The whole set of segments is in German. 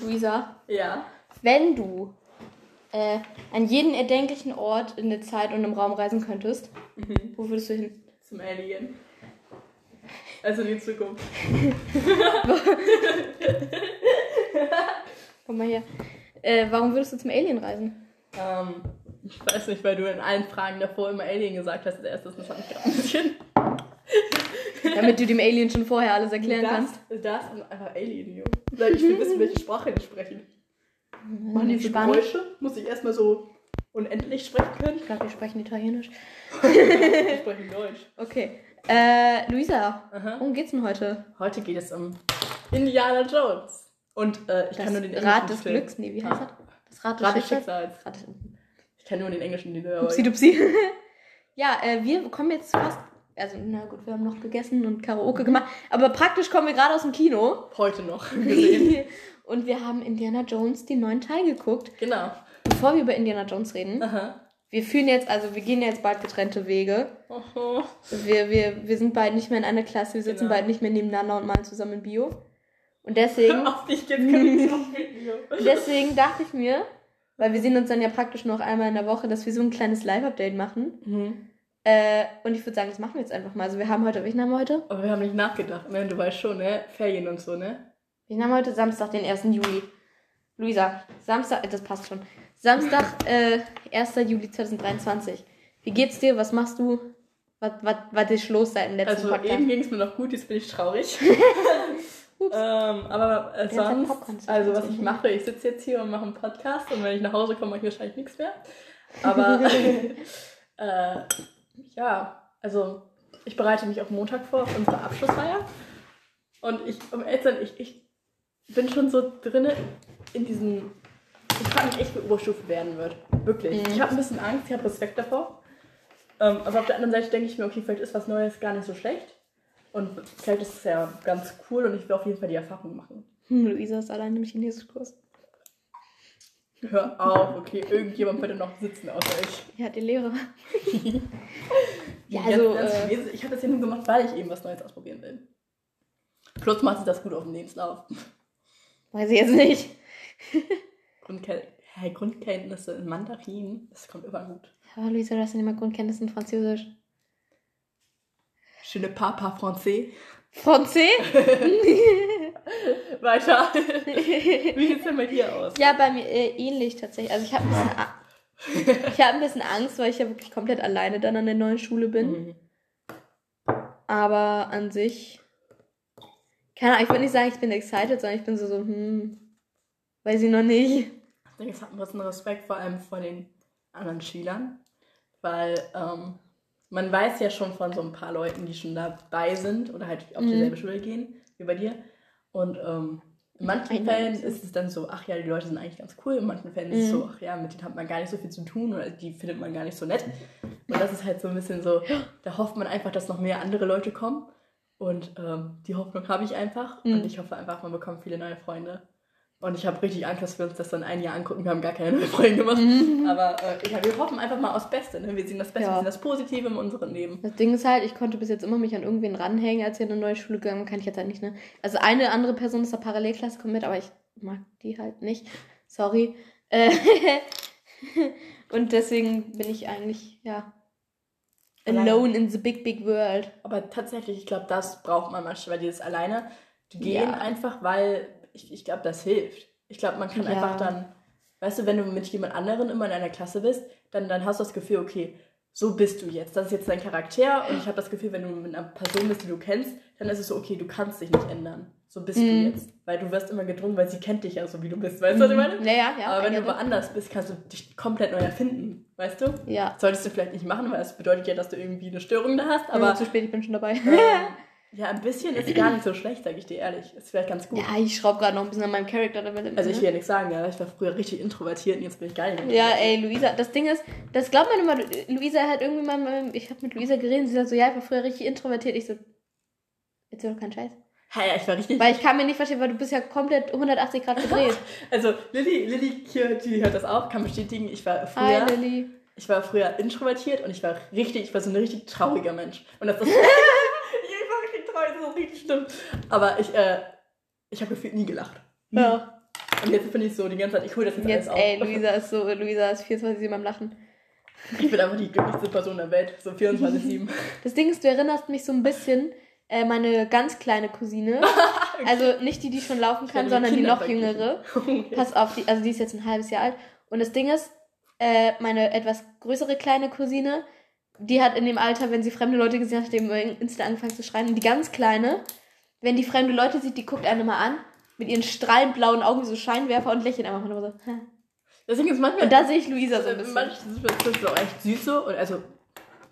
Luisa, Ja. wenn du äh, an jeden erdenklichen Ort in der Zeit und im Raum reisen könntest, Mhm. wo würdest du hin? Zum Alien. Also in die Zukunft. Komm mal her. Äh, warum würdest du zum Alien reisen? Ähm, ich weiß nicht, weil du in allen Fragen davor immer Alien gesagt hast als erstes. Das fand ich gerade ein bisschen. Damit du dem Alien schon vorher alles erklären das, kannst. Das ist einfach Alien, jo. Weil ich will wissen, welche Sprache die sprechen. Machen die so Spanisch? Geräusche? Muss ich erstmal so unendlich sprechen können? Ich glaube, wir sprechen Italienisch. Ich spreche Deutsch. Okay. Äh, Luisa, Aha. worum geht's denn heute? Heute geht es um Indiana Jones. Und äh, ich Das kann nur den Rad englischen des Film. Glücks. Nee, wie heißt Ah. das? Das Rad des Rad des Schicksals. Schicksals. Ich kann nur den englischen aber- Upsi dupsi. ja, äh, wir kommen jetzt fast. Also, na gut, wir haben noch gegessen und Karaoke gemacht. Aber praktisch kommen wir gerade aus dem Kino. Heute noch gesehen. und wir haben Indiana Jones den neuen Teil geguckt. genau. Bevor wir über Indiana Jones reden, Aha. wir führen jetzt, also wir gehen jetzt bald getrennte Wege. Oho. Wir, wir, wir sind bald nicht mehr in einer Klasse, wir sitzen Genau. bald nicht mehr nebeneinander und malen zusammen in Bio. Und deswegen, Auf dich Video. deswegen dachte ich mir, weil wir sehen uns dann ja praktisch noch einmal in der Woche, dass wir so ein kleines Live-Update machen. Mhm. Äh, und ich würde sagen, das machen wir jetzt einfach mal. Also wir haben heute, welchen haben wir heute? Aber wir haben nicht nachgedacht, ne? Du weißt schon, ne? Ferien und so, ne? Wir haben heute Samstag, den 1. Juli. Luisa, Samstag, das passt schon. Samstag, äh, 1. Juli 2023. Wie geht's dir? Was machst du? Was, was, was ist los seit dem letzten Also Podcast? eben ging es mir noch gut, jetzt bin ich traurig. Ups. ähm, aber äh, sonst, also was ich mache, ich sitze jetzt hier und mache einen Podcast und wenn ich nach Hause komme, mache ich wahrscheinlich nichts mehr. Aber äh, ja, also ich bereite mich auf Montag vor, auf unsere Abschlussfeier. Und ich, um ehrlich zu sein, ich, ich bin schon so drinne in diesem. Ich frage mich echt, wie Oberstufe werden wird. Wirklich. Mhm. Ich habe ein bisschen Angst, ich habe Respekt davor. Ähm, aber auf der anderen Seite denke ich mir, okay, vielleicht ist was Neues gar nicht so schlecht. Und vielleicht ist es ja ganz cool und ich will auf jeden Fall die Erfahrung machen. Hm, Luisa ist allein im Chinesischkurs. Hör auf, okay, irgendjemand wird noch sitzen außer ich. Ja, die Lehrer. Ja, also, äh, ich habe das ja nur gemacht, weil ich eben was Neues ausprobieren will. Plus macht sich das gut auf dem Lebenslauf. Weiß ich jetzt nicht. Grundken hey, Grundkenntnisse in Mandarin, das kommt immer gut. Aber Luisa, du hast ja nicht mal Grundkenntnisse in Französisch. Je ne parle pas français. Französisch? Weiter. Wie sieht's denn bei dir aus? Ja, bei mir äh, ähnlich tatsächlich. Also ich habe ein bisschen, A- ich habe ein bisschen Angst, weil ich ja wirklich komplett alleine dann an der neuen Schule bin. Mhm. Aber an sich, keine Ahnung, ich würde nicht sagen, ich bin excited, sondern ich bin so, so, hm, weiß ich noch nicht. Ich denke, es hat ein bisschen Respekt vor allem vor den anderen Schülern, weil ähm, man weiß ja schon von so ein paar Leuten, die schon dabei sind oder halt auf Mhm. dieselbe Schule gehen wie bei dir. Und ähm, in manchen Eine Fällen ist es dann so, ach ja, die Leute sind eigentlich ganz cool. In manchen Fällen ist es Mhm. so, ach ja, mit denen hat man gar nicht so viel zu tun oder die findet man gar nicht so nett. Und das ist halt so ein bisschen so, da hofft man einfach, dass noch mehr andere Leute kommen. Und ähm, die Hoffnung habe ich einfach. Mhm. Und ich hoffe einfach, man bekommt viele neue Freunde. Und ich habe richtig Angst, dass wir uns das dann ein Jahr angucken. Wir haben gar keine neuen Freunde gemacht. Aber äh, ja, wir hoffen einfach mal aufs Beste. Ne? Wir sehen das Beste, Ja. wir sehen das Positive in unserem Leben. Das Ding ist halt, ich konnte bis jetzt immer mich an irgendwen ranhängen, als ich in eine neue Schule gegangen bin, kann ich jetzt halt nicht, ne? Also eine andere Person ist der Parallelklasse, kommt mit, aber ich mag die halt nicht. Sorry. Äh, Und deswegen bin ich eigentlich, ja, alone in the big, big world. Aber tatsächlich, ich glaube, das braucht man manchmal, dieses alleine gehen Ja. einfach, weil ich, ich glaube, das hilft. Ich glaube, man kann Ja. einfach dann, weißt du, wenn du mit jemand anderen immer in einer Klasse bist, dann, dann hast du das Gefühl, okay, so bist du jetzt. Das ist jetzt dein Charakter und ich habe das Gefühl, wenn du mit einer Person bist, die du kennst, dann ist es so, okay, du kannst dich nicht ändern. So bist du Mhm. jetzt. Weil du wirst immer gedrungen, weil sie kennt dich ja so, wie du bist. Weißt du, was ich meine? Ja, ja, ja. Aber wenn du woanders bist, kannst du dich komplett neu erfinden. Weißt du? Ja, Solltest du vielleicht nicht machen, weil es bedeutet ja, dass du irgendwie eine Störung da hast. aber Aber zu spät, ich bin schon dabei. ähm, ja, ein bisschen ist gar nicht so schlecht, sag ich dir ehrlich. Es wäre ganz gut. ja, ich schraube gerade noch ein bisschen an meinem Character Development. Also ich will ja nichts sagen, ja. Ich war früher richtig introvertiert und jetzt bin ich gar nicht mehr Ja, ey, Luisa, das Ding ist, das glaubt man immer, Luisa hat irgendwie mal, ich habe mit Luisa geredet, sie sagt so, ja, ich war früher richtig introvertiert. Ich so, erzähl doch keinen Scheiß. Ja, ja, ich war richtig. Weil ich kann mir nicht verstehen, weil du bist ja komplett 180 Grad gedreht. Also Lilly, Lilly hier, die hört das auch, kann bestätigen, ich war Hi, früher, Lilly. ich war früher introvertiert und ich war richtig, ich war so ein richtig trauriger Mensch. Und das ist. Schlimm. Aber ich, äh, ich habe gefühlt nie gelacht. Nie. Ja. Und jetzt bin ich so die ganze Zeit, ich hole das jetzt, Jetzt, alles ey, auf. Luisa ist so, Luisa ist 24 beim Lachen. Ich bin einfach die glücklichste Person der Welt. So 24-7. Das Ding ist, du erinnerst mich so ein bisschen, äh, meine ganz kleine Cousine. Also nicht die, die schon laufen kann, sondern die noch jüngere. okay. Pass auf, die, also die ist jetzt ein halbes Jahr alt. Und das Ding ist, äh, meine etwas größere kleine Cousine, die hat in dem Alter, wenn sie fremde Leute gesehen hat, hat die Insta angefangen zu schreien. Und die ganz kleine, wenn die fremde Leute sieht, die guckt einen immer an, mit ihren strahlend blauen Augen wie so Scheinwerfer und lächelt einfach nur so. Deswegen ist manchmal. Und da sehe ich Luisa so ein in bisschen. manchen Situationen ist es auch echt süß so. Und also,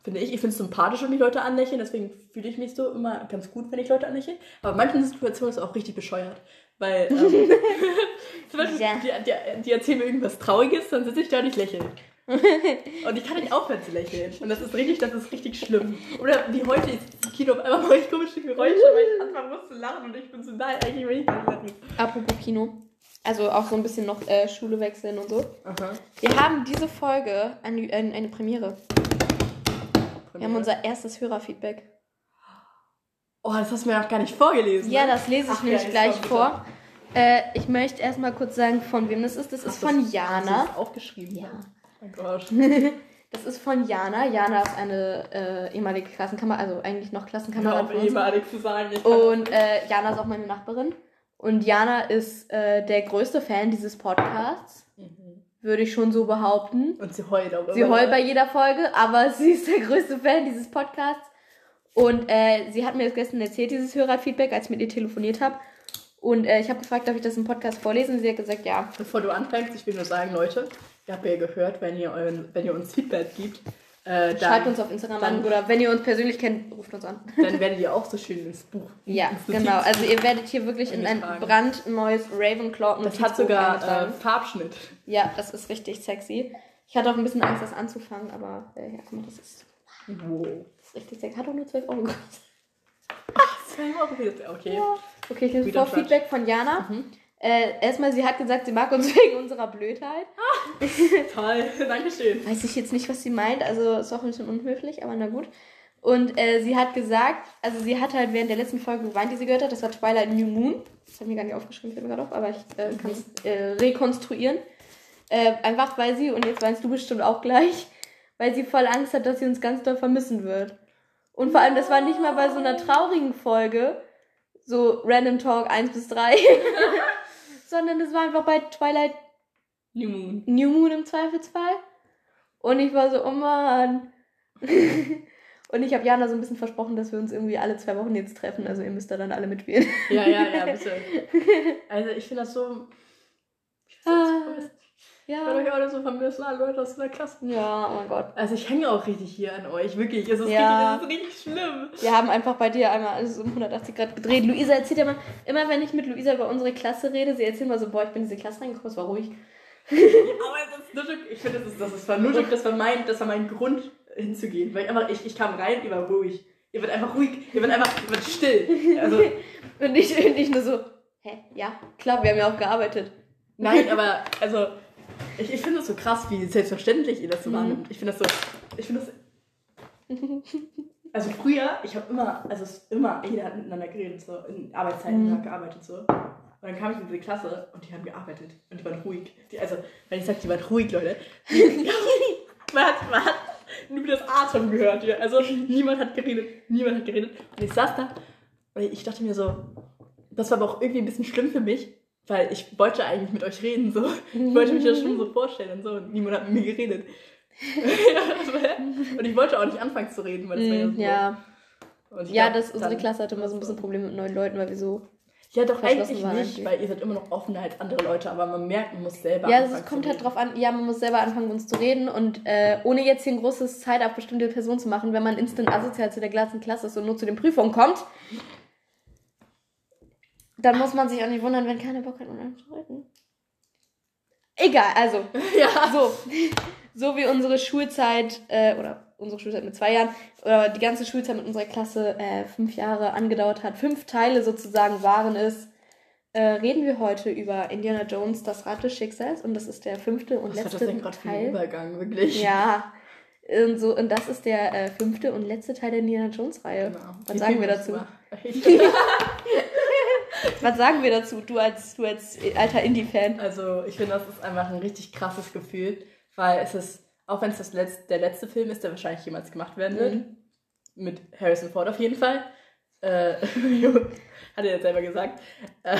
finde ich, ich finde es sympathisch, wenn mich Leute anlächeln. Deswegen fühle ich mich so immer ganz gut, wenn ich Leute anlächle. Aber in manchen Situationen ist es auch richtig bescheuert. Weil, ähm, zum Beispiel, Ja. die, die, die erzählen mir irgendwas Trauriges, dann sitze ich da und ich lächle. und ich kann nicht aufhören zu lächeln. Und das ist richtig, das ist richtig schlimm. Oder wie heute ist im Kino auf einmal mache ich komische Geräusche, weil ich anfangen muss zu lachen und ich bin so, nein, eigentlich will ich nicht lachen. Apropos Kino. Also auch so ein bisschen noch äh, Schule wechseln und so. Aha. Wir haben diese Folge eine, eine, eine Premiere. Wir haben unser erstes Hörerfeedback. Oh, das hast du mir noch gar nicht vorgelesen. Ja, ne? das lese ich Ach, nämlich ja, gleich vor. Äh, ich möchte erstmal kurz sagen, von wem das ist. Das ist Hast du von das- Hast du Jana. das aufgeschrieben? Ja. Oh Gott. Das ist von Jana. Jana ist eine äh, ehemalige Klassenkameradin, also eigentlich noch von uns. ehemalig zu sagen. Und äh, Jana ist auch meine Nachbarin. Und Jana ist äh, der größte Fan dieses Podcasts, Mhm. würde ich schon so behaupten. Und sie heult auch Sie immer. heult bei jeder Folge, aber sie ist der größte Fan dieses Podcasts. Und äh, sie hat mir das gestern erzählt, dieses Hörerfeedback, als ich mit ihr telefoniert habe. Und äh, ich habe gefragt, darf ich das im Podcast vorlesen? Sie hat gesagt, ja. Bevor du anfängst, ich will nur sagen, Leute, ihr habt ja gehört, wenn ihr, euren, wenn ihr uns Feedback gibt, äh, dann, Schreibt uns auf Instagram dann- an oder wenn ihr uns persönlich kennt, ruft uns an. dann werdet ihr auch so schön ins Buch. Ja, ins genau. Also ihr werdet hier wirklich in ein brandneues Ravenclaw Das hat sogar äh. Farbschnitt. Ja, das ist richtig sexy. Ich hatte auch ein bisschen Angst, das anzufangen, aber äh, ja, guck mal, das ist, Wow. das ist richtig sexy. Hat auch nur 12 Euro gekostet. Zwei Euro wieder. Okay. Okay, ich Wieder vor Feedback von Jana. Mhm. Äh, erstmal, sie hat gesagt, sie mag uns wegen unserer Blödheit. Toll. Dankeschön. Weiß ich jetzt nicht, was sie meint, also ist auch ein bisschen unhöflich, aber na gut. Und äh, sie hat gesagt, also sie hat halt während der letzten Folge geweint, die sie gehört hat, das war Twilight New Moon. Das habe ich mir gar nicht aufgeschrieben, fällt mir gerade auf, aber ich äh, kann es äh, rekonstruieren. Äh, einfach weil sie, und jetzt weinst du bestimmt auch gleich, weil sie voll Angst hat, dass sie uns ganz doll vermissen wird. Und vor allem, das war nicht mal bei so einer traurigen Folge, so Random Talk 1 bis 3, sondern es war einfach bei Twilight New Moon. New Moon im Zweifelsfall. Und ich war so, oh Mann. Und ich habe Jana so ein bisschen versprochen, dass wir uns irgendwie alle zwei Wochen jetzt treffen. Also ihr müsst da dann alle mitspielen. Ja, ja, ja, bitte. Also ich finde das so. Ich Ah, finde das vermisst. Ich Ja. würde euch alle so vermissen, alle Leute aus der Klasse. Ja, oh mein Gott. Also ich hänge auch richtig hier an euch, wirklich. Es ist, Ja. richtig, es ist richtig schlimm. Wir haben einfach bei dir einmal alles um 180 Grad gedreht. Luisa erzählt ja immer, immer wenn ich mit Luisa über unsere Klasse rede, sie erzählt immer so, boah, ich bin in diese Klasse reingekommen, es war ruhig. Aber es ist nuttig. Ich finde, das ist, das ist war nuttig, das war mein, das war mein Grund hinzugehen. Weil ich einfach, ich, ich kam rein, ihr war ruhig. Ihr wird einfach ruhig, ihr wird einfach, ihr wird still. Also, Und ich, und ich nur so, hä, ja, klar, wir haben ja auch gearbeitet. nein, aber, also, ich, ich finde das so krass, wie selbstverständlich ihr das so Mhm. wahrnimmt. Ich finde das so, ich finde das, also früher, ich habe immer, also immer, jeder hat miteinander geredet, so, in Arbeitszeiten Mhm. hat gearbeitet, so. Und dann kam ich in diese Klasse und die haben gearbeitet und die waren ruhig. Die, also, wenn ich sage, die waren ruhig, Leute, man, hat, man hat nur das Atem gehört. Ja. Also niemand hat geredet, niemand hat geredet. Und ich saß da und ich dachte mir so, das war aber auch irgendwie ein bisschen schlimm für mich, weil ich wollte eigentlich mit euch reden, so. Ich wollte mich das schon so vorstellen und so und niemand hat mit mir geredet. und ich wollte auch nicht anfangen zu reden, weil das war ja so. Mhm, ja, Und ich ja glaub, das, unsere Klasse hatte immer so ein bisschen Probleme mit neuen Leuten, weil wir so Ja, doch eigentlich nicht, weil ihr seid immer noch offener als andere Leute, aber man merkt, man muss selber Ja, anfangen es kommt halt drauf an, ja, man muss selber anfangen, mit uns zu reden und äh, ohne jetzt hier ein großes Zeit auf bestimmte Personen zu machen, wenn man instant asozial zu der ganzen Klasse ist und nur zu den Prüfungen kommt, dann muss man sich auch nicht wundern, wenn keiner Bock hat, mit einem zu reden. Egal, also, Ja. so, so wie unsere Schulzeit, äh, oder unsere Schulzeit mit zwei Jahren, oder die ganze Schulzeit mit unserer Klasse äh, fünf Jahre angedauert hat, fünf Teile sozusagen waren es, äh, reden wir heute über Indiana Jones, das Rad des Schicksals. Und das ist der fünfte und Was hat das letzte denn gerade für Teil. Übergang, wirklich? Ja. Und, so, und das ist der äh, fünfte und letzte Teil der Indiana Jones-Reihe. Genau. Was sagen wir dazu? Was sagen wir dazu, du als, du als alter Indie-Fan? Also, ich finde, das ist einfach ein richtig krasses Gefühl, weil es ist, auch wenn es das Letz-, der letzte Film ist, der wahrscheinlich jemals gemacht werden wird, Mhm. mit Harrison Ford auf jeden Fall, äh, hat er jetzt selber gesagt, äh,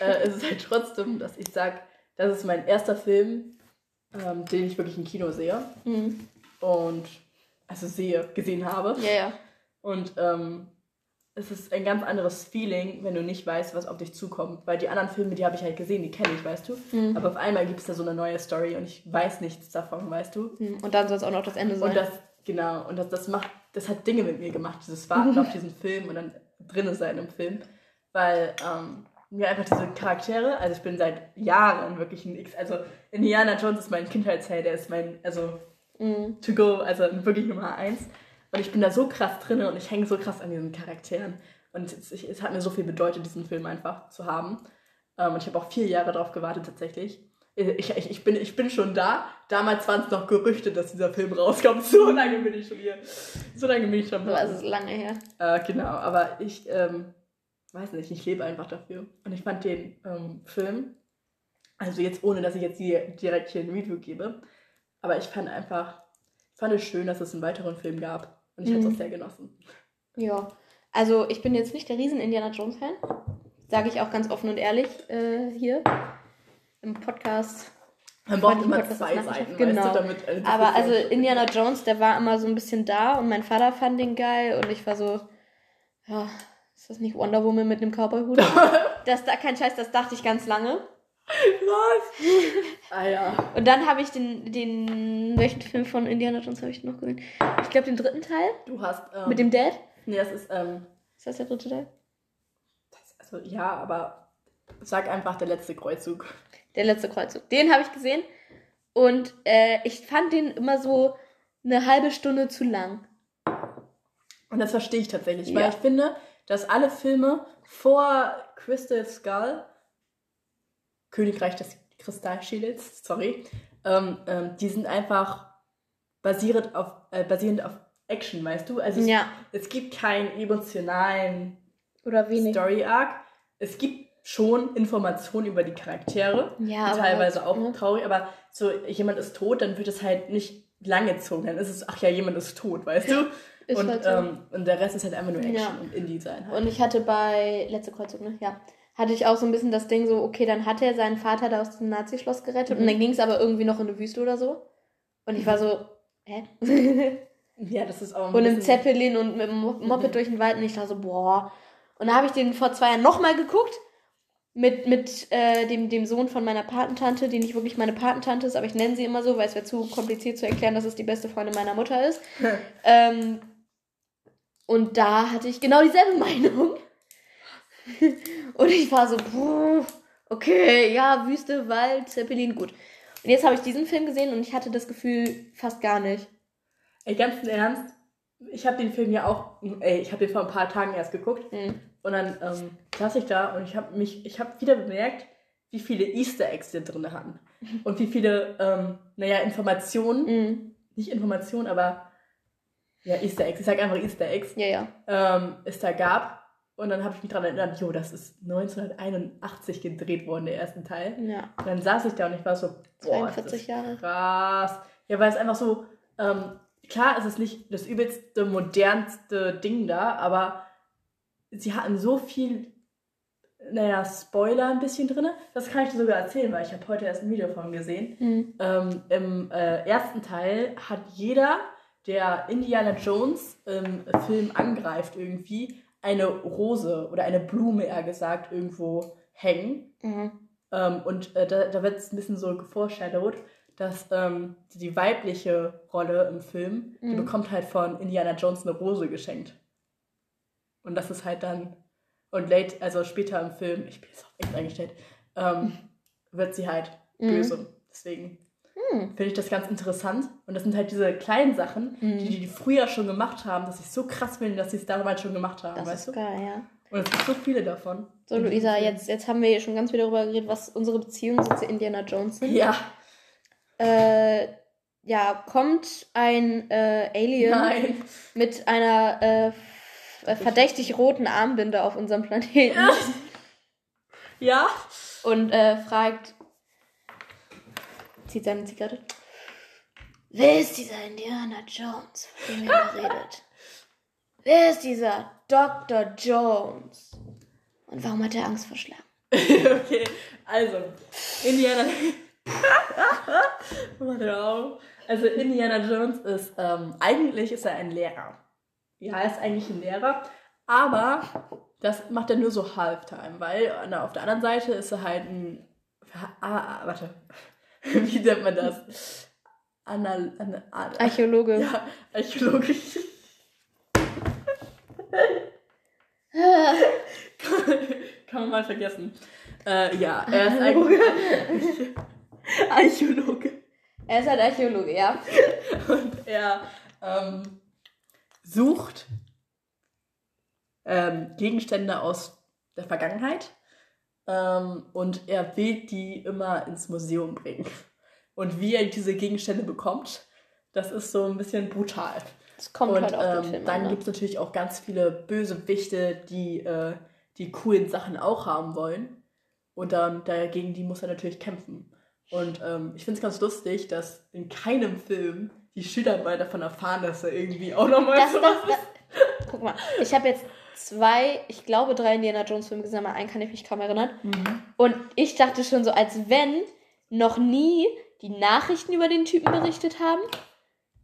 äh, es ist halt trotzdem, dass ich sage, das ist mein erster Film, ähm, den ich wirklich im Kino sehe Mhm. und also sehe, gesehen habe. Ja, ja. Und ähm, es ist ein ganz anderes Feeling, wenn du nicht weißt, was auf dich zukommt. Weil die anderen Filme, die habe ich halt gesehen, die kenne ich, weißt du. Mhm. Aber auf einmal gibt es da so eine neue Story und ich weiß nichts davon, weißt du. Mhm. Und dann soll es auch noch das Ende sein. Und das, genau, und das, das macht, das hat Dinge mit mir gemacht, dieses Warten auf diesen Film und dann drinnen sein im Film. Weil ähm, mir einfach diese Charaktere, also ich bin seit Jahren wirklich ein X, also Indiana Jones ist mein Kindheitsheld, der ist mein, also Mhm. to go, also wirklich Nummer eins. Und ich bin da so krass drin und ich hänge so krass an diesen Charakteren. Und es, ich, es hat mir so viel bedeutet, diesen Film einfach zu haben. Ähm, und ich habe auch vier Jahre darauf gewartet, tatsächlich. Ich, ich, ich, bin, ich bin schon da. Damals waren es noch Gerüchte, dass dieser Film rauskommt. So lange bin ich schon hier. So lange bin ich schon da. es ist lange her. Äh, genau, aber ich ähm, weiß nicht, ich lebe einfach dafür. Und ich fand den ähm, Film, also jetzt ohne, dass ich jetzt hier direkt hier ein Review gebe, aber ich fand einfach, ich fand es schön, dass es einen weiteren Film gab. Und ich habe es Mhm. auch sehr genossen. Ja. Also ich bin jetzt nicht der riesen Indiana Jones Fan. Sage ich auch ganz offen und ehrlich äh, hier im Podcast. Man braucht immer Podcast zwei Seiten, Genau. weißt du, damit eine Aber also Indiana Jones, der war immer so ein bisschen da und mein Vater fand den geil und ich war so, ja, ist das nicht Wonder Woman mit einem Cowboy-Hut? das da kein Scheiß, das dachte ich ganz lange. Was? ah ja. Und dann habe ich den, den, welchen Film von Indiana Jones habe ich noch gesehen? Ich glaube den dritten Teil Du hast. Ähm, mit dem Dad. Nee, das ist. Ähm, Ist das der dritte Teil? das, also ja, aber sag einfach der letzte Kreuzzug. Der letzte Kreuzzug. Den habe ich gesehen und äh, ich fand den immer so eine halbe Stunde zu lang. Und das verstehe ich tatsächlich, Ja. weil ich finde, dass alle Filme vor Crystal Skull, Königreich des Kristallschädels, sorry, ähm, ähm, die sind einfach basierend auf, äh, basierend auf Action, weißt du? Also es, Ja. es gibt keinen emotionalen Oder wenig. Story Arc. Es gibt schon Informationen über die Charaktere, Ja, die teilweise halt, auch ne? traurig, aber so jemand ist tot, dann wird es halt nicht langgezogen, dann ist es, ach ja, jemand ist tot, weißt du? Ist und, halt so. ähm, und der Rest ist halt einfach nur Action Ja. und Indie sein halt. Und ich hatte bei letzte Kreuzung, ne? Ja. Hatte ich auch so ein bisschen das Ding so, okay, dann hat er seinen Vater da aus dem Nazischloss gerettet Mhm. und dann ging es aber irgendwie noch in eine Wüste oder so. Und ich war so, hä? ja, das ist auch ein und im Zeppelin und mit dem Mo- Moped durch den Wald und ich dachte so, boah. Und da habe ich den vor zwei Jahren nochmal geguckt. Mit, mit äh, dem, dem Sohn von meiner Patentante, die nicht wirklich meine Patentante ist, aber ich nenne sie immer so, weil es wäre zu kompliziert zu erklären, dass es die beste Freundin meiner Mutter ist. Ähm, und da hatte ich genau dieselbe Meinung. und ich war so, puh, okay, ja, Wüste, Wald, Zeppelin, gut. Und jetzt habe ich diesen Film gesehen und ich hatte das Gefühl fast gar nicht. Ey, ganz im Ernst, ich habe den Film ja auch, ey, ich habe den vor ein paar Tagen erst geguckt Hm. und dann ähm, saß ich da und ich habe mich, ich habe wieder bemerkt, wie viele Easter Eggs wir drin hatten und wie viele, ähm, naja, Informationen, Mhm. nicht Informationen, aber ja, Easter Eggs, ich sag einfach Easter Eggs, Ja, ja. ähm, es da gab. Und dann habe ich mich daran erinnert, jo, das ist 1981 gedreht worden, der erste Teil. Ja. Und dann saß ich da und ich war so, boah, das 42 ist Jahre. krass. Ja, weil es einfach so, ähm, klar, es ist nicht das übelste, modernste Ding da, aber sie hatten so viel, naja, Spoiler ein bisschen drin. Das kann ich dir sogar erzählen, weil ich habe heute erst ein Video von gesehen. Mhm. Ähm, Im äh, ersten Teil hat jeder, der Indiana Jones im Film angreift, irgendwie eine Rose oder eine Blume, eher gesagt, irgendwo hängen. Mhm. Ähm, und äh, da, da wird es ein bisschen so geforeshadowed, dass ähm, die weibliche Rolle im Film, die Mhm. bekommt halt von Indiana Jones eine Rose geschenkt. Und das ist halt dann, und late, also später im Film, ich bin jetzt auch echt eingestellt, ähm, wird sie halt Mhm. böse. Deswegen Mhm. finde ich das ganz interessant. Und das sind halt diese kleinen Sachen, Mhm. die die früher schon gemacht haben, dass ich so krass finde, dass sie es damals schon gemacht haben, Das weißt ist du? geil, ja. Und es gibt so viele davon. So, Luisa, jetzt, jetzt haben wir hier schon ganz viel darüber geredet, was unsere Beziehungen so zu Indiana Jones sind. Ja, Äh, ja, kommt ein äh, Alien nein. mit einer äh, äh, verdächtig roten Armbinde auf unserem Planeten. Ja. Und äh, fragt, zieht seine Zigarette. Wer ist dieser Indiana Jones, von dem ihr da redet? Wer ist dieser Dr. Jones? Und warum hat er Angst vor Schlangen? okay, also, Indiana. Also, Indiana Jones ist, ähm, eigentlich ist er ein Lehrer. Ja, er ist eigentlich ein Lehrer, aber das macht er nur so halftime, weil na, auf der anderen Seite ist er halt ein. Ah, ah, warte. Wie nennt man das? Anal, Anal, Anal, Archäologe. Ja, Archäologe. Kann man mal vergessen. Äh, ja, er ist eigentlich Archäologe. Er ist halt Archäologe, ja. Und er ähm, sucht ähm, Gegenstände aus der Vergangenheit ähm, und er will die immer ins Museum bringen. Und wie er diese Gegenstände bekommt, das ist so ein bisschen brutal. Das kommt und halt auf ähm, dann an. ne? gibt es natürlich auch ganz viele Bösewichte, die äh, die coolen Sachen auch haben wollen. Und dann dagegen die muss er natürlich kämpfen. Und ähm, ich finde es ganz lustig, dass in keinem Film die Schüler mal davon erfahren, dass er irgendwie auch nochmal Das, so das, das, guck mal, ich habe jetzt zwei, ich glaube drei Indiana Jones Filme gesehen, aber einen kann ich mich kaum erinnern. Mhm. Und ich dachte schon so, als wenn noch nie die Nachrichten über den Typen berichtet haben,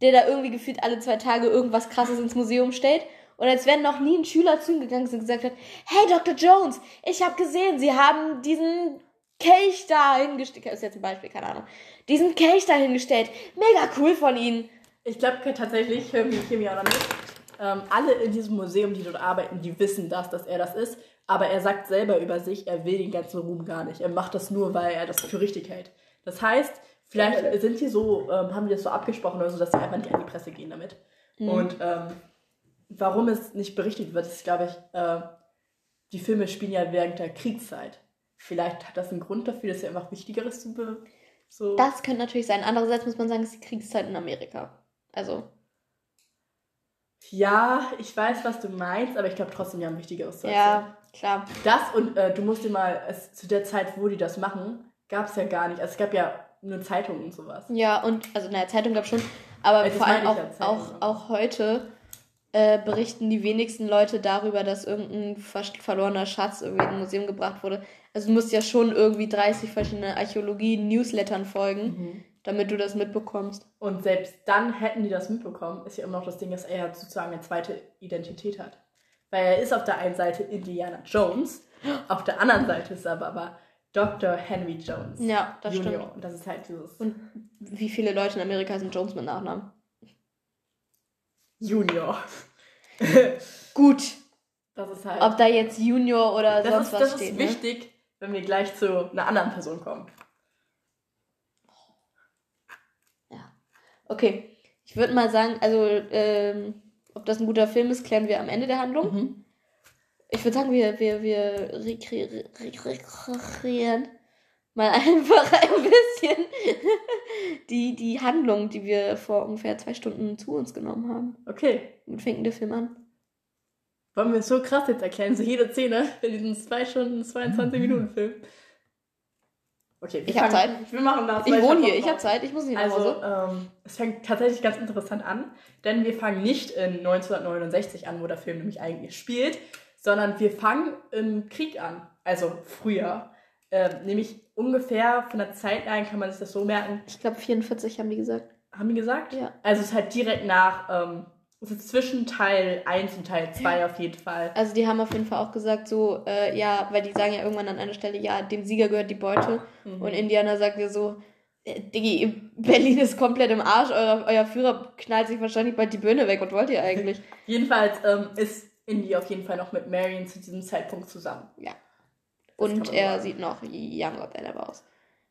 der da irgendwie gefühlt alle zwei Tage irgendwas krasses ins Museum stellt. Und als wenn noch nie ein Schüler zu ihm gegangen ist und gesagt hat, hey Dr. Jones, ich habe gesehen, Sie haben diesen Kelch da hingestellt. Ist jetzt ein Beispiel, keine Ahnung. Diesen Kelch da hingestellt. Mega cool von Ihnen. Ich glaube tatsächlich, Hirmi, Hirmi auch noch nicht, ähm, alle in diesem Museum, die dort arbeiten, die wissen das, dass er das ist. Aber er sagt selber über sich, er will den ganzen Ruhm gar nicht. Er macht das nur, weil er das für richtig hält. Das heißt, vielleicht sind die so, ähm, haben die das so abgesprochen oder so, dass sie einfach nicht an die Presse gehen damit. Und ähm, warum es nicht berichtet wird, ist, glaube ich, äh, die Filme spielen ja während der Kriegszeit. Vielleicht hat das einen Grund dafür, dass er einfach Wichtigeres zu be so. Das könnte natürlich sein. Andererseits muss man sagen, es ist die Kriegszeit in Amerika. Also, Ja, ich weiß, was du meinst, aber ich glaube trotzdem, die haben Wichtigeres zu erzählen. ja, klar. Das und äh, du musst dir mal, es, zu der Zeit, wo die das machen, gab es ja gar nicht. Also es gab ja nur Zeitungen und sowas. Ja, und, also der Zeitung gab es schon, aber Also das vor allem auch, auch, auch heute äh, berichten die wenigsten Leute darüber, dass irgendein verlorener Schatz irgendwie in ein Museum gebracht wurde. Also du musst ja schon irgendwie 30 verschiedene Archäologie-Newslettern folgen, Mhm. Damit du das mitbekommst. Und selbst dann hätten die das mitbekommen, ist ja immer noch das Ding, dass er sozusagen eine zweite Identität hat. Weil er ist auf der einen Seite Indiana Jones, auf der anderen Seite ist er aber, aber Dr. Henry Jones. Ja, das Junior. stimmt. Und das ist halt dieses Und wie viele Leute in Amerika sind Jones mit Nachnamen? Junior. Gut. Das ist halt. Ob da jetzt Junior oder das sonst ist, was das steht. ist ne? wichtig, wenn wir gleich zu einer anderen Person kommen. Okay, ich würde mal sagen, also ähm, ob das ein guter Film ist, klären wir am Ende der Handlung. Mhm. Ich würde sagen, wir, wir, wir rekre- re- rekreieren mal einfach ein bisschen die, die Handlung, die wir vor ungefähr zwei Stunden zu uns genommen haben. Okay. Womit fängt der Film an? Wollen wir es so krass jetzt erklären? So jede Szene in diesem 2 Stunden, 22 Minuten Film. Okay, Ich hab fangen- Wir machen das. Ich wohne hier, ich habe. Zeit, ich muss nicht nach Also, Hause. ähm, es fängt tatsächlich ganz interessant an, denn wir fangen nicht in 1969 an, wo der Film nämlich eigentlich spielt, sondern wir fangen im Krieg an, also früher. Ähm, nämlich ungefähr von der Zeitline kann man sich das so merken. Ich glaube 44 haben die gesagt. Haben die gesagt? Ja. Also es ist halt direkt nach, ähm, ist zwischen Teil 1 und Teil 2 auf jeden Fall. Also die haben auf jeden Fall auch gesagt so, äh, ja, weil die sagen ja irgendwann an einer Stelle, ja, dem Sieger gehört die Beute. Mhm. Und Indiana sagt ja so, äh, Diggi, Berlin ist komplett im Arsch, euer, euer Führer knallt sich wahrscheinlich bald die Birne weg. Was wollt ihr eigentlich? Jedenfalls ähm, ist Indy auf jeden Fall noch mit Marion zu diesem Zeitpunkt zusammen. Ja. Das Und er sagen. sieht noch young up and aus.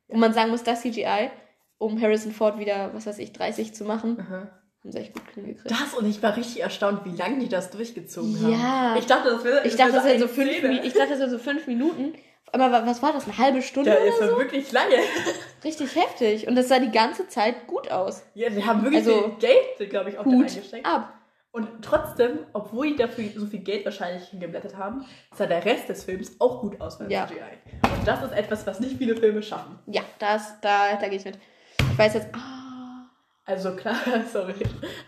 Wo man sagen muss, das CGI, um Harrison Ford wieder, was weiß ich, 30 zu machen, haben sie echt gut hingekriegt. Das und ich war richtig erstaunt, wie lange die das durchgezogen haben. Ja. Ich dachte, das wäre Ich dachte, das wären so fünf, ich dachte, das wären so fünf Minuten. Aber wa- was war das, eine halbe Stunde Der oder ist ja so? wirklich lange. Richtig heftig. Und das sah die ganze Zeit gut aus. Ja, die haben wirklich Also, viel Geld, glaube ich, auch da reingesteckt. ab. Und trotzdem, obwohl die dafür so viel Geld wahrscheinlich hingeblättert haben, sah der Rest des Films auch gut aus beim Ja. CGI. Und das ist etwas, was nicht viele Filme schaffen. Ja, das, da, da gehe ich mit. Ich weiß jetzt. Ah, Also klar, sorry,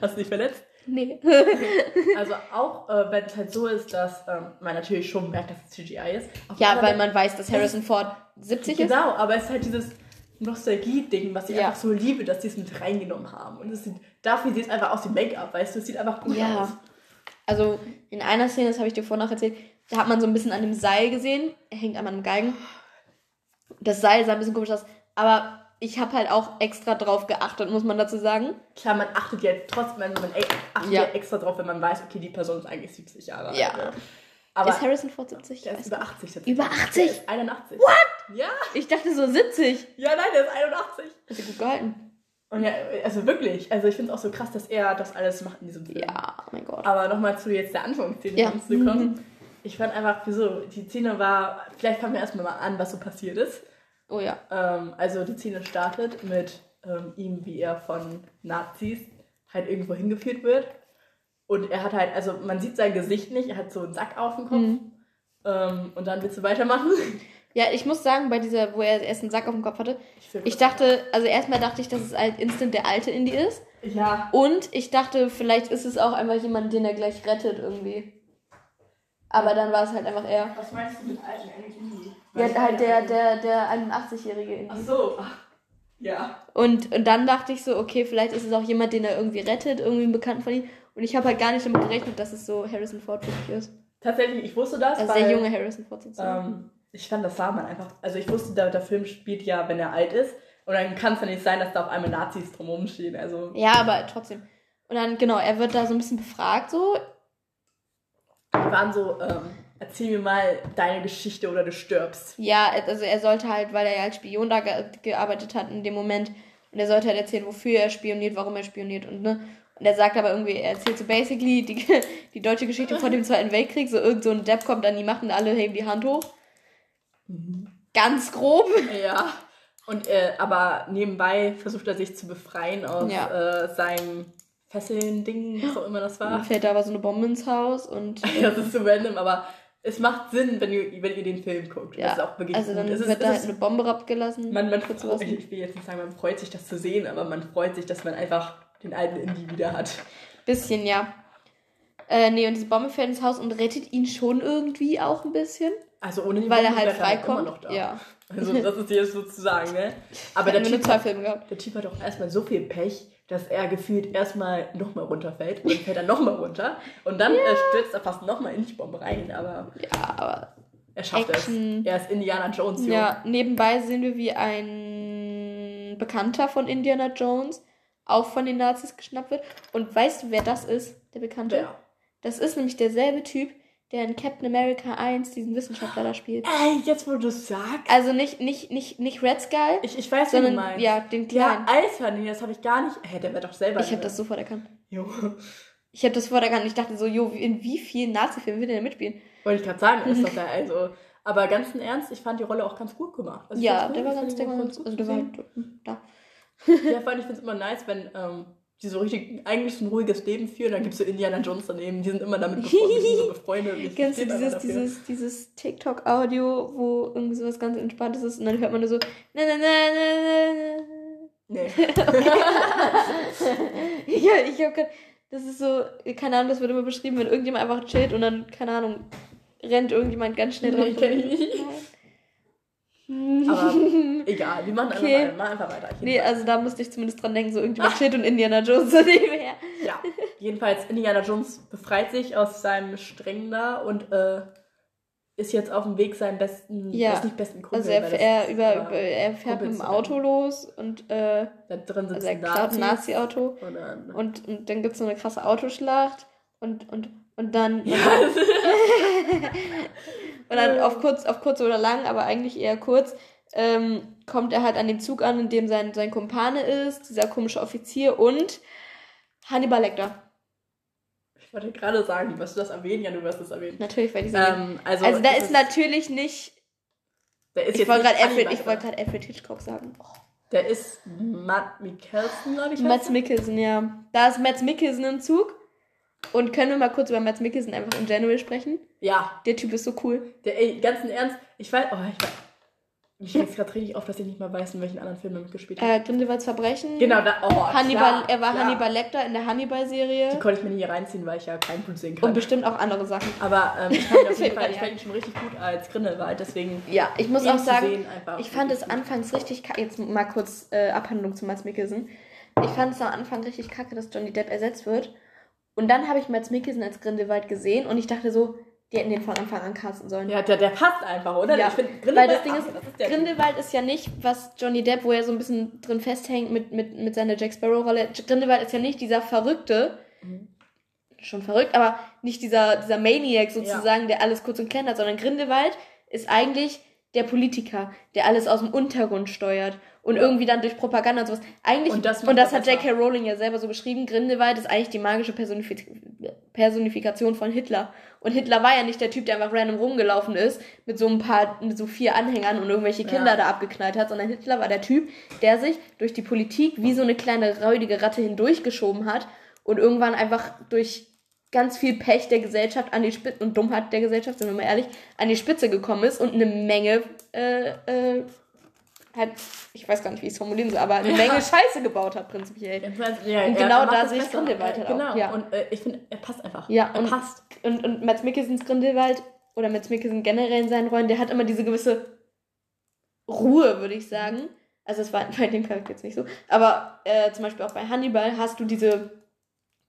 hast du dich verletzt? nee. Also auch, äh, wenn es halt so ist, dass ähm, man natürlich schon merkt, dass es CGI ist. Ja, weil man weiß, dass Harrison Ford 70 ist. Genau, aber es ist halt dieses Nostalgie-Ding, was ich Ja. einfach so liebe, dass die es mit reingenommen haben. Und es sieht, dafür sieht es einfach aus wie Make-up, weißt du, es sieht einfach gut Ja. aus. Also in einer Szene, das habe ich dir vorhin noch erzählt, da hat man so ein bisschen an dem Seil gesehen. Er hängt an einem Galgen. Das Seil sah ein bisschen komisch aus. Aber ich habe halt auch extra drauf geachtet, muss man dazu sagen. Klar, man achtet ja trotzdem, man achtet Ja. extra drauf, wenn man weiß, okay, die Person ist eigentlich 70 Jahre alt. Ja. Ne? Aber ist Harrison Ford 70? der ist über 80 tatsächlich. Über 80? Der ist 81. What? Ja, Ich dachte so 70. ja, nein, der ist 81. Hast du gut gehalten? Und ja, also wirklich, also ich finde es auch so krass, dass er das alles macht in diesem Film. Ja, oh mein Gott. Aber nochmal zu jetzt der Anfangsszene Ja. zu kommen. Ich fand einfach, wieso, die Szene war, vielleicht fangen wir erstmal mal an, was so passiert ist. Oh ja. Ähm, also die Szene startet mit ähm, ihm, wie er von Nazis halt irgendwo hingeführt wird. Und er hat halt, also man sieht sein Gesicht nicht, er hat so einen Sack auf dem Kopf. Mhm. Ähm, und dann willst du weitermachen? Ja, ich muss sagen, bei dieser, wo er erst einen Sack auf dem Kopf hatte, ich das- dachte, also erstmal dachte ich, dass es halt instant der alte Indie ist. Ja. Und ich dachte, vielleicht ist es auch einfach jemand, den er gleich rettet irgendwie. Aber dann war es halt einfach er. Was meinst du mit alten Energie? Ja, halt der, der, der 81-jährige Ach so. Ach, Ja. Und, und dann dachte ich so, okay, vielleicht ist es auch jemand, den er irgendwie rettet, irgendwie einen Bekannten von ihm. Und ich habe halt gar nicht damit gerechnet, dass es so Harrison Ford wirklich ist. Tatsächlich, ich wusste das. Also weil, der junge Harrison Ford sozusagen. Ähm, ich fand, das sah man einfach. Also ich wusste, der, der Film spielt ja, wenn er alt ist. Und dann kann es ja nicht sein, dass da auf einmal Nazis drumherum stehen. Also Ja, aber trotzdem. Und dann, genau, er wird da so ein bisschen befragt, so. die waren so, ähm, erzähl mir mal deine Geschichte oder du stirbst. Ja, also er sollte halt, weil er ja als Spion da ge gearbeitet hat in dem Moment, und er sollte halt erzählen, wofür er spioniert, warum er spioniert und ne. Und er sagt aber irgendwie, er erzählt so basically die, die deutsche Geschichte vor dem Zweiten Weltkrieg, so irgend so ein Depp kommt an die Macht und alle heben die Hand hoch. Ganz grob. Ja. Und äh, aber nebenbei versucht er sich zu befreien aus Ja. äh, seinem Fesseln-Ding, was auch immer das Dann war. fällt da aber so eine Bombe ins Haus und Das ist so random, aber es macht Sinn, wenn ihr, wenn ihr den Film guckt. ja, Das ist auch wirklich also dann gut. Es ist, wird es da ist, halt eine Bombe abgelassen. Man, man freut, ich will jetzt nicht sagen, man freut sich, das zu sehen, aber man freut sich, dass man einfach den alten Indie wieder hat. Bisschen, ja. Äh, nee, und diese Bombe fällt ins Haus und rettet ihn schon irgendwie auch ein bisschen. Also ohne die Weil er Bombe halt wäre immer freikommt. noch da. Ja. Also das ist jetzt sozusagen, ne? Aber der typ, hat, der Typ hat auch erstmal so viel Pech, dass er gefühlt erstmal nochmal runterfällt und dann fällt er nochmal runter und dann äh, stürzt er fast nochmal in die Bombe rein, aber Ja, aber er schafft Action. es. Er ist Indiana Jones, Junge. Ja, nebenbei sehen wir, wie ein Bekannter von Indiana Jones auch von den Nazis geschnappt wird. Und weißt du, wer das ist, der Bekannte? Wer? Das ist nämlich derselbe Typ, der in Captain America 1 diesen Wissenschaftler da spielt. Ey, jetzt wo du es sagst. Also nicht, nicht, nicht, nicht Red Skull, Ich, ich weiß, wie du sondern meinst. ja, den Ja, kleinen. Alter, nee, das habe ich gar nicht. Hä, der wird doch selber. ich habe das sofort erkannt. Jo. Ich habe das sofort erkannt. Ich dachte so, jo, in wie vielen Nazi-Filmen will der denn mitspielen? Wollte ich gerade sagen, ist doch der, also. Aber ganz im Ernst, ich fand die Rolle auch ganz gut gemacht. Also ja, fand's der war ganz, der war ganz, also der war halt da. Ja, vor allem, ich finde es immer nice, wenn ähm, die so richtig eigentlich so ein ruhiges Leben führen, dann gibt es so Indiana Jones daneben, die sind immer damit befreundet, die sind so befreundet. ich Kennst du dieses, dieses, dieses TikTok-Audio, wo irgendwie sowas ganz Entspanntes ist und dann hört man nur so. Na, na, na, na, Nee. na. ja, ich hab grad, Das ist so, keine Ahnung, das wird immer beschrieben, wenn irgendjemand einfach chillt und dann, keine Ahnung, rennt irgendjemand ganz schnell dran. Nee, kenn ich nicht. Aber egal, wir machen Okay. einfach, mal, einfach weiter. Nee, Jedenfalls. also da musste ich zumindest dran denken, so irgendjemand chillt und Indiana Jones nebenher. Ja, jedenfalls Indiana Jones befreit sich aus seinem Streng da und äh, ist jetzt auf dem Weg, seinen besten, Ja. ist nicht besten Kumpel, Also er, er, ist, über, über, er fährt mit dem Auto los und äh, Da drin also sitzen er klaut ein. Nazi-Auto. Und dann, Und, und dann gibt es so eine krasse Autoschlacht und, und, und dann. ja, Und dann auf kurz, auf kurz oder lang, aber eigentlich eher kurz, ähm, kommt er halt an den Zug an, in dem sein, sein Kumpane ist, dieser komische Offizier und Hannibal Lecter. ich wollte gerade sagen, wirst du das erwähnen? Ja, du wirst es erwähnen. Natürlich werde ich sagen. Ähm, also, also da es ist natürlich nicht. ist Ich wollte gerade Alfred, ich wollte gerade Alfred Hitchcock sagen. Oh, Der ist Matt Mikkelsen, glaube ich. er. Mikkelsen, ja. Da ist Mats Mikkelsen im Zug Und können wir mal kurz über Mads Mikkelsen einfach in general sprechen? Ja. Der Typ ist so cool. Der, ey, ganz im Ernst, ich weiß, oh, ich weiß, mich regt gerade richtig auf, dass ich nicht mal weiß, in welchen anderen Filmen er mitgespielt hat. Äh, Grindelwalds Verbrechen. Genau, da, oh, Hannibal, klar, er war klar. Hannibal Lecter in der Hannibal-Serie. Die konnte ich mir nie reinziehen, weil ich ja kein Blut sehen kann. Und bestimmt auch andere Sachen. Aber ähm, ich fand ihn auf jeden Fall, ich fand ihn schon richtig gut als Grindelwald, deswegen Ja, ich muss auch sagen, ich fand es anfangs richtig kacke. Jetzt mal kurz äh, Abhandlung zu Mads Mikkelsen. Ich fand es am Anfang richtig kacke, dass Johnny Depp ersetzt wird. Und dann habe ich Mads Mikkelsen als Grindelwald gesehen und ich dachte so, die hätten den von Anfang an casten sollen. Ja, der, der passt einfach, oder? Ja, ich find, Weil das Grindelwald- Ding ist, das Typ. Grindelwald ist ja nicht, was Johnny Depp, wo er so ein bisschen drin festhängt mit, mit, mit seiner Jack Sparrow-Rolle. Grindelwald ist ja nicht dieser Verrückte, Mhm. schon verrückt, aber nicht dieser, dieser Maniac sozusagen, der alles kurz und klein hat, sondern Grindelwald ist eigentlich der Politiker, der alles aus dem Untergrund steuert und Ja. irgendwie dann durch Propaganda und sowas. Eigentlich, Und und das das, macht er hat. J.K. Rowling ja selber so beschrieben, Grindelwald ist eigentlich die magische Personif Personifikation von Hitler. Und Hitler war ja nicht der Typ, der einfach random rumgelaufen ist, mit so ein paar, mit so vier Anhängern und irgendwelche Kinder Ja. da abgeknallt hat, sondern Hitler war der Typ, der sich durch die Politik wie so eine kleine räudige Ratte hindurchgeschoben hat und irgendwann einfach durch ganz viel Pech der Gesellschaft an die Spitze und Dummheit der Gesellschaft, sind wir mal ehrlich, an die Spitze gekommen ist und eine Menge, äh, äh, halt, ich weiß gar nicht, wie ich es formulieren soll, aber eine Ja. Menge Scheiße gebaut hat, prinzipiell. Ja, Und genau da sehe ich. Grindelwald halt auch, Genau, ja. und äh, ich finde, er passt einfach. Ja, er und- passt. Und, und Mads Mikkelsens Grindelwald oder Mads Mikkelsen generell in seinen Rollen, der hat immer diese gewisse Ruhe, würde ich sagen. Also es war bei dem Charakter jetzt nicht so. Aber äh, zum Beispiel auch bei Hannibal hast du diese,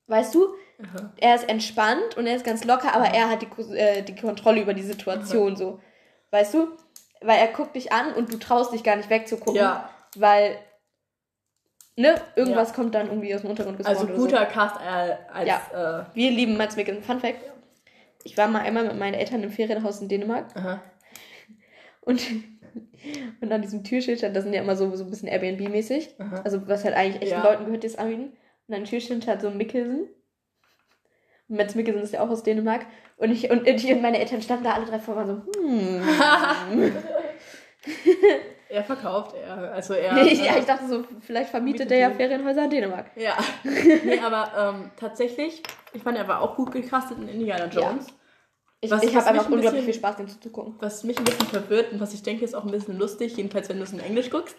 weißt du, Aha. er ist entspannt und er ist ganz locker, aber er hat die, äh, die Kontrolle über die Situation so. Weißt du? Weil er guckt dich an und du traust dich gar nicht wegzugucken. Ja, Weil, ne, irgendwas kommt dann irgendwie aus dem Untergrund also oder so. guter Cast äh, als. Ja. Wir lieben Mads Mikkelsen. Fun Fact. Ich war mal einmal mit meinen Eltern im Ferienhaus in Dänemark Äh, aha. und, und an diesem Türschild stand, das sind ja immer so, so ein bisschen Airbnb-mäßig. Aha. Also was halt eigentlich echten Ja. Leuten gehört, die es anbieten. Und an dem Türschild stand so Mikkelsen. Mads Mikkelsen ist ja auch aus Dänemark. Und ich und, ich und meine Eltern standen da alle drei vor und waren so, hm. er verkauft, er. Also er. ja, äh, ich dachte so, vielleicht vermietet Mietet der ja. Ferienhäuser in Dänemark. Ja. nee, aber ähm, tatsächlich, ich fand, er war auch gut gecastet in Indiana Jones. Ich, Was- ich habe einfach ein unglaublich bisschen- viel Spaß, dem zuzugucken. Was mich ein bisschen verwirrt und was ich denke, ist auch ein bisschen lustig, jedenfalls wenn du es in Englisch guckst,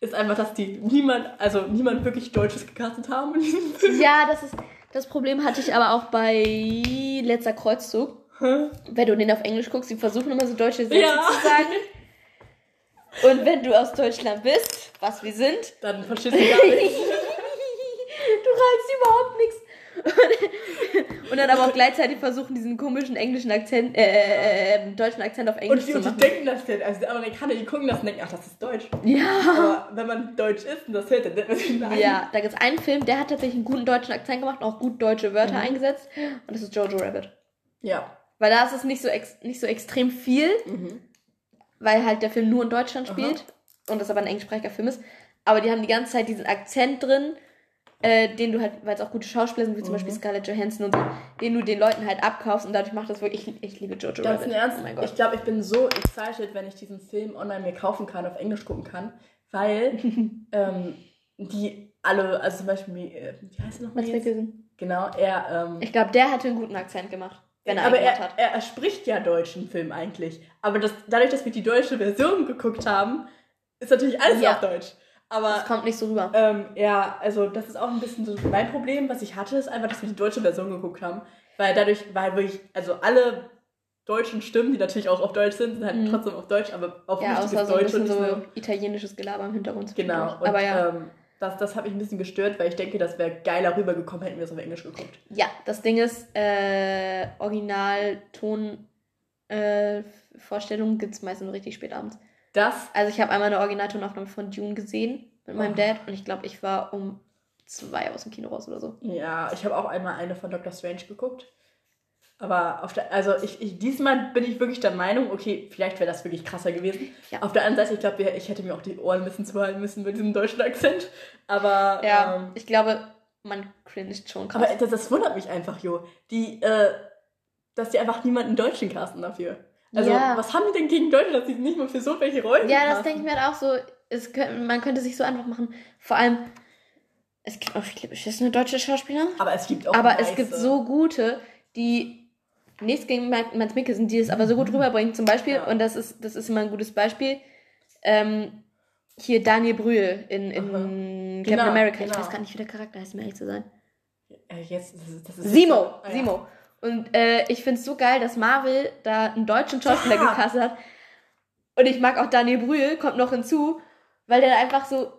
ist einfach, dass die niemand, also niemand wirklich Deutsches gecastet haben in diesem Film. Ja, das ist. Das Problem hatte ich aber auch bei letzter Kreuzzug. Wenn du den auf Englisch guckst, die versuchen immer so deutsche Sätze Ja. zu sagen. Und wenn du aus Deutschland bist, was wir sind, Dann verstehst du gar nicht. du reichst überhaupt nichts. Und, und dann aber auch gleichzeitig versuchen, diesen komischen englischen Akzent, äh, äh, äh, deutschen Akzent auf Und Englisch die, zu und die machen. denken das denn, also die Amerikaner, die gucken das und denken, ach, das ist Deutsch. Ja. Aber wenn man Deutsch ist und das hört, dann denkt man sich, nein. Ja, da gibt es einen Film, der hat tatsächlich einen guten deutschen Akzent gemacht, auch gut deutsche Wörter Mhm. eingesetzt. Und das ist Jojo Rabbit. Ja. Weil da ist es nicht so, ex nicht so extrem viel, Mhm. weil halt der Film nur in Deutschland Aha. spielt und das aber ein englischsprachiger Film ist. Aber die haben die ganze Zeit diesen Akzent drin, äh, den du halt, weil es auch gute Schauspieler sind, wie zum Mhm. Beispiel Scarlett Johansson und so, den du den Leuten halt abkaufst und dadurch macht das wirklich, ich, ich liebe Jojo Ganz Rabbit. im Ernst, Oh mein Gott. ich glaube, ich bin so excited, wenn ich diesen Film online mir kaufen kann, auf Englisch gucken kann, weil ähm, die alle, also zum Beispiel, äh, wie heißt er nochmal. Genau, er, ähm, Ich glaube, der hatte einen guten Akzent gemacht, wenn er aber er, hat. er, er spricht ja Deutsch im Film eigentlich. Aber das, dadurch, dass wir die deutsche Version geguckt haben, ist natürlich alles Ja. auf Deutsch. Aber Das kommt nicht so rüber. ähm, ja, also das ist auch ein bisschen so mein Problem, was ich hatte, ist einfach, dass wir die deutsche Version geguckt haben. Weil dadurch war wirklich, also alle deutschen Stimmen, die natürlich auch auf Deutsch sind, sind halt Mhm. trotzdem auf Deutsch, aber auf Ja, richtiges so Deutsch und so nur. italienisches Gelaber im Hintergrund. Genau. Und Aber ja. ähm, das, das hat mich ein bisschen gestört, weil ich denke, das wäre geiler rübergekommen, hätten wir es auf Englisch geguckt. Ja, das Ding ist, äh, Originalton äh, Vorstellungen gibt es meistens nur richtig spät abends. Das, Also ich habe einmal eine Originaltonaufnahme von Dune gesehen mit meinem Oh. Dad und ich glaube, ich war um zwei aus dem Kino raus oder so. ja, ich habe auch einmal eine von Doctor Strange geguckt. Aber auf der, also ich, ich, diesmal bin ich wirklich der Meinung, okay, vielleicht wäre das wirklich krasser gewesen. Ja. Auf der anderen Seite, ich glaube, ich hätte mir auch die Ohren ein bisschen zuhalten müssen mit diesem deutschen Akzent. Aber, Ja, ähm, ich glaube, man cringed schon krass. aber das, das wundert mich einfach, Jo. Die, äh, dass die einfach niemanden Deutschen casten dafür. Also, Ja. was haben die denn gegen Deutsche, dass die nicht mal für so welche Rollen ja, das denke ich mir halt auch so. Es könnt, man könnte sich so einfach machen. Vor allem, Es gibt auch viele beschissene deutsche Schauspieler. Aber es gibt auch Aber nice. es gibt so gute, die nichts gegen Mads Mikkelsen, die es aber so gut rüberbringen. Zum Beispiel, Ja. und das ist, das ist immer ein gutes Beispiel, ähm, hier Daniel Brühl in, in. Captain Genau, America. Ich genau. weiß gar nicht, wie der Charakter heißt, um ehrlich zu sein. Äh, jetzt, das ist, das ist Simo, Ah, ja. Und äh, ich finde es so geil, dass Marvel da einen deutschen Schauspieler Ja. gecastet hat. Und ich mag auch Daniel Brühl, kommt noch hinzu, weil der einfach so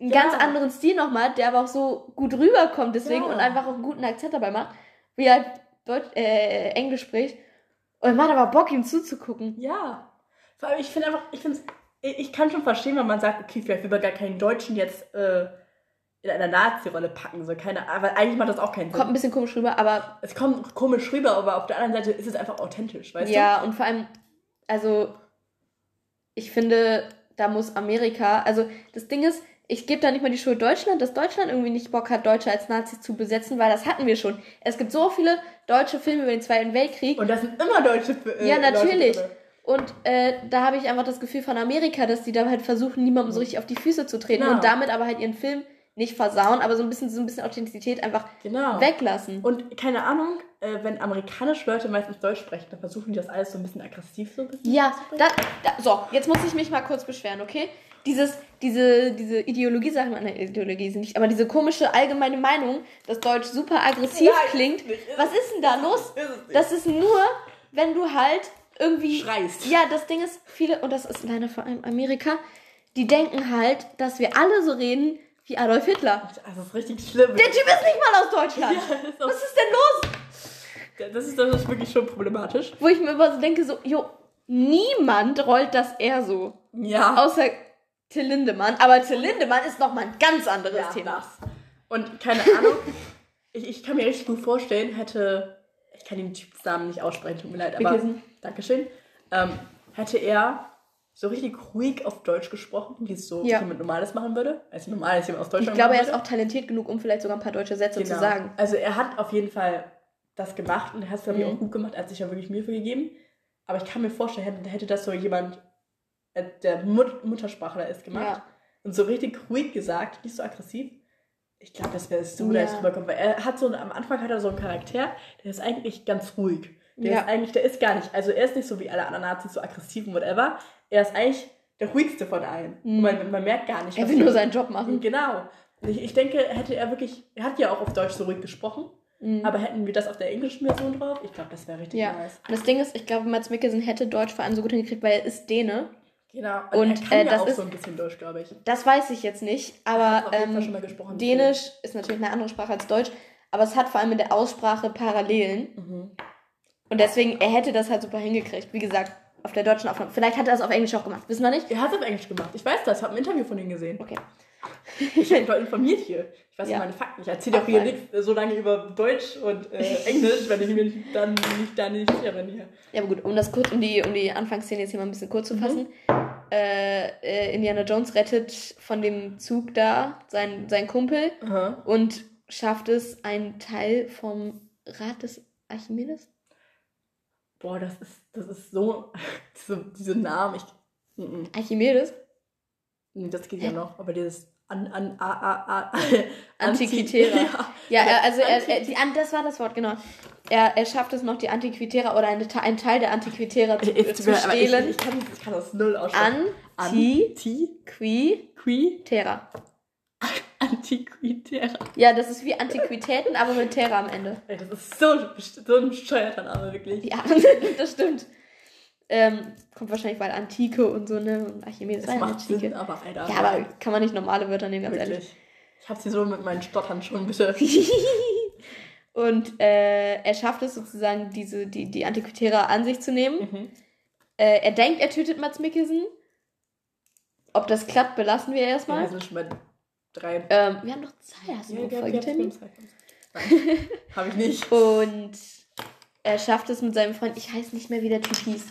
einen Ja. ganz anderen Stil noch mal hat, der aber auch so gut rüberkommt deswegen Ja. und einfach auch einen guten Akzent dabei macht, wie er Deutsch, äh, Englisch spricht. Und macht aber Bock, ihm zuzugucken. Ja. Vor allem, ich finde einfach, ich finde ich ich kann schon verstehen, wenn man sagt, okay, vielleicht will man gar keinen Deutschen jetzt äh, in einer Nazi-Rolle packen. So, keine Ahnung, weil eigentlich macht das auch keinen Sinn. Kommt ein bisschen komisch rüber, aber es kommt komisch rüber, aber auf der anderen Seite ist es einfach authentisch, weißt ja, und vor allem, also ich finde, da muss Amerika, also das Ding ist, ich gebe da nicht mal die Schuld Deutschland, dass Deutschland irgendwie nicht Bock hat, Deutsche als Nazis zu besetzen, weil das hatten wir schon. Es gibt so viele deutsche Filme über den Zweiten Weltkrieg du? Und das sind immer deutsche äh, Ja, natürlich. und äh, da habe ich einfach das Gefühl von Amerika, dass die da halt versuchen, niemandem so richtig auf die Füße zu treten Genau. und damit aber halt ihren Film nicht versauen, aber so ein bisschen so ein bisschen Authentizität einfach Genau. weglassen. Und keine Ahnung, äh, wenn amerikanische Leute meistens Deutsch sprechen, dann versuchen die das alles so ein bisschen aggressiv so ein bisschen. Ja, da, da, so, jetzt muss ich mich mal kurz beschweren, okay? Dieses, diese, diese Ideologie, sagen wir, ne, Ideologie ist nicht, aber diese komische allgemeine Meinung, dass Deutsch super aggressiv Nein, klingt. nicht, ist Was ist denn da los? Ist. Das ist nur, wenn du halt irgendwie. Schreist. Ja, das Ding ist, viele, und das ist leider vor allem Amerika, die denken halt, dass wir alle so reden wie Adolf Hitler. Also, das ist richtig schlimm. Der Typ ist nicht mal aus Deutschland. Ja, ist Was ist denn los? Das ist, das ist wirklich schon problematisch. Wo ich mir immer so denke, so, jo, niemand rollt das eher so. Ja. Außer Till Lindemann. Aber Till Lindemann ist nochmal ein ganz anderes Ja, Thema. das. Und keine Ahnung, ich, ich kann mir richtig gut vorstellen, hätte, ich kann den Typsnamen nicht aussprechen, tut mir leid, aber. Dankeschön, ähm, hätte er so richtig ruhig auf Deutsch gesprochen, wie es so Ja. jemand Normales machen würde. Also normal ist jemand aus Ich Deutschland glaube, er ist auch talentiert genug, um vielleicht sogar ein paar deutsche Sätze Genau. zu sagen. Also er hat auf jeden Fall das gemacht und er hat es, glaube ich, Mhm. auch gut gemacht. Er hat sich ja wirklich Mühe für gegeben. Aber ich kann mir vorstellen, hätte, hätte das so jemand, äh, der Mut Muttersprachler ist, gemacht Ja. und so richtig ruhig gesagt, nicht so aggressiv. Ich glaube, das wäre so Ja. nice rüberkommen. Weil er hat so, am Anfang hat er so einen Charakter, der ist eigentlich ganz ruhig. Der Ja. ist eigentlich, der ist gar nicht, also er ist nicht so wie alle anderen Nazis, so aggressiv und whatever. Er ist eigentlich der ruhigste von allen. Mhm. Und man, man merkt gar nicht, Er will nur seinen Job machen. Genau. Ich, ich denke, hätte er wirklich, er hat ja auch auf Deutsch so ruhig gesprochen, Mhm. aber hätten wir das auf der englischen Version drauf, ich glaube, das wäre richtig Ja. nice. Und das Ding ist, ich glaube, Mats Mikkelsen hätte Deutsch vor allem so gut hingekriegt, weil er ist Däne. Genau. Und, er kann äh, ja das auch ist- so ein bisschen Deutsch, glaube ich. Das weiß ich jetzt nicht, Er aber ähm, schon mal gesprochen. Dänisch ist natürlich eine andere Sprache als Deutsch, aber es hat vor allem in der Aussprache Parallelen. Mhm. Und deswegen, er hätte das halt super hingekriegt. Wie gesagt, auf der deutschen Aufnahme. Vielleicht hat er das auf Englisch auch gemacht. Wissen wir nicht? Er hat es auf Englisch gemacht. Ich weiß das, ich habe ein Interview von ihm gesehen. Okay. Ich bin voll informiert hier. Ich weiß Ja. meine Fakten. Ich erzähle auch hier nichts so lange über Deutsch und äh, Englisch, wenn ich mir dann nicht da nicht sicher bin hier. Ja, aber gut, um das kurz, um die, um die Anfangsszene jetzt hier mal ein bisschen kurz zu fassen. Äh, äh, Indiana Jones rettet von dem Zug da seinen, seinen Kumpel Aha. und schafft es, einen Teil vom Rad des Archimedes. Boah, das ist, das ist so, so diese Namen. Ich, Mhm. Archimedes? Nee, das geht ja noch, aber dieses an, an, a, a, a, Antiquitärer. Ja. Ja, Ja, also er, Anti- er, die, an- das war das Wort, genau. Er, er schafft es noch, die Antiquitärer oder eine, einen Teil der Antiquitärer zu, Ich, zu ich, aber ich, stehlen. ich, kann, ich kann das null aussprechen. Antiquitära. Anti, qui, Antiquitärer. Ja, das ist wie Antiquitäten, aber mit Terra am Ende. Ey, das ist so, so ein bescheuerter Name, wirklich. Ja, das stimmt. Ähm, kommt wahrscheinlich, weil Antike und so, ne? Und Archimedes Das war ja macht Sinn, Antike. aber Alter. Ja, aber kann man nicht normale Wörter nehmen, ganz ehrlich. wirklich. Ich hab sie so mit meinen Stottern schon, bitte. Und äh, er schafft es sozusagen, diese, die, die Antiquitärer an sich zu nehmen. Mhm. Äh, er denkt, er tötet Mats Mikkelsen. Ob das klappt, belassen wir Ja, erstmal. wir sind schon bei drei. Ähm, wir haben noch Zeit, hast du Ja, noch ja, Folgetermin? Nein, hab ich nicht. Und er schafft es mit seinem Freund, ich weiß nicht mehr, wie der Typ hieß.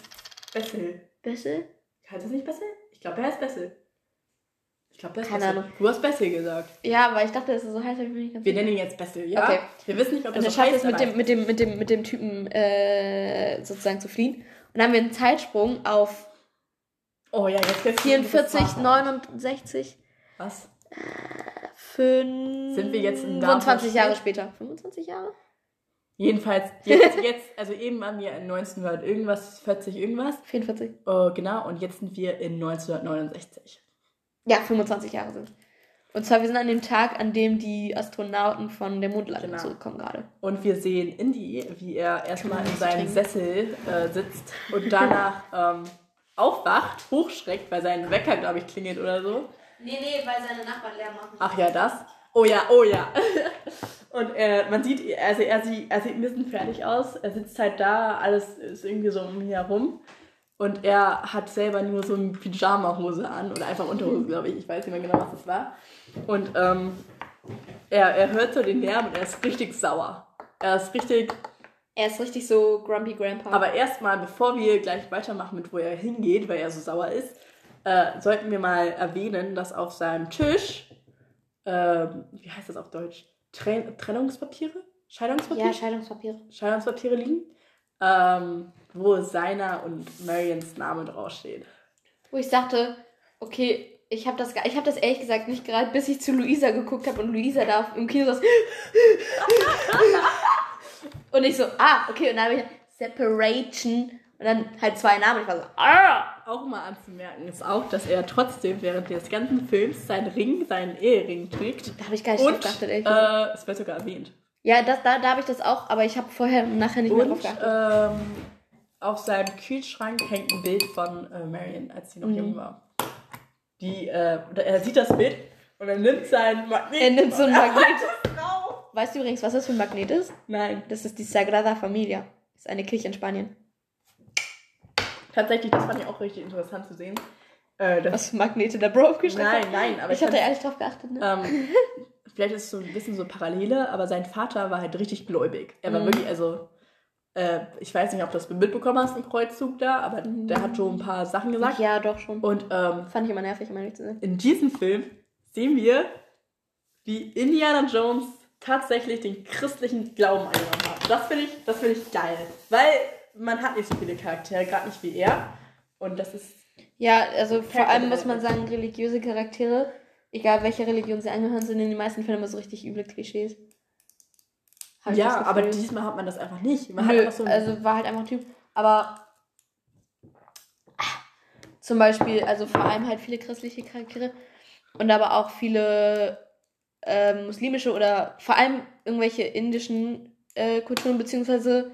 Bessel. Bessel? Heißt das nicht Bessel? Ich glaube, er heißt Bessel. Ich glaube, ist Keine. Ahnung. Du hast Bessel gesagt. Ja, aber ich dachte, dass er so heißt, ich bin nicht ganz Wir nennen ihn jetzt Bessel, ja? Okay. Wir wissen nicht, ob er Und er so schafft es mit dem, mit, dem, mit, dem, mit dem Typen äh, sozusagen zu fliehen. Und dann haben wir einen Zeitsprung auf Oh ja, jetzt jetzt 44, das war- 69, Was? Fünf, Sind wir jetzt in 25 Jahre später. 25 Jahre? Jedenfalls, jetzt, jetzt, also eben waren wir in 1900 irgendwas, 40 irgendwas. 44. Äh, genau, und jetzt sind wir in 1969. Ja, 25 Jahre sind. Und zwar, wir sind an dem Tag, an dem die Astronauten von der Mondlandung Genau. zurückkommen gerade. Und wir sehen Indy, wie er erstmal in seinem. Sessel äh, sitzt und danach ähm, aufwacht, hochschreckt, weil sein Wecker, glaube ich, klingelt oder so. Nee, nee, weil seine Nachbarn Lärm machen. Ach ja, das. Oh ja, oh ja. Und äh, man sieht, also er sieht, er sieht ein bisschen fertig aus. Er sitzt halt da, alles ist irgendwie so um ihn herum. Und er hat selber nur so eine Pyjama-Hose an oder einfach Unterhose, glaube ich. Ich weiß nicht mehr genau, was das war. Und ähm, er, er hört so den Lärm und er ist richtig sauer. Er ist richtig. Er ist richtig so Grumpy Grandpa. Aber erstmal, bevor wir gleich weitermachen mit wo er hingeht, weil er so sauer ist, äh, sollten wir mal erwähnen, dass auf seinem Tisch, ähm, wie heißt das auf Deutsch? Tren Trennungspapiere? Scheidungspapiere? ja, Scheidungspapiere. Scheidungspapiere liegen, ähm, wo seiner und Marians Name draufsteht. Wo ich sagte, okay, ich habe das, ich hab das ehrlich gesagt nicht gerade, bis ich zu Luisa geguckt habe und Luisa da im Kino saß. und ich so, ah, okay, und dann habe ich Separation und dann halt zwei Namen. Ich war so, ah! Auch mal anzumerken ist auch, dass er trotzdem während des ganzen Films seinen Ring, seinen Ehering trägt. Da habe ich gar nicht Und geachtet, ehrlich gesagt. äh, es wird sogar erwähnt. Ja, das, da, da habe ich das auch, aber ich habe vorher und nachher nicht mehr drauf Und geachtet. ähm, auf seinem Kühlschrank hängt ein Bild von äh, Marion, als sie noch Mhm. jung war. Die, äh, er sieht das Bild und er nimmt sein Magnet. Er nimmt so ein Magnet. Weißt du übrigens, was das für ein Magnet ist? Nein, Das ist die Sagrada Familia. Das ist eine Kirche in Spanien. Tatsächlich, das fand ich auch richtig interessant zu sehen. Äh, das, Was Magnete der Bro aufgeschrieben nein, nein, aber Ich hatte ehrlich drauf geachtet, ne? ähm, vielleicht ist es so ein bisschen so Parallele, aber sein Vater war halt richtig gläubig. Er war Mhm. wirklich, also, äh, ich weiß nicht, ob du das mitbekommen hast im Kreuzzug da, aber der hat so ein paar Sachen gesagt. Ja, doch schon. Und ähm, Fand ich immer nervig, um ehrlich zu sein. in diesem Film sehen wir, wie Indiana Jones tatsächlich den christlichen Glauben eingenommen hat. Das finde ich, das finde ich geil. Weil man hat nicht so viele Charaktere, gerade nicht wie er. Und das ist. Ja, also vor allem muss man sagen, religiöse Charaktere, egal welche Religion sie angehören, sind in den meisten Fällen immer so richtig üble Klischees. Hab ja, aber diesmal hat man das einfach nicht. Man Nö, hat einfach so also war halt einfach ein Typ. Aber zum Beispiel, also vor allem halt viele christliche Charaktere und aber auch viele äh, muslimische oder vor allem irgendwelche indischen äh, Kulturen beziehungsweise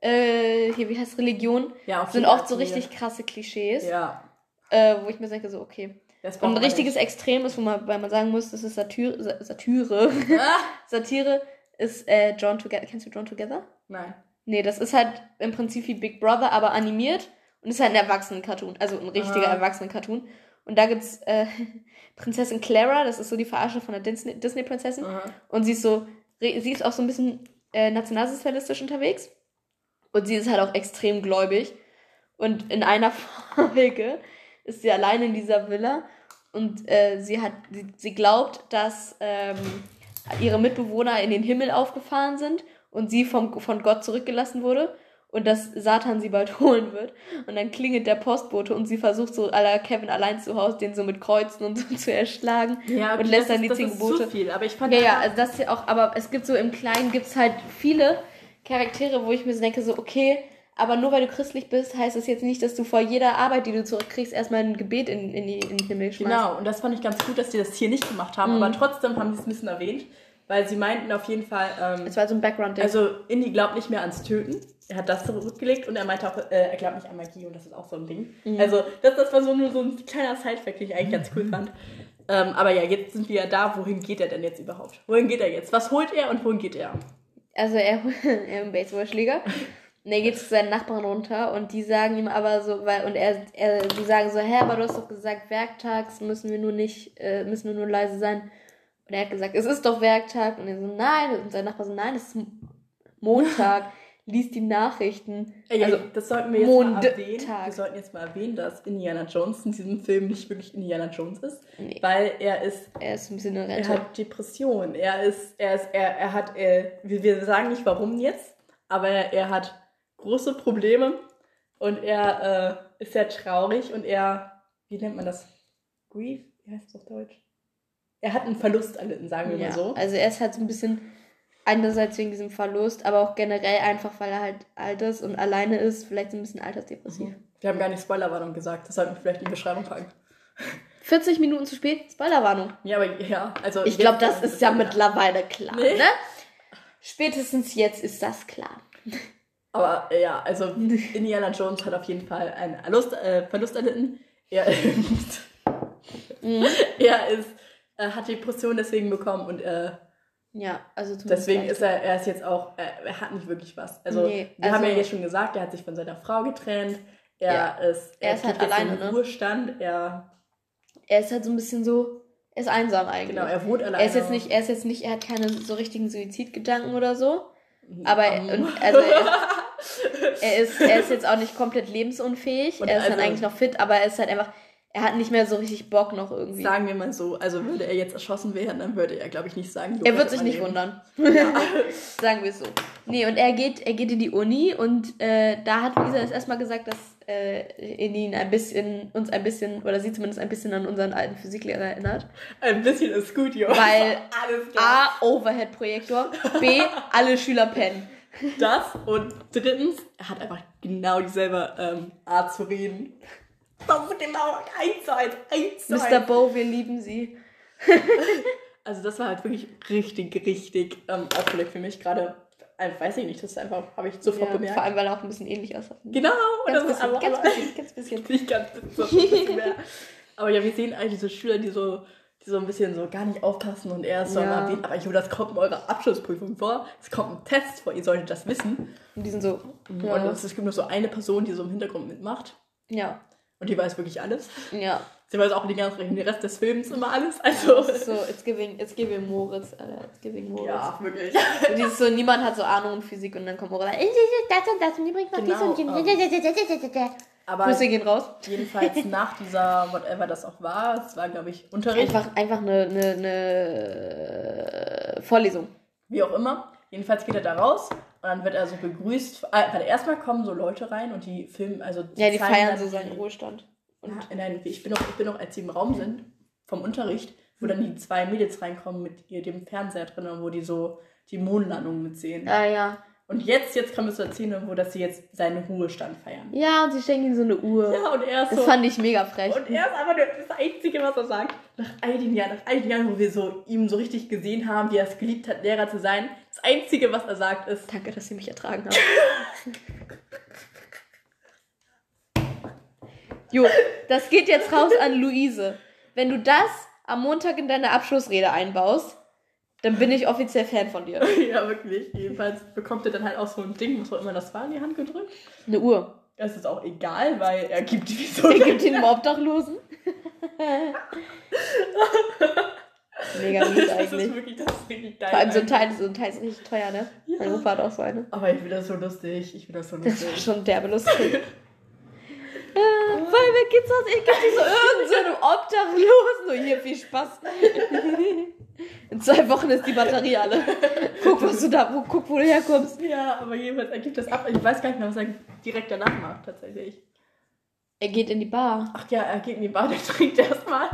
äh, hier, wie heißt Religion, ja, auf sind oft so richtig krasse Klischees, Ja. äh, wo ich mir denke, so, okay. Und ein richtiges nicht. Extrem ist, wo man, weil man sagen muss, das ist Satire, Sa- Satire. Ah! Satire ist äh, Drawn Together. Kennst du Drawn Together? Nein. Nee, das ist halt im Prinzip wie Big Brother, aber animiert und ist halt ein Erwachsenen-Cartoon, also ein richtiger Aha. Erwachsenen-Cartoon. Und da gibt's äh, Prinzessin Clara, das ist so die Verarsche von der Disney- Disney-Prinzessin. Aha. Und sie ist so, sie ist auch so ein bisschen äh, nationalsozialistisch unterwegs. Und sie ist halt auch extrem gläubig. Und in einer Folge ist sie allein in dieser Villa und äh, sie hat, sie, sie glaubt, dass ähm, ihre Mitbewohner in den Himmel aufgefahren sind und sie vom, von Gott zurückgelassen wurde und dass Satan sie bald holen wird. Und dann klingelt der Postbote und sie versucht so aller Kevin allein zu Hause, den so mit Kreuzen und so zu erschlagen. Ja, Und okay, lässt das dann die ist, das zehn Gebote. zu viel, aber ich fand Ja, ja, also das hier auch, aber es gibt so im Kleinen gibt's halt viele Charaktere, wo ich mir so denke, so, okay, aber nur weil du christlich bist, heißt das jetzt nicht, dass du vor jeder Arbeit, die du zurückkriegst, erstmal ein Gebet in, in, die, in den Himmel schmeißt. Genau, und das fand ich ganz gut, dass die das hier nicht gemacht haben, Mhm. aber trotzdem haben sie es ein bisschen erwähnt, weil sie meinten auf jeden Fall, ähm, Das war so ein Background-Ding. also Indy glaubt nicht mehr ans Töten. Er hat das zurückgelegt und er meinte auch, äh, er glaubt nicht an Magie und das ist auch so ein Ding. Mhm. Also das, das war so nur so ein kleiner Sidefact, den ich eigentlich ganz cool fand. Ähm, aber ja, jetzt sind wir ja da. Wohin geht er denn jetzt überhaupt? Wohin geht er jetzt? Was holt er und wohin geht er? Also er, er einen Baseballschläger. Und er geht zu seinen Nachbarn runter und die sagen ihm aber so, weil, und er, er, die sagen so, hä, aber du hast doch gesagt, werktags müssen wir nur nicht, äh, müssen wir nur leise sein. Und er hat gesagt, es ist doch Werktag. Und er so, nein. Und sein Nachbar so, nein, es ist Montag. Lies die Nachrichten. Ey, Also, das sollten wir jetzt mal Montag. erwähnen. Wir sollten jetzt mal erwähnen, dass Indiana Jones in diesem Film nicht wirklich Indiana Jones ist, Nee, weil er ist er ist ein bisschen eine Er Rente. hat Depression. Er ist, er ist, er, er hat, äh, wir, wir sagen nicht warum jetzt, aber er, er hat große Probleme und er äh, ist sehr traurig und er, wie nennt man das? Grief? Wie heißt das auf Deutsch? er hat einen Verlust erlitten, sagen wir Ja, mal so. Also er ist halt so ein bisschen einerseits wegen diesem Verlust, aber auch generell einfach, weil er halt alt ist und alleine ist, vielleicht so ein bisschen altersdepressiv. Wir haben gar nicht Spoilerwarnung gesagt, das sollten wir vielleicht in die Beschreibung packen. 40 Minuten zu spät, Spoilerwarnung. Ja, aber ja, also. Ich glaube, das ist ja mittlerweile klar, Nee. ne? Spätestens jetzt ist das klar. Aber ja, also Indiana Jones hat auf jeden Fall einen Verlust, äh, Verlust erlitten. Er, Mhm. er ist, äh, hat Depression deswegen bekommen und äh, Ja, also zumindest deswegen ist er, er ist jetzt auch, er, er hat nicht wirklich was. Also Nee, wir haben ja also- jetzt schon gesagt, er hat sich von seiner Frau getrennt. Er Ja. ist, Er ist halt alleine, ne? Ruhestand. Er, Er ist halt so ein bisschen so, er ist einsam eigentlich. genau, er wohnt alleine. er ist jetzt nicht, er ist jetzt nicht, er hat keine so richtigen Suizidgedanken oder so. Aber Um, und, also er, er ist, er ist jetzt auch nicht komplett lebensunfähig. Und er ist dann also- eigentlich noch fit, aber er ist halt einfach, er hat nicht mehr so richtig Bock noch irgendwie. Sagen wir mal so, also würde er jetzt erschossen werden, dann würde er, glaube ich, nicht sagen. er wird sich nicht Leben. wundern. Sagen wir es so. Nee, und er geht, er geht in die Uni und äh, da hat Luisa jetzt erstmal gesagt, dass äh, in ihn ein bisschen, uns ein bisschen, oder sie zumindest ein bisschen an unseren alten Physiklehrer erinnert. Ein bisschen ist gut, Jo. Weil. A, Overhead-Projektor, B, alle Schüler pennen. Das und drittens, er hat einfach genau dieselbe ähm, Art zu reden. Ist genau eins zu eins, eins zu Mr. Bo, wir lieben sie. Also das war halt wirklich richtig, richtig ähm, auffällig für mich. Gerade, äh, weiß ich nicht, das ist einfach, habe ich sofort Ja, bemerkt. vor allem, weil er auch ein bisschen ähnlich aussah. genau, Ganz das ist bisschen, aber, ganz aber, bisschen, ganz bisschen. nicht ganz so ein bisschen mehr. Aber ja, wir sehen eigentlich diese Schüler, die so, die so ein bisschen so gar nicht aufpassen und er ist so Ja. aber jo, das kommt in eurer Abschlussprüfung vor, es kommt ein Test vor, ihr solltet das wissen. Und die sind so, Und ja, es gibt nur so eine Person, die so im Hintergrund mitmacht. ja, Und die weiß wirklich alles. ja. Sie weiß auch den ganzen den Rest des Films immer alles. Also. So, it's giving, it's giving Moritz, Alter, it's giving Moritz. Ja, wirklich. Dieses so, niemand hat so Ahnung in Physik und dann kommt Moritz, äh, das und das und übrigens noch Genau, dies und jenes. Aber Grüße gehen raus. jedenfalls nach dieser, whatever das auch war, es war, glaube ich, Unterricht, Einfach, einfach eine, eine, eine Vorlesung. wie auch immer. Jedenfalls geht er da raus und dann wird er so begrüßt. Äh, weil erstmal kommen so Leute rein und die filmen, also Ja, die feiern so die- seinen Ruhestand. Und Ja, nein, ich bin, noch, ich bin noch, als sie im Raum sind, vom Unterricht, wo dann die zwei Mädels reinkommen mit ihr, dem Fernseher drin und wo die so die Mondlandung mitsehen. ah ja. Und jetzt, jetzt kommen wir zur Szene, wo dass sie jetzt seinen Ruhestand feiern. Ja, und sie schenken ihm so eine Uhr. Ja, und er ist Das so. fand ich mega frech. Und er ist aber nur das Einzige, was er sagt. Nach all den Jahren, nach all den Jahren, wo wir so ihm so richtig gesehen haben, wie er es geliebt hat, Lehrer zu sein, das Einzige, was er sagt, ist, Danke, dass Sie mich ertragen haben. jo, das geht jetzt raus an Luise. Wenn du das am Montag in deine Abschlussrede einbaust, dann bin ich offiziell Fan von dir. ja wirklich, jedenfalls bekommt er dann halt auch so ein Ding, was auch immer das war, in die Hand gedrückt. Eine Uhr. Das ist auch egal, weil er gibt die so. Er gibt einem Obdachlosen. Mega mies das ist eigentlich. wirklich, das ist richtig geil. Vor allem so ein Teil, so ein Teil ist richtig teuer, ne? Ja. Mein Opa hat auch so eine. Aber ich finde das so lustig, ich finde das so Das war lustig. schon derbe lustig. Äh, Weil wer geht's aus? Ich geb die so irgend so einem Obdachlosen. So, hier, viel Spaß. In zwei Wochen ist die Batterie alle. Guck, was du da, wo, guck, wo du herkommst. ja, aber jedenfalls, er gibt das ab. Ich weiß gar nicht mehr, was er direkt danach macht, tatsächlich. Er geht in die Bar. Ach ja, er geht in die Bar, der trinkt erstmal.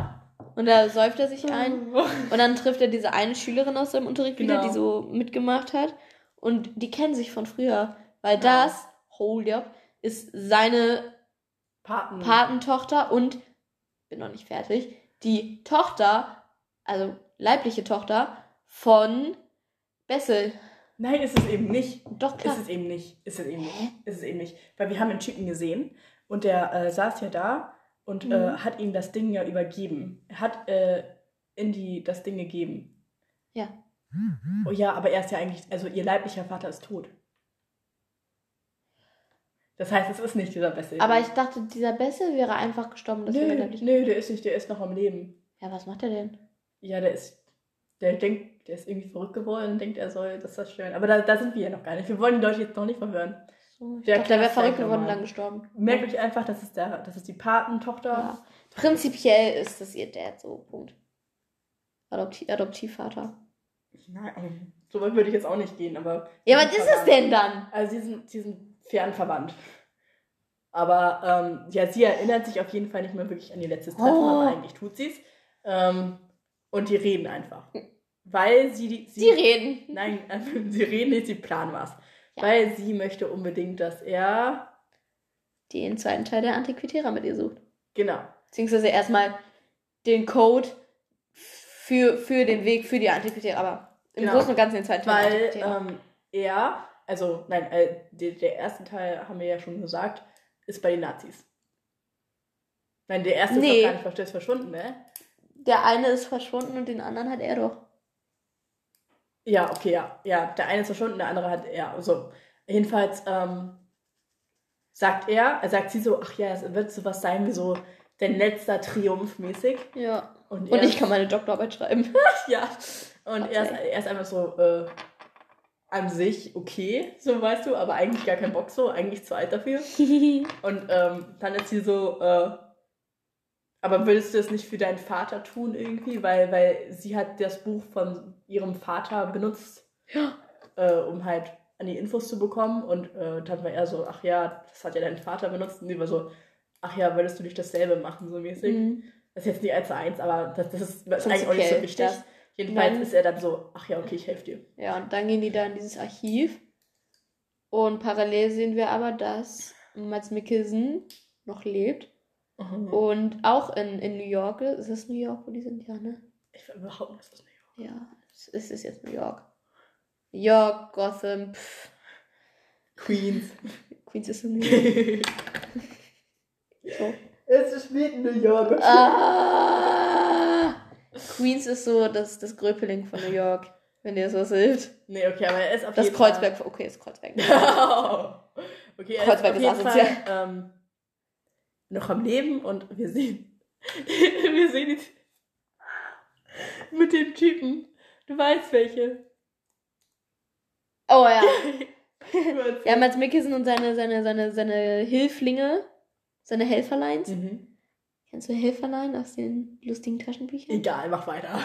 Und da säuft er sich ein. Und dann trifft er diese eine Schülerin aus seinem Unterricht wieder, Genau. die so mitgemacht hat. Und die kennen sich von früher. Weil Ja. das, hold up, ist seine Paten. Patentochter und, bin noch nicht fertig, die Tochter, also leibliche Tochter von Bessel. Nein, ist es eben nicht. Doch, klar. Ist es eben nicht. Ist es eben nicht. Ist es eben nicht. Weil wir haben einen Chicken gesehen und der äh, saß ja da und äh, Mhm. hat ihm das Ding ja übergeben. Er hat äh, Indy das Ding gegeben. Ja. Oh ja, aber er ist ja eigentlich, also ihr leiblicher Vater ist tot. Das heißt, es ist nicht dieser Bessel. Aber ich dachte, dieser Bessel wäre einfach gestorben. Das Nö, wäre leiblich. nö, der ist nicht, der ist noch am Leben. Ja, was macht er denn? Ja, der ist, der denkt, der ist irgendwie verrückt geworden und denkt, er soll das zerstören. Aber da, da sind wir ja noch gar nicht. Wir wollen die Leute jetzt noch nicht verhören. So, ich Der dachte, der wäre verrückt geworden und dann gestorben. Merkt euch einfach, das ist, der, das ist die Patentochter. Ja. Prinzipiell ist das ihr Dad so, Punkt. Adopti Adoptivvater. Nein, so weit würde ich jetzt auch nicht gehen, aber. Ja, was ist es denn dann? Also, sie sind, sie sind fernverwandt. Aber ähm, ja, sie erinnert sich auf jeden Fall nicht mehr wirklich an ihr letztes Treffen, Oh. aber eigentlich tut sie es. Ähm, Und die reden einfach. Weil sie die. Sie, Sie reden. Nein, äh, sie reden nicht, sie planen was. Ja. Weil sie möchte unbedingt, dass er. Den zweiten Teil der Antiquitära mit ihr sucht. Genau. Beziehungsweise erstmal den Code für, für den Weg für die Antiquitära. Aber im Genau. Großen und Ganzen den zweiten Teil Weil ähm, er, also nein, äh, der, der erste Teil, haben wir ja schon gesagt, ist bei den Nazis. Nein, der erste Nee. ist doch gar nicht der ist verschwunden, ne? Der eine ist verschwunden und den anderen hat er doch. Ja, okay, ja. Ja, der eine ist verschwunden, der andere hat er. Also, jedenfalls ähm, sagt er, er sagt sie so, ach ja, es wird sowas sein wie so dein letzter Triumph mäßig. Ja. Und, Und ich kann meine Doktorarbeit schreiben. Ja. Und er ist, er ist einfach so äh, an sich okay, so weißt du, aber eigentlich gar kein Bock so, eigentlich zu alt dafür. Und ähm, dann ist sie so, äh, aber willst du es nicht für deinen Vater tun irgendwie? Weil, weil sie hat das Buch von ihrem Vater benutzt, äh, um halt an die Infos zu bekommen. Und äh, dann war er so, ach ja, das hat ja dein Vater benutzt. Und sie war so, ach ja, würdest du nicht dasselbe machen, so mäßig. Mhm. Das ist jetzt nicht eins zu eins, aber das, das ist eigentlich auch nicht so wichtig. das- Jedenfalls ist er dann so, ach ja, okay, ich helfe dir. Ja, und dann gehen die da in dieses Archiv. Und parallel sehen wir aber, dass Mads Mikkelsen noch lebt. Mhm. Und auch in, in New York. Ist das New York, wo die sind? Ja, ne? Ich weiß überhaupt nicht, was New Ja, es ist es jetzt New York. New York, Gotham, pff, Queens. Queens ist in New York. So. es spielt in New York. Ah! Queens ist so das, das Gröpeling von New York, wenn dir das was hilft. Nee, okay, aber er ist auf Das jeden Kreuzberg, okay, ist Kreuzberg. Fall. okay, er Kreuzberg ist ist asozial. Fall ähm, noch am Leben und wir sehen. wir sehen ihn mit dem Typen. Du weißt welche. Oh ja. Ja, Mads Mikkelsen und seine, seine, seine, seine Hilflinge, seine Helferleins. Mhm. Kennst du Helferlein aus den lustigen Taschenbüchern? Egal, mach weiter.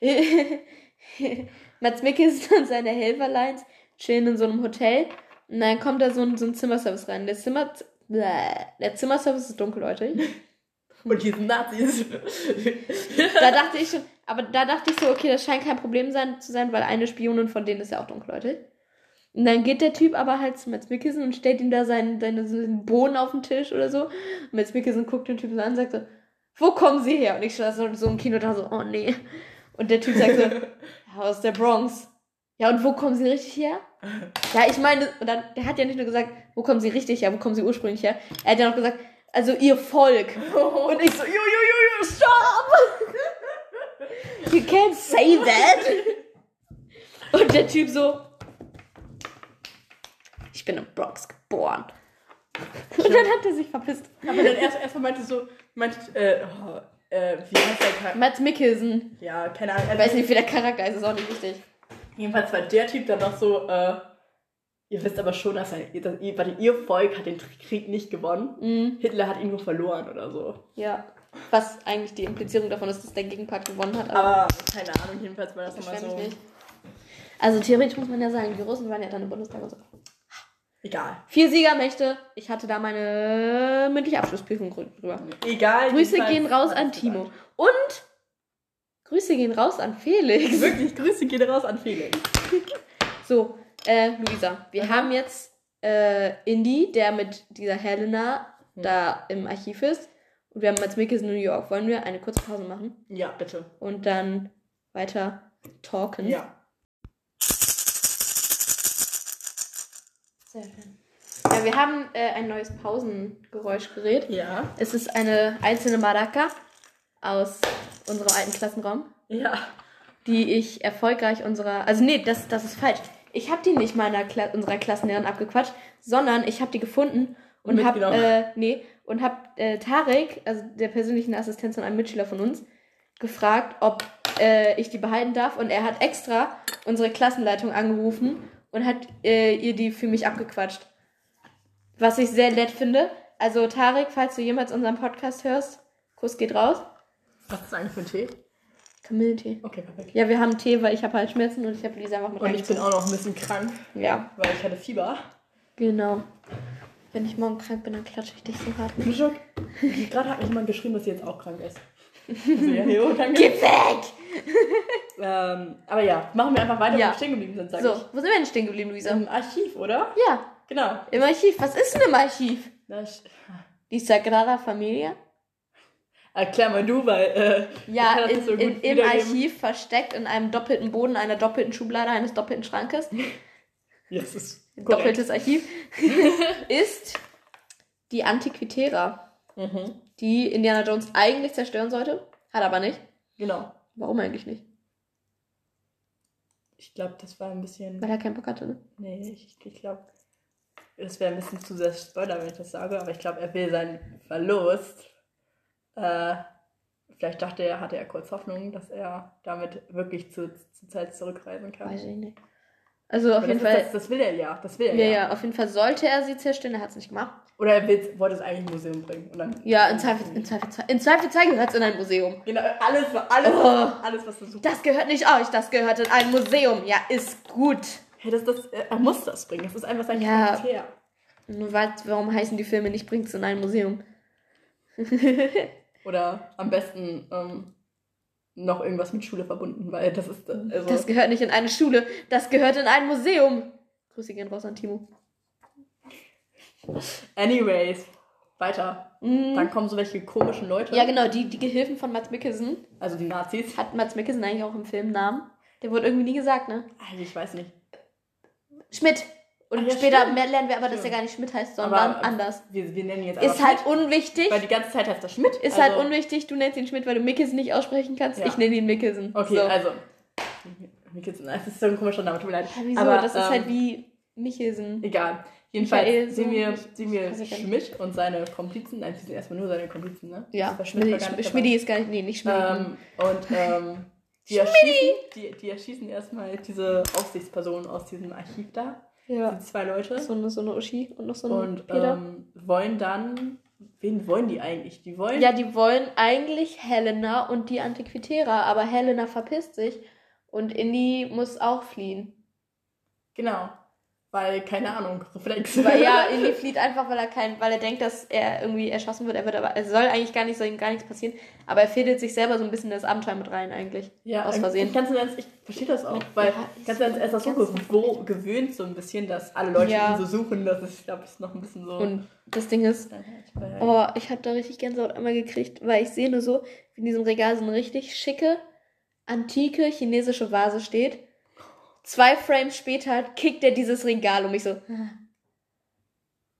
Mats Mikkelsen und seine Helferleins chillen in so einem Hotel. Und dann kommt da so ein, so ein Zimmerservice rein. Der, Zimmer, Bäh. der Zimmerservice ist dunkelhäutig. Und hier sind Nazis. Da dachte ich schon, aber da dachte ich so, okay, das scheint kein Problem sein, zu sein, weil eine Spionin von denen ist ja auch dunkelhäutig. Und dann geht der Typ aber halt zu Mats Mikkelsen und stellt ihm da seinen, seinen, seinen Bohnen auf den Tisch oder so. Und Mats Mikkelsen guckt den Typen so an und sagt so, wo kommen sie her? Und ich stand so, so im Kino da so, oh nee. Und der Typ sagt so, aus der Bronx. Ja, und wo kommen sie richtig her? Ja, ich meine, und dann, der hat ja nicht nur gesagt, wo kommen sie richtig her, wo kommen sie ursprünglich her. Er hat ja noch gesagt, also ihr Volk. Und ich so, jo, jo, jo, jo, stop! You can't say that! Und der Typ so, ich bin in Bronx geboren. Und dann hat er sich verpisst. Aber dann erst erstmal meinte so, meinte, äh, oh, äh, wie heißt der Charakter? Mats Mikkelsen. Ja, keine Ahnung. Ich weiß nicht, wie der Charakter ist, ist auch nicht wichtig. Jedenfalls war der Typ dann noch so, äh, ihr wisst aber schon, dass, er, dass ihr, warte, ihr Volk hat den Krieg nicht gewonnen. Mhm. Hitler hat ihn nur verloren oder so. Ja. Was eigentlich die Implizierung davon ist, dass der Gegenpart gewonnen hat. Aber Aber keine Ahnung, jedenfalls war das nochmal so. nicht. Also theoretisch muss man ja sagen, die Russen waren ja dann im Bundestag und so. Egal. Vier Siegermächte. Ich hatte da meine mündliche Abschlussprüfung drüber. Egal. Grüße gehen raus an Timo. Und Grüße gehen raus an Felix. Wirklich, Grüße gehen raus an Felix. So, äh, Luisa, wir Aha. haben jetzt äh, Indy, der mit dieser Helena Hm. da im Archiv ist. Und wir haben Mats Mikkelsen in New York. Wollen wir eine kurze Pause machen Ja, bitte. und dann weiter talken? Ja. Sehr schön. Ja, wir haben äh, ein neues Pausengeräuschgerät. Ja. Es ist eine einzelne Maraca aus unserem alten Klassenraum, Ja. die ich erfolgreich unserer. Also, nee, das, das ist falsch. Ich habe die nicht meiner Kla unserer Klassenlehrerin abgequatscht, sondern ich habe die gefunden und habe äh, nee und habe äh, Tarek, also der persönlichen Assistenz von einem Mitschüler von uns, gefragt, ob äh, ich die behalten darf und er hat extra unsere Klassenleitung angerufen und hat äh, ihr die für mich abgequatscht. Was ich sehr nett finde. Also Tarek, falls du jemals unseren Podcast hörst, Kuss geht raus. Was ist eigentlich für ein Tee? Kamillentee. Okay, perfekt. Ja, wir haben Tee, weil ich habe Halsschmerzen und ich habe Lisa einfach mit Und ich bin auch noch ein bisschen krank, Ja, weil ich hatte Fieber. genau. Wenn ich morgen krank bin, dann klatsche ich dich so hart. Schock. Gerade hat mich jemand geschrieben, dass sie jetzt auch krank ist. Also, ja, jo, danke. Geh weg! Ähm, aber ja, machen wir einfach weiter, Ja. wo wir stehen geblieben sind, sag So, ich. wo sind wir denn stehen geblieben, Luisa? Im Archiv, oder? Ja, Genau. im Archiv. Was ist denn im Archiv? Das, Die Sagrada Familia? Erklär mal du, weil äh, Ja, in, so in, im. Archiv versteckt in einem doppelten Boden, einer doppelten Schublade, eines doppelten Schrankes, das ist korrekt. doppeltes Archiv, ist die Antiquitera, Mhm. die Indiana Jones eigentlich zerstören sollte, hat aber nicht. Genau. Warum eigentlich nicht? Ich glaube, das war ein bisschen. Weil er keinen Bock hatte, ne? Nee, ich, ich glaube, das wäre ein bisschen zu sehr Spoiler, wenn ich das sage, aber ich glaube, er will seinen Verlust. Äh, vielleicht dachte er, hatte er kurz Hoffnung, dass er damit wirklich zu, zur Zeit zurückreisen kann. Weiß ich nicht. Also auf jeden Fall, Das, das will er ja. Das will er ja, ja. ja, auf jeden Fall sollte er sie zerstören, er hat es nicht gemacht. Oder er will, wollte es eigentlich im Museum bringen. Und dann, Ja, in Zweifel, in Zweifel, in Zweifel gehört es in ein Museum. Genau, alles, alles, Oh. alles was du suchst. Das gehört nicht euch, das gehört in ein Museum. Ja, ist gut. Hey, das, das, er muss das bringen. Das ist einfach sein Ja. Charakter. Nur warum heißen die Filme nicht bringt's in ein Museum? Oder am besten ähm, noch irgendwas mit Schule verbunden, weil das ist. Also, Das gehört nicht in eine Schule, das gehört in ein Museum. Grüße gehen raus an Timo. anyways, weiter. Mhm. Dann kommen so welche komischen Leute. Ja, genau, die, die Gehilfen von Mats Mikkelsen. Also die Nazis. Hat Mats Mikkelsen eigentlich auch im Film Namen? Der wurde irgendwie nie gesagt, ne? Ah, Ich weiß nicht. Schmidt. Und ja, später stimmt. lernen wir aber, dass Stimmt. er gar nicht Schmidt heißt, sondern Aber, anders. Wir, wir nennen ihn jetzt Ist halt Schmidt, unwichtig. Weil die ganze Zeit heißt er Schmidt. Ist also, halt unwichtig, du nennst ihn Schmidt, weil du Mikkelsen nicht aussprechen kannst. Ja. Ich nenne ihn Mikkelsen. Okay, so. also. Mikkelsen, das ist so ein komischer Name, tut mir leid. Ja, wieso? Aber, das ist ähm, halt wie Michelsen. Egal. Jedenfalls sehen wir, sehen wir. Schmidt und seine Komplizen. Nein, sie sind erstmal nur seine Komplizen, ne? Ja, Aber Schmidt. Schmidti ist gar nicht, nee, nicht Schmidt. Ähm, und ähm, die, erschießen, die, die erschießen erstmal diese Aufsichtsperson aus diesem Archiv da. Ja. Die zwei Leute. So eine, so eine Uschi und noch so ein Und Peter. ähm, wollen dann. Wen wollen die eigentlich? Die wollen. ja, die wollen eigentlich Helena und die Antiquitera, aber Helena verpisst sich und Indy muss auch fliehen. Genau. Weil, keine Ahnung, Reflex. Weil ja, Indy flieht einfach, weil er kein, weil er denkt, dass er irgendwie erschossen wird. Er wird aber, es soll eigentlich gar nicht, soll ihm gar nichts passieren. Aber er fädelt sich selber so ein bisschen in das Abenteuer mit rein eigentlich. Ja, aus Versehen. Ich, ganz im Ernst, ich verstehe das auch, weil Ja, ganz im Ernst, er ist auch so gewöhnt, so ein bisschen, dass alle Leute Ja. ihn so suchen. Das ist, glaube ich, noch ein bisschen so. Und das Ding ist, Weil- Oh, ich habe da richtig Gänsehaut einmal gekriegt, weil ich sehe nur so, wie in diesem Regal so eine richtig schicke, antike chinesische Vase steht. Zwei Frames später kickt er dieses Regal um mich so.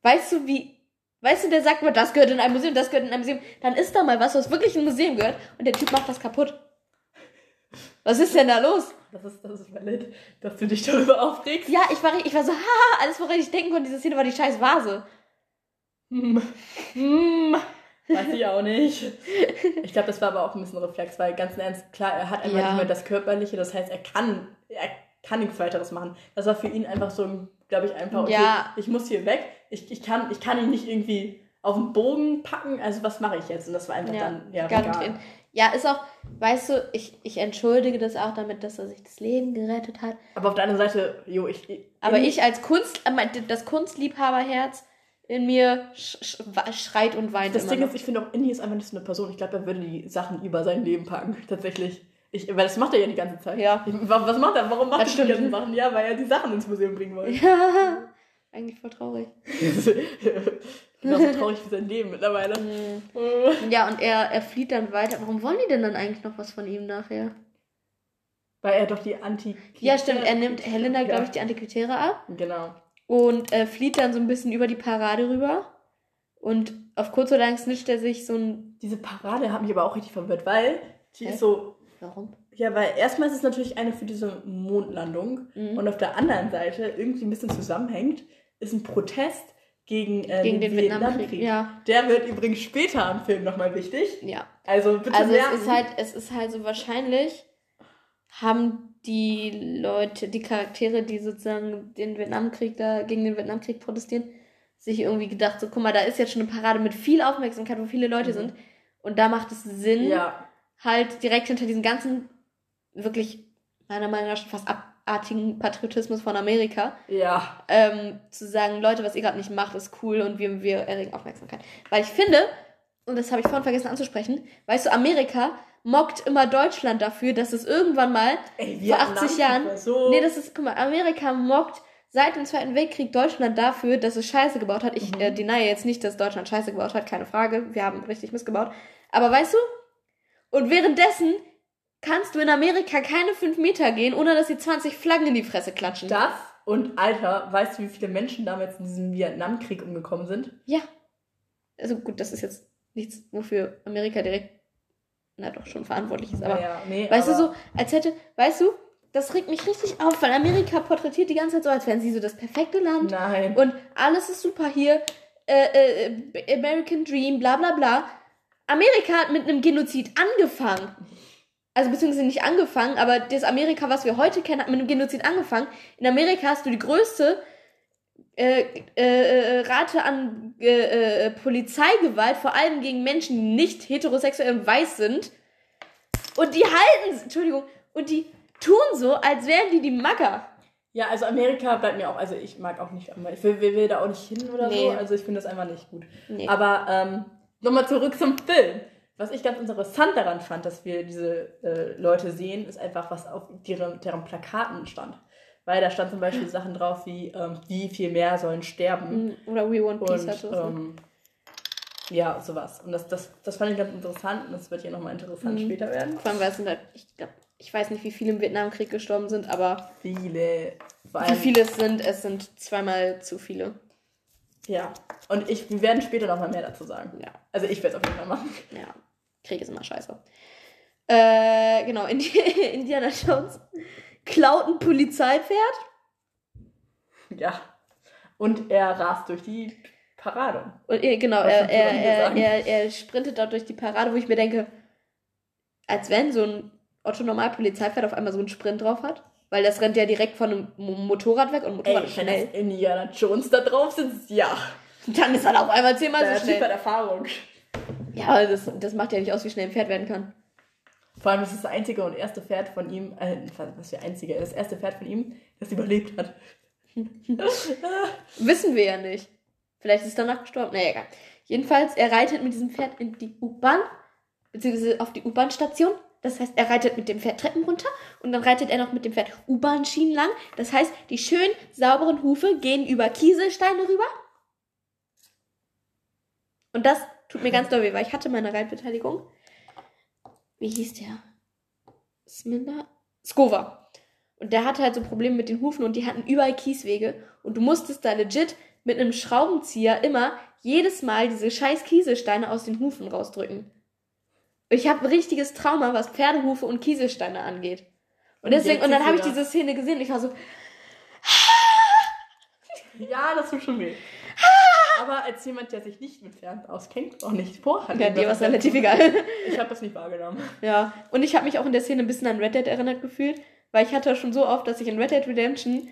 Weißt du, wie. Weißt du, der sagt mal, das gehört in ein Museum, das gehört in ein Museum. Dann ist da mal was, was wirklich in ein Museum gehört und der Typ macht das kaputt. Was ist denn da los? Das ist, das ist valid, dass du dich darüber aufregst. Ja, ich war, ich war so, haha, alles, woran ich denken konnte, diese Szene war die scheiß Vase. Hm. Hm. Weiß ich auch nicht. Ich glaube, das war aber auch ein bisschen Reflex, weil ganz im Ernst, klar, er hat einfach Ja. nicht mehr das Körperliche, das heißt, er kann, er kann nichts weiteres machen. Das war für ihn einfach so, glaube ich, einfach, okay, Ja. ich muss hier weg, ich, ich, kann, ich kann ihn nicht irgendwie auf den Bogen packen, also was mache ich jetzt? Und das war einfach Ja, dann, ja, Ganz egal. in- Ja, ist auch, weißt du, ich, ich entschuldige das auch damit, dass er sich das Leben gerettet hat. Aber auf der anderen Seite, jo, ich. ich Aber ich als Kunst, äh, das Kunstliebhaberherz in mir schreit und weint Das Ding noch. ist, ich finde auch, Indy ist einfach nicht so eine Person. Ich glaube, er würde die Sachen über sein Leben packen, tatsächlich. Ich, weil das macht er ja die ganze Zeit. Ja. Ich, was macht er? Warum macht Das er die stimmt. ganzen Sachen? Ja, weil er die Sachen ins Museum bringen wollte. Ja, eigentlich voll traurig. Genauso traurig wie sein Leben mittlerweile. Mhm. Ja, und er, er flieht dann weiter. Warum wollen die denn dann eigentlich noch was von ihm nachher? Weil er doch die Anti. Ja, stimmt, er nimmt Helena, Ja. glaube ich, die Antiquitäre ab Genau. und äh, flieht dann so ein bisschen über die Parade rüber. Und auf kurz oder lang snitcht er sich so ein. Diese Parade hat mich aber auch richtig verwirrt, weil die Hä? ist so. Warum? Ja, weil erstmal ist es natürlich eine für diese Mondlandung Mhm. und auf der anderen Seite irgendwie ein bisschen zusammenhängt, ist ein Protest gegen, äh, Gegen den Vietnamkrieg. Ja. Der wird übrigens später im Film nochmal wichtig. Ja. Also bitte Also es merken. ist halt, es ist halt so wahrscheinlich, haben die Leute, die Charaktere, die sozusagen den Vietnamkrieg da, gegen den Vietnamkrieg protestieren, sich irgendwie gedacht, so guck mal, da ist jetzt schon eine Parade mit viel Aufmerksamkeit, wo viele Leute Mhm. sind. Und da macht es Sinn, ja, halt direkt hinter diesem ganzen, wirklich, meiner Meinung nach schon fast abartigen Patriotismus von Amerika, ja. ähm, zu sagen, Leute, was ihr gerade nicht macht, ist cool und wir, wir erregen Aufmerksamkeit. Weil ich finde, und das habe ich vorhin vergessen anzusprechen, weißt du, Amerika mockt immer Deutschland dafür, dass es irgendwann mal Ey, vor 80 Jahren. So Nee, das ist, guck mal, Amerika mockt seit dem Zweiten Weltkrieg Deutschland dafür, dass es Scheiße gebaut hat. Ich Mhm. äh, deny jetzt nicht, dass Deutschland Scheiße gebaut hat, keine Frage. Wir haben richtig missgebaut. Aber weißt du? Und währenddessen kannst du in Amerika keine 5 Meter gehen, ohne dass sie 20 Flaggen in die Fresse klatschen. das und Alter, weißt du, wie viele Menschen damals in diesem Vietnamkrieg umgekommen sind? Ja. Also gut, das ist jetzt nichts, wofür Amerika direkt, na doch, schon verantwortlich ist. Aber naja, nee, weißt du aber- so, als hätte, weißt du, das regt mich richtig auf, weil Amerika porträtiert die ganze Zeit so, als wären sie so das perfekte Land. Nein. Und alles ist super hier. Äh, äh, American Dream, bla bla bla. Amerika hat mit einem Genozid angefangen. Also beziehungsweise nicht angefangen, aber das Amerika, was wir heute kennen, hat mit einem Genozid angefangen. In Amerika hast du die größte äh, äh, äh, Rate an äh, äh, Polizeigewalt, vor allem gegen Menschen, die nicht heterosexuell und weiß sind. Und die halten, Entschuldigung, und die tun so, als wären die die Magger. Ja, also Amerika bleibt mir auch, also ich mag auch nicht, ich will, will, will da auch nicht hin oder Nee. so, also ich finde das einfach nicht gut. Nee. Aber ähm, nochmal zurück zum Film. Was ich ganz interessant daran fand, dass wir diese äh, Leute sehen, ist einfach, was auf deren, deren Plakaten stand. Weil da stand zum Beispiel Sachen drauf wie, ähm, wie viel mehr sollen sterben. Mm, Oder We Want Peace Und hat das. ne? ähm, ja, sowas. Und das, das, das fand ich ganz interessant und das wird hier nochmal interessant Mhm. später werden. Vor allem, weil es sind halt, ich glaube, ich weiß nicht, wie viele im Vietnamkrieg gestorben sind, aber Viele. Vor wie viele es sind, es sind zweimal zu viele. Ja. Und ich, wir werden später nochmal mehr dazu sagen. Ja, Also ich werde es auf jeden Fall machen. ja. Krieg ist immer scheiße. Äh, genau, Indi Indiana Jones klaut ein Polizeipferd. Ja. Und er rast durch die Parade. Und äh, genau, er, er, er, er, er sprintet dort durch die Parade, wo ich mir denke, als wenn so ein Otto-Normal-Polizeipferd auf einmal so einen Sprint drauf hat. Weil das rennt ja direkt von einem Mo- Motorrad weg und Motorrad Ey, ist wenn schnell. das Indiana Jones da drauf sitzt, ja. Dann ist er auf einmal zehnmal so Typ hat schnell. Erfahrung. Ja, aber das, das macht ja nicht aus, wie schnell ein Pferd werden kann. Vor allem ist es das einzige und erste Pferd von ihm, äh, was für einzige, das erste Pferd von ihm, das überlebt hat. Wissen wir ja nicht. Vielleicht ist es danach gestorben. Naja, egal. Jedenfalls, er reitet mit diesem Pferd in die U-Bahn, beziehungsweise auf die U-Bahn-Station. Das heißt, er reitet mit dem Pferd Treppen runter und dann reitet er noch mit dem Pferd U-Bahn-Schienen lang. Das heißt, die schön sauberen Hufe gehen über Kieselsteine rüber. Und das tut mir ganz doll weh, weil ich hatte meine Reitbeteiligung. Wie hieß der? Sminder? Skova. Und der hatte halt so Probleme mit den Hufen und die hatten überall Kieswege. Und du musstest da legit mit einem Schraubenzieher immer jedes Mal diese scheiß Kieselsteine aus den Hufen rausdrücken. Ich habe ein richtiges Trauma, was Pferdehufe und Kieselsteine angeht. Und Und deswegen, und dann habe ich diese Szene gesehen und ich war so, Ja, das tut schon weh. Aber als jemand, der sich nicht mit Pferden auskennt, auch nicht vorhat. ja, dir war es relativ egal. Ich habe das nicht wahrgenommen. Ja, und ich habe mich auch in der Szene ein bisschen an Red Dead erinnert gefühlt, weil ich hatte schon so oft, dass ich in Red Dead Redemption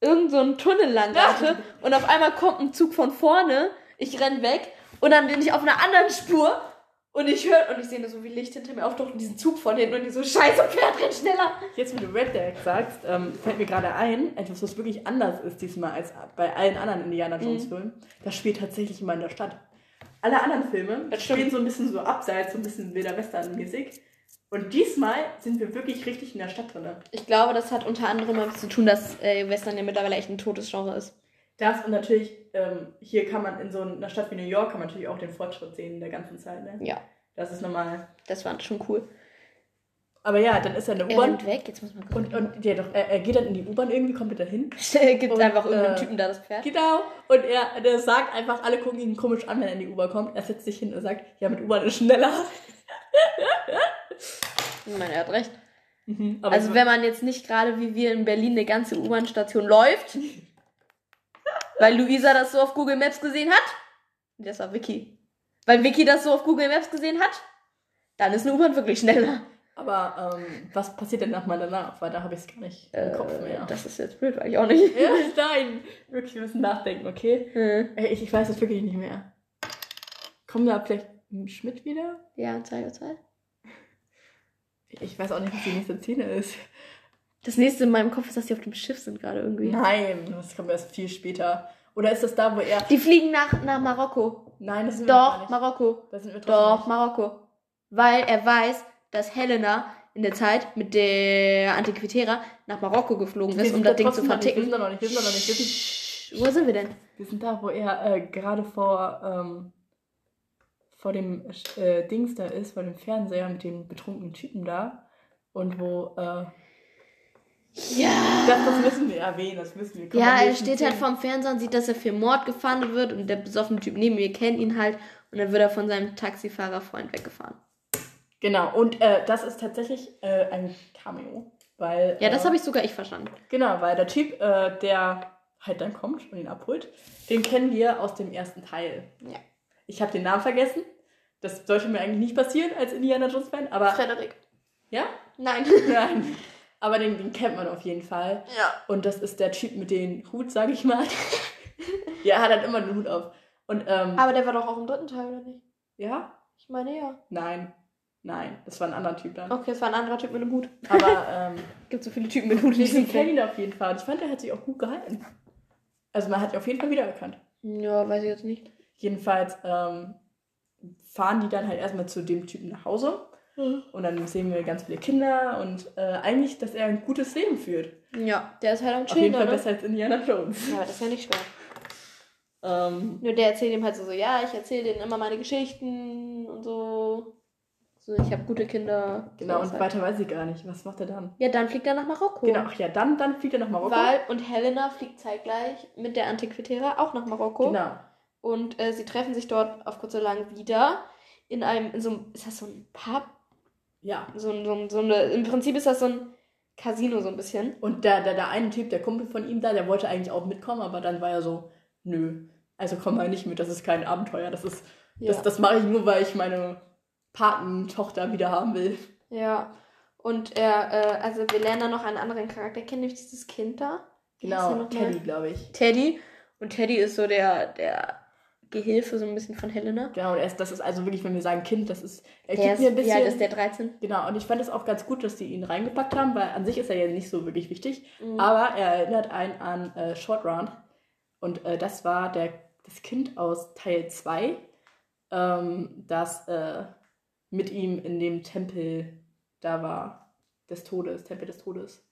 irgend so einen Tunnel lang hatte und auf einmal kommt ein Zug von vorne, ich renn weg und dann bin ich auf einer anderen Spur und ich höre und ich sehe nur so wie Licht hinter mir auftaucht und diesen Zug von hinten und die so scheiße Pferd rennt schneller. Jetzt, wenn du Red Dead sagst, ähm, fällt mir gerade ein, etwas, was wirklich anders ist diesmal als bei allen anderen Indiana Mhm. Jones Filmen. Das spielt tatsächlich immer in der Stadt. Alle anderen Filme Das spielen so ein bisschen so abseits, so ein bisschen wilder Western-mäßig. Und diesmal sind wir wirklich richtig in der Stadt drin. Ich glaube, das hat unter anderem damit zu tun, dass äh, Western ja mittlerweile echt ein totes Genre ist. Das und natürlich, ähm, hier kann man in so einer Stadt wie New York kann man natürlich auch den Fortschritt sehen in der ganzen Zeit. Ne? Ja, Das ist normal. das war schon cool. Aber ja, dann ist er in der Er U-Bahn. weg, jetzt muss man Und, und ja, doch, er, er geht dann in die U-Bahn irgendwie, kommt er dahin. Gibt und, einfach irgendeinen äh, Typen da das Pferd. Genau. Und er der sagt einfach, alle gucken ihn komisch an, wenn er in die U-Bahn kommt. Er setzt sich hin und sagt, ja, mit U-Bahn ist schneller. Ich meine, er hat recht. Aber also wenn man jetzt nicht gerade wie wir in Berlin eine ganze U-Bahn-Station läuft, weil Luisa das so auf Google Maps gesehen hat, das war Vicky, weil Vicky das so auf Google Maps gesehen hat, dann ist eine U-Bahn wirklich schneller. aber ähm, was passiert denn nochmal danach? Weil da habe ich es gar nicht im Kopf mehr. Äh, Das ist jetzt blöd, weil ich auch nicht. ja, nein. Wirklich, wir müssen nachdenken, okay? Hm. Ey, ich, ich weiß es wirklich nicht mehr. Kommt da vielleicht ein Schmidt wieder? Ja, Zeige, Zeige. Ich weiß auch nicht, was die nächste Szene ist. Das nächste in meinem Kopf ist, dass die auf dem Schiff sind gerade irgendwie. Nein, das kommt erst viel später. Oder ist das da, wo er. Die fliegen nach, nach Marokko. Nein, das sind wir Doch, nicht. Marokko. Da sind wir Doch, trotzdem Marokko. Weil er weiß, dass Helena in der Zeit mit der Antiquitera nach Marokko geflogen Wir ist, um das da Ding zu nicht, Wir verticken. sind da noch nicht, wir sind da noch nicht. Wir sind, Wo sind wir denn? wir sind da, wo er äh, gerade vor, ähm, vor dem äh, Dings da ist, vor dem Fernseher mit dem betrunkenen Typen da. Und wo, äh, Ja. das, das müssen wir erwähnen, das müssen wir. Komm, Ja, er steht halt vorm Fernseher und sieht, dass er für Mord gefahren wird und der besoffene Typ neben mir kennt ihn halt und dann wird er von seinem Taxifahrerfreund weggefahren. Genau, und äh, das ist tatsächlich äh, ein Cameo. Weil, Ja, das äh, habe ich sogar ich verstanden. Genau, weil der Typ, äh, der halt dann kommt und ihn abholt, den kennen wir aus dem ersten Teil. Ja. Ich habe den Namen vergessen. Das sollte mir eigentlich nicht passieren als Indiana Jones-Fan, aber. Frederik. Ja? Nein. Nein. Aber den, den kennt man auf jeden Fall. Ja. Und das ist der Typ mit dem Hut, sag ich mal. ja, er hat halt immer den Hut auf. Und, ähm, Aber der war doch auch im dritten Teil, oder nicht? ja? Ich meine ja. Nein. Nein, das war ein anderer Typ dann. Okay, es war ein anderer Typ mit einem Hut. Aber, ähm, Gibt so viele Typen mit Hut kennen Film. ihn auf jeden Fall. Und ich fand, er hat sich auch gut gehalten. Also man hat ihn auf jeden Fall wiedererkannt. Ja, weiß ich jetzt nicht. Jedenfalls ähm, fahren die dann halt erstmal zu dem Typen nach Hause. Und dann sehen wir ganz viele Kinder und äh, eigentlich, dass er ein gutes Leben führt. Ja, der ist halt am Auf jeden Chillen, Fall ne? besser als Indiana Jones. Ja, aber das ist ja nicht schwer. Ähm, Nur der erzählt ihm halt so, so ja, ich erzähle denen immer meine Geschichten und so. So, ich habe gute Kinder. genau, und halt. weiter weiß ich gar nicht. Was macht er dann? Ja, dann fliegt er nach Marokko. Genau, ach ja, dann, dann fliegt er nach Marokko. Weil, und Helena fliegt zeitgleich mit der Antiquitera auch nach Marokko. Genau. Und äh, sie treffen sich dort auf kurz oder lang wieder. In einem, in so einem, ist das so ein Pub? Ja. So, ein- so, ein- so eine, im Prinzip ist das so ein Casino so ein bisschen. Und der, der, der eine Typ, der Kumpel von ihm da, der wollte eigentlich auch mitkommen, aber dann war er so, nö, also komm mal nicht mit, das ist kein Abenteuer. Das ist, Ja. das, das mache ich nur, weil ich meine Patentochter wieder haben will. Ja. Und er, äh, also wir lernen dann noch einen anderen Charakter kennen, nämlich dieses Kind da. Wie Genau? Teddy, glaube ich. Teddy. Und Teddy ist so der, der Gehilfe so ein bisschen von Helena. Genau, und er ist, das ist also wirklich, wenn wir sagen Kind, das ist, er gibt ist, mir ein bisschen. alt ist der 13? Genau, und ich fand es auch ganz gut, dass die ihn reingepackt haben, weil an sich ist er ja nicht so wirklich wichtig. Mhm. Aber er erinnert einen an äh, Short Round. Und äh, das war der, das Kind aus Teil 2, ähm, das äh, mit ihm in dem Tempel da war. Des Todes, Tempel des Todes.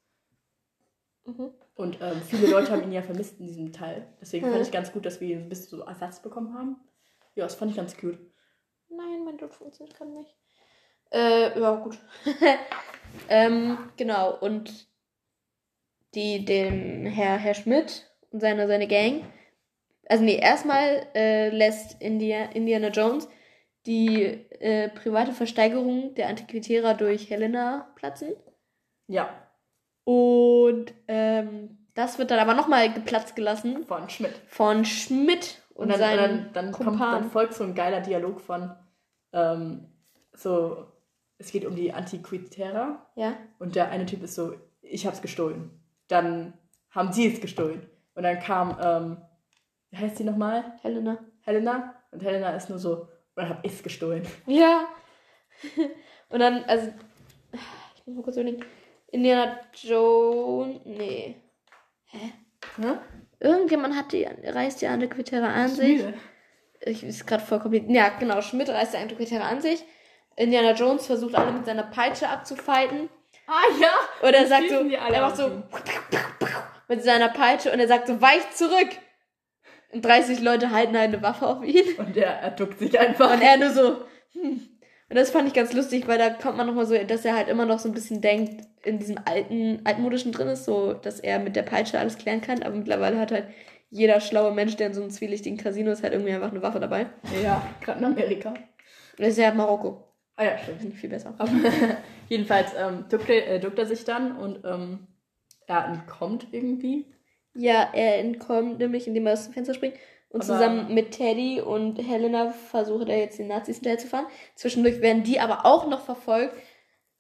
Mhm. Und ähm, viele Leute haben ihn ja vermisst in diesem Teil. Deswegen fand ich ganz gut, dass wir ihn ein bisschen so Ersatz bekommen haben. Ja, das fand ich ganz gut. Nein, mein Dutt funktioniert gerade nicht. Äh, ja, gut. ähm, genau, und die, den Herr, Herr Schmidt und seine, seine Gang. Also nee, erstmal äh, lässt India, Indiana Jones die äh, private Versteigerung der Antiquitera durch Helena platzen. Ja, Und ähm, das wird dann aber nochmal geplatzt gelassen von Schmidt. von Schmidt und, Und dann, dann, dann, kommt, dann folgt so ein geiler Dialog von ähm, so, es geht um die Antiquitera ja. und der eine Typ ist so, ich hab's gestohlen. Dann haben sie es gestohlen. Und dann kam, ähm, wie heißt sie nochmal? Helena. Helena. Und Helena ist nur so, oder hab ich's gestohlen. Ja. Und dann, also, ich muss mal kurz überlegen. Indiana Jones, nee. Hm? Irgendjemand hat die, reißt die Antiquitera an sich. Müde. Ich ist gerade voll kompliziert. Ja, genau. Schmidt reißt die Antiquitera an sich. Indiana Jones versucht alle mit seiner Peitsche abzufighten. Ah ja! Und er sagt so, er macht so mit seiner Peitsche und er sagt so, weich zurück. Und 30 Leute halten eine Waffe auf ihn. Und er duckt sich einfach. Und er nur so, hm. Und das fand ich ganz lustig, weil da kommt man nochmal so, dass er halt immer noch so ein bisschen denkt, in diesem alten, altmodischen drin ist, so, dass er mit der Peitsche alles klären kann. Aber mittlerweile hat halt jeder schlaue Mensch, der in so einem zwielichtigen Casino ist, halt irgendwie einfach eine Waffe dabei. ja, gerade in Amerika. Das ist ja Marokko. Ah ja, stimmt. Ich viel besser. Aber jedenfalls ähm, duckt, er, äh, duckt er sich dann und ähm, er entkommt irgendwie. Ja, er entkommt nämlich, indem er aus dem Fenster springt. Und Aber- zusammen mit Teddy und Helena versucht er jetzt den Nazis hinterher zu fahren. Zwischendurch werden die aber auch noch verfolgt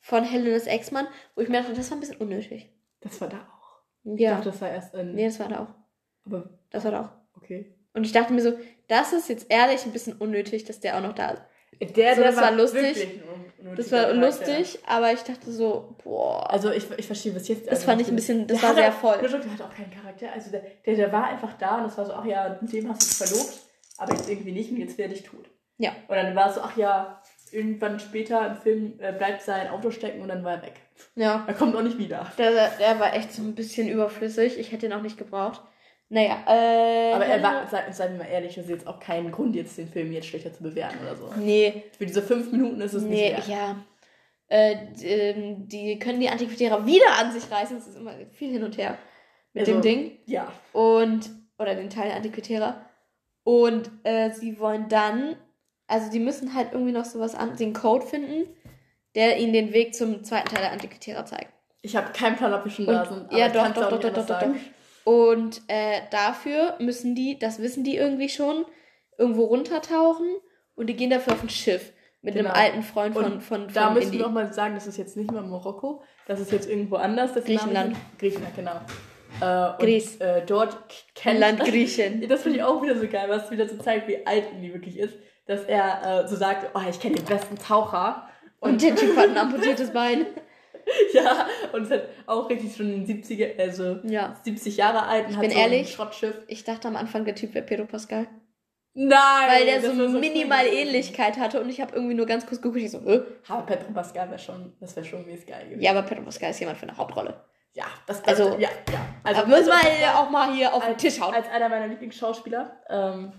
von Helenas Ex-Mann, wo ich mir dachte, das war ein bisschen unnötig. Das war da auch. Ich Ja. dachte, das war erst in. Nee, das war da auch. Aber Das war da auch. okay. Und ich dachte mir so, das ist jetzt ehrlich ein bisschen unnötig, dass der auch noch da ist. Der, So, das war lustig. Das war lustig, aber ich dachte so, boah. Also ich, ich verstehe bis jetzt. Das also fand ich ein bisschen- das der war sehr voll. Der hat auch keinen Charakter. Also der, der, der war einfach da und es war so, ach ja, mit dem hast du dich verlobt, aber jetzt irgendwie nicht und jetzt werde ich tot. Ja. Und dann war es so, ach ja, irgendwann später im Film äh, bleibt sein Auto stecken und dann war er weg. Ja. Er kommt auch nicht wieder. Der, der war echt so ein bisschen überflüssig. Ich hätte ihn auch nicht gebraucht. Naja, äh. Aber er war, sei- seien wir mal ehrlich, das ist jetzt auch kein Grund, jetzt den Film jetzt schlechter zu bewerten oder so. Nee, Für diese fünf Minuten ist es nee, nicht wert. ja. Äh, d- ähm, die können die Antiquitärer wieder an sich reißen. Es ist immer viel hin und her mit Also- dem Ding. Ja. Und, oder den Teil der Antiquitärer. Und äh, sie wollen dann, also die müssen halt irgendwie noch sowas an, den Code finden, der ihnen den Weg zum zweiten Teil der Antiquitärer zeigt. Ich habe keinen Plan, ob wir schon Und- da sind. ja, ich doch, doch, doch, doch, doch, doch, sagen. Und äh, dafür müssen die, das wissen die irgendwie schon, irgendwo runtertauchen und die gehen dafür auf ein Schiff mit Genau. einem alten Freund von, Und von, von Da müssen Indy. wir auch mal sagen, das ist jetzt nicht mehr Marokko, das ist jetzt irgendwo anders. Das Griechenland. Name- Griechenland, genau. Äh, und. Äh, dort kennt Land Griechen. Das finde ich auch wieder so geil, was wieder so zeigt, wie alt Indy wirklich ist. Dass er äh, so sagt, oh, ich kenne den besten Taucher. Und der Typ hat ein amputiertes Bein. ja, und ist halt auch richtig schon in den 70er, also Ja. 70 Jahre alt und Ich hat bin so ein ehrlich. Schrottschiff. Ich dachte am Anfang, der Typ wäre Pedro Pascal. Nein! Weil der so, das wär minimal cool. Ähnlichkeit hatte und ich habe irgendwie nur ganz kurz geguckt. Ich so, äh? Aber Petro Pascal wäre schon, das wäre schon mies geil gewesen. Ja, aber Pedro Pascal ist jemand für eine Hauptrolle. Ja, das Also- ja, ja. Also, aber müssen wir auch mal hier auf den als, Tisch hauen. Als einer meiner Lieblingsschauspieler. Ähm,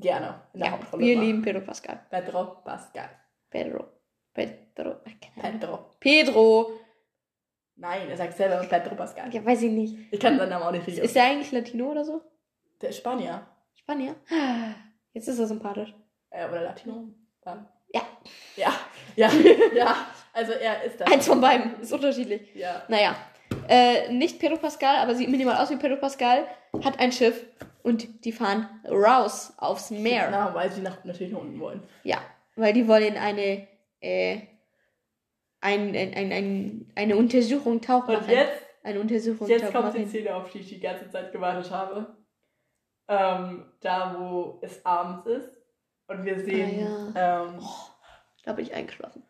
gerne in der Ja, Hauptrolle. wir war. lieben Pedro Pascal. Pedro Pascal. Pedro. Pedro. Pedro. Pedro. Nein, er sagt selber Pedro Pascal. Ja, weiß ich nicht. Ich kann seinen Namen auch nicht richtig Ist er eigentlich Latino oder so? Der ist Spanier. Spanier? Jetzt ist er sympathisch. Äh, oder Latino. Dann. Ja. Ja, ja, ja. Also er ist das. Eins von beiden. Ist unterschiedlich. Ja. Naja. Äh, nicht Pedro Pascal, aber sieht minimal aus wie Pedro Pascal. Hat ein Schiff und die fahren raus aufs Meer. Genau, weil sie nach, natürlich nach unten wollen. Ja, weil die wollen eine, äh, ein, ein, ein, ein, eine Untersuchung tauchen. Und jetzt, Eine Untersuchung jetzt kommt die machen. Szene, auf die ich die ganze Zeit gewartet habe. Ähm, da, wo es abends ist. Und wir sehen. Ah, ähm, Da bin ich eingeschlafen.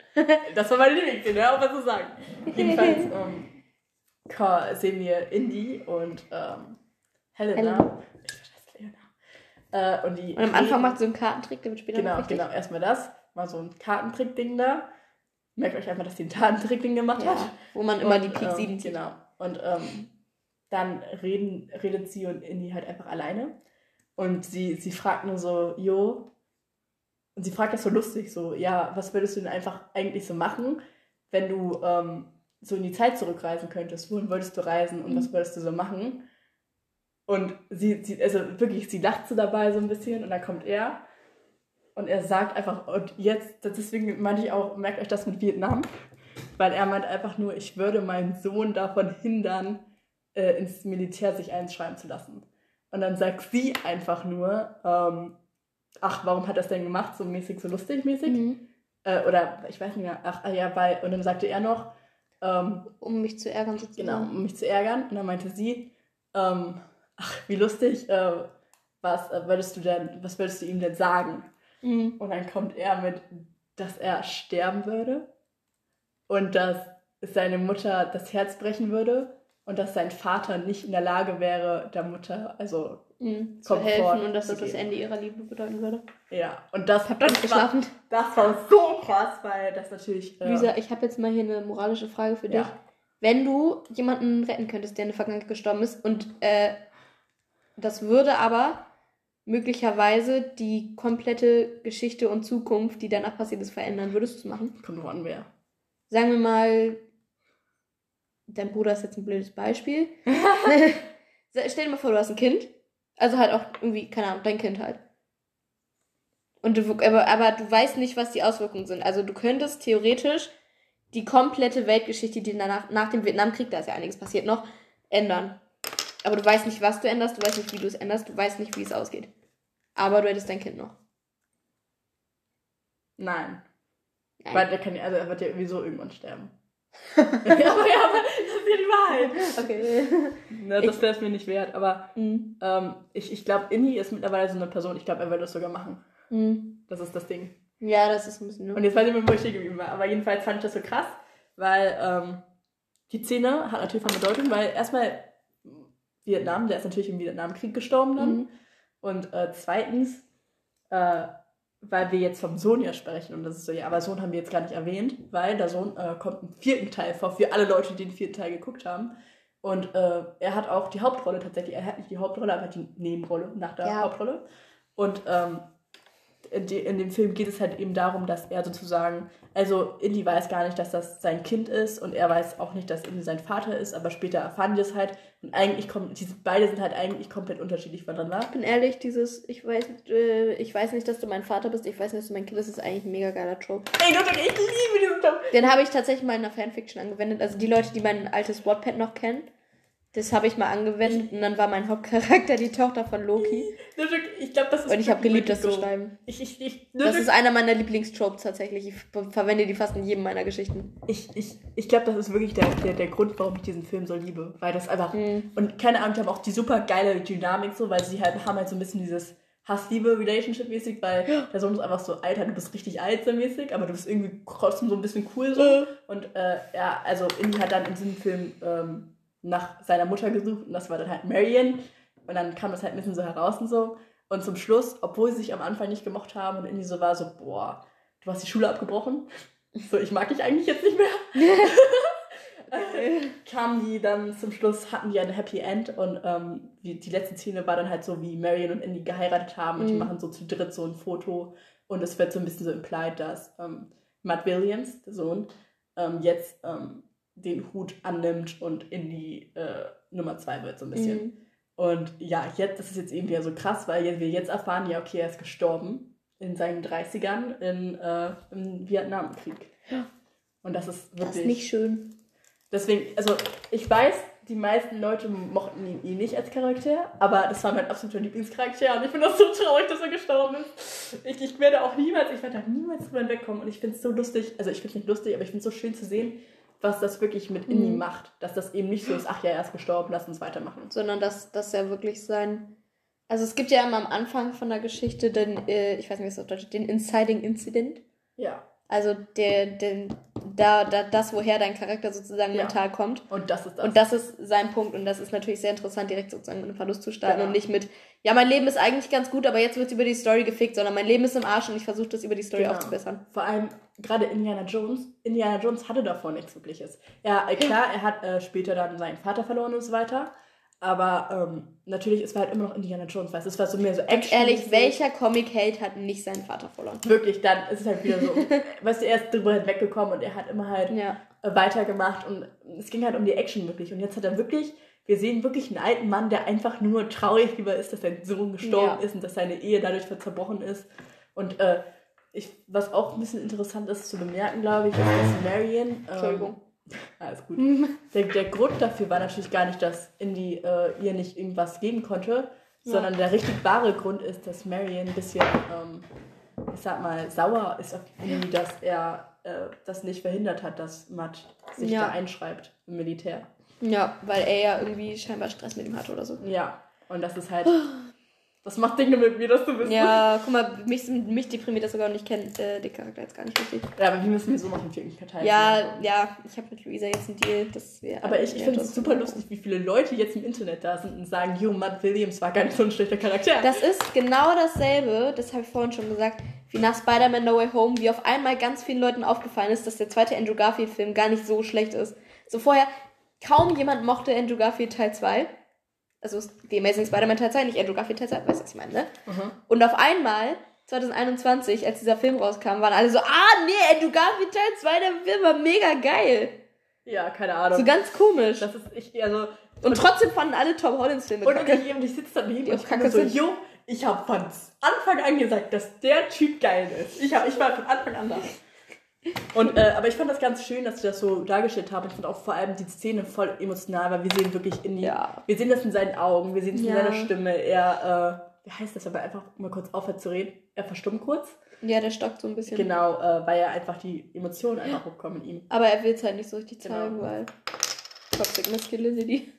Das war meine Lieblingsszene, auch was zu sagen. Jedenfalls ähm, sehen wir Indy und ähm, Helena. Helena. Ich verstehe Helena. Äh, und, die Und am Anfang macht so einen Kartentrick, der wird später Genau, genau. Erstmal das. Mal so ein Kartentrick-Ding da. Merkt euch einfach, dass die ein Kartentrick-Ding gemacht hat. Ja, wo man immer Und, die Pik ähm, 7 zieht. Genau. Und ähm, dann reden, redet sie und Indy halt einfach alleine. Und sie, sie fragt nur so, Jo. Und sie fragt das so lustig, so, ja, was würdest du denn einfach eigentlich so machen, wenn du ähm, so in die Zeit zurückreisen könntest? Wohin würdest du reisen und Mhm. was würdest du so machen? Und sie, sie, also wirklich, sie lacht so dabei so ein bisschen und dann kommt er und er sagt einfach, und jetzt, deswegen meinte ich auch, merkt euch das mit Vietnam, weil er meint einfach nur, ich würde meinen Sohn davon hindern, äh, ins Militär sich einschreiben zu lassen. Und dann sagt sie einfach nur, ähm, ach, warum hat das denn gemacht, so mäßig, so lustig mäßig? Mhm. Äh, oder ich weiß nicht mehr, ach, ah ja, weil, und dann sagte er noch, ähm, Um mich zu ärgern sozusagen. Genau, um mich zu ärgern. Und dann meinte sie, ähm, ach, wie lustig, äh, was äh, würdest du denn, was würdest du ihm denn sagen? Mhm. Und dann kommt er mit, dass er sterben würde und dass seine Mutter das Herz brechen würde und dass sein Vater nicht in der Lage wäre, der Mutter, also Mhm. Zu Komfort helfen und dass das das. Ende ihrer Liebe bedeuten würde. ja. Und das, Habt ihr das, war, geschlafen? das war so krass, weil das natürlich. Äh, Luisa, ich habe jetzt mal hier eine moralische Frage für dich. ja. Wenn du jemanden retten könntest, der in der Vergangenheit gestorben ist und äh, das würde aber möglicherweise die komplette Geschichte und Zukunft, die danach passiert ist, verändern, würdest du es machen? Kommt drauf an, wer. Sagen wir mal, dein Bruder ist jetzt ein blödes Beispiel. Stell dir mal vor, du hast ein Kind. Also halt auch irgendwie, keine Ahnung, dein Kind halt. Und du, aber, aber du weißt nicht, was die Auswirkungen sind. Also du könntest theoretisch die komplette Weltgeschichte, die danach, nach dem Vietnamkrieg, da ist ja einiges passiert noch, ändern. Aber du weißt nicht, was du änderst, du weißt nicht, wie du es änderst, du weißt nicht, wie es ausgeht. Aber du hättest dein Kind noch. Nein. Nein. Weil der kann, also er wird ja sowieso irgendwann sterben. aber ja, aber das ist ja die Wahrheit. Okay. Ne, das wäre es mir nicht wert. Aber Mhm. ähm, ich, ich glaube, Inni ist mittlerweile so eine Person, ich glaube, er würde das sogar machen. Mhm. Das ist das Ding. Ja, das ist ein bisschen. Und jetzt weiß ich nicht mehr, wo ich stehen geblieben war. Aber jedenfalls fand ich das so krass, weil ähm, die Szene hat natürlich von Bedeutung, weil erstmal Vietnam, der ist natürlich im Vietnamkrieg gestorben dann. Mhm. Und äh, zweitens, äh, weil wir jetzt vom Sohn ja sprechen und das ist so, ja, aber Sohn haben wir jetzt gar nicht erwähnt, weil der Sohn äh, kommt im vierten Teil vor, für alle Leute, die den vierten Teil geguckt haben. Und äh, er hat auch die Hauptrolle tatsächlich, er hat nicht die Hauptrolle, aber die Nebenrolle nach der Ja. Hauptrolle. Und ähm, in, de, in dem Film geht es halt eben darum, dass er sozusagen, also Indy weiß gar nicht, dass das sein Kind ist und er weiß auch nicht, dass Indy sein Vater ist, aber später erfahren die das halt. Und eigentlich kommen, diese beide sind halt eigentlich komplett unterschiedlich voneinander. Ich bin ehrlich, dieses, ich weiß, äh, ich weiß nicht, dass du mein Vater bist, ich weiß nicht, dass du mein Kind bist, ist eigentlich ein mega geiler Trope. Ey, Leute, ich liebe diesen Film. Den habe ich tatsächlich mal in einer Fanfiction angewendet. Also die Leute, die mein altes Wattpad noch kennen, das habe ich mal angewendet und dann war mein Hauptcharakter die Tochter von Loki. Ich glaube, das ist Und ich habe geliebt, das zu schreiben. Ich, ich, ich, Das ist einer meiner Lieblingstropes tatsächlich. Ich ver- verwende die fast in jedem meiner Geschichten. Ich, ich, ich glaube, das ist wirklich der, der, der Grund, warum ich diesen Film so liebe. Weil das einfach. Mhm. Und keine Ahnung, die haben auch die super geile Dynamik so, weil sie halt haben halt so ein bisschen dieses Hass-Liebe-Relationship-mäßig, weil der Sohn ist einfach so, Alter, du bist richtig alt so mäßig, aber du bist irgendwie trotzdem so ein bisschen cool so. Und äh, ja, also Indy hat dann in diesem Film ähm, nach seiner Mutter gesucht und das war dann halt Marion. Und dann kam das halt ein bisschen so heraus und so. Und zum Schluss, obwohl sie sich am Anfang nicht gemocht haben und Indy so war so, boah, du hast die Schule abgebrochen. So, ich mag dich eigentlich jetzt nicht mehr. äh, kamen die dann zum Schluss, hatten die ein Happy End und ähm, die, letzte Szene war dann halt so, wie Marion und Indy geheiratet haben und die Mhm. machen so zu dritt so ein Foto und es wird so ein bisschen so implied, dass ähm, Matt Williams, der Sohn, ähm, jetzt ähm, den Hut annimmt und Indy äh, Nummer zwei wird so ein bisschen. Mhm. Und ja, jetzt, das ist jetzt eben wieder so krass, weil wir jetzt erfahren, ja, okay, er ist gestorben in seinen 30ern in, äh, im Vietnamkrieg. Ja. Und das ist Das wirklich. ist nicht schön. Deswegen, also ich weiß, die meisten Leute mochten ihn, ihn nicht als Charakter, aber das war mein absoluter Lieblingscharakter und ich finde das so traurig, dass er gestorben ist. Ich, ich werde auch niemals, ich werde da niemals drüber wegkommen und ich finde es so lustig, also ich finde es nicht lustig, aber ich finde es so schön zu sehen, was das wirklich mit Mhm. macht. Dass das eben nicht so ist, ach ja, er ist gestorben, lass uns weitermachen. Sondern dass, dass er wirklich sein. Also es gibt ja immer am Anfang von der Geschichte den, äh, ich weiß nicht, wie es auf Deutsch den Inciting Incident. Ja. Also der, den, da, da, das, woher dein Charakter sozusagen Ja. mental kommt. Und das ist das. Und das ist sein Punkt. Und das ist natürlich sehr interessant, direkt sozusagen mit einem Verlust zu starten Genau. und nicht mit, ja, mein Leben ist eigentlich ganz gut, aber jetzt wird über die Story gefickt, sondern mein Leben ist im Arsch und ich versuche das über die Story Genau. aufzubessern. Vor allem gerade Indiana Jones. Indiana Jones hatte davor nichts Wirkliches. Ja, äh, klar, er hat äh, später dann seinen Vater verloren und so weiter. Aber ähm, natürlich, es war halt immer noch Indiana Jones, weißt du, es war so mehr so Action. ehrlich, welcher Comic-Held hat nicht seinen Vater verloren? Wirklich, dann ist es halt wieder so, weißt du, er ist drüber hinweggekommen und er hat immer halt Ja. äh, weitergemacht und es ging halt um die Action wirklich. Und jetzt hat er wirklich, wir sehen wirklich einen alten Mann, der einfach nur traurig darüber ist, dass sein Sohn gestorben Ja. ist und dass seine Ehe dadurch zerbrochen ist. Und äh, ich, was auch ein bisschen interessant ist zu bemerken, glaube ich, ist, dass Marion. Ähm, Entschuldigung. Alles gut. Der, der Grund dafür war natürlich gar nicht, dass Indy äh, ihr nicht irgendwas geben konnte, Ja. sondern der richtig wahre Grund ist, dass Marion ein bisschen, ähm, ich sag mal, sauer ist auf Indy, dass er äh, das nicht verhindert hat, dass Matt sich Ja. da einschreibt im Militär. Ja, weil er ja irgendwie scheinbar Stress mit ihm hatte oder so. Ja, und das ist halt, das macht Dinge mit mir, dass du bist. Ja, guck mal, mich, mich deprimiert das sogar und ich kenne äh, den Charakter jetzt gar nicht richtig. ja aber wir müssen mir so noch einen vierten Teil Ja, machen. ja, ich habe mit Luisa jetzt einen Deal, dass wir. Aber ich, ich finde es super lustig, wie viele Leute jetzt im Internet da sind und sagen, yo, Matt Williams war gar nicht so ein schlechter Charakter. Das ist genau dasselbe, das habe ich vorhin schon gesagt, wie nach Spider-Man No Way Home, wie auf einmal ganz vielen Leuten aufgefallen ist, dass der zweite Andrew Garfield-Film gar nicht so schlecht ist. So vorher, kaum jemand mochte Andrew Garfield Teil 2. Also die Amazing Spider-Man Teil 2, nicht Andrew Garfield Teil 2, weißt du, was ich meine, ne? Mhm. Und auf einmal, 2021, als dieser Film rauskam, waren alle so, ah, nee, Andrew Garfield Teil 2, der Film war mega geil. Ja, keine Ahnung. So ganz komisch. das ist, ich, also, Und trotzdem fanden alle Tom Hollands Filme und, kacke. und ich, und sitze daneben Die und ich kacke so, jo, ich habe von Anfang an gesagt, dass der Typ geil ist. Ich, hab, ich war von Anfang an da. Und, äh, aber ich fand das ganz schön, dass sie das so dargestellt haben. Ich fand auch vor allem die Szene voll emotional, weil wir sehen wirklich in die, Ja. wir sehen das in seinen Augen, wir sehen es in Ja. seiner Stimme. Er, äh, wie heißt das, aber einfach mal kurz aufhört zu reden. Er verstummt kurz. Ja, der stockt so ein bisschen. Genau, äh, weil ja einfach die Emotionen einfach hochkommen in ihm. Aber er will es halt nicht so richtig Genau. zeigen, weil Toxic Masculinity.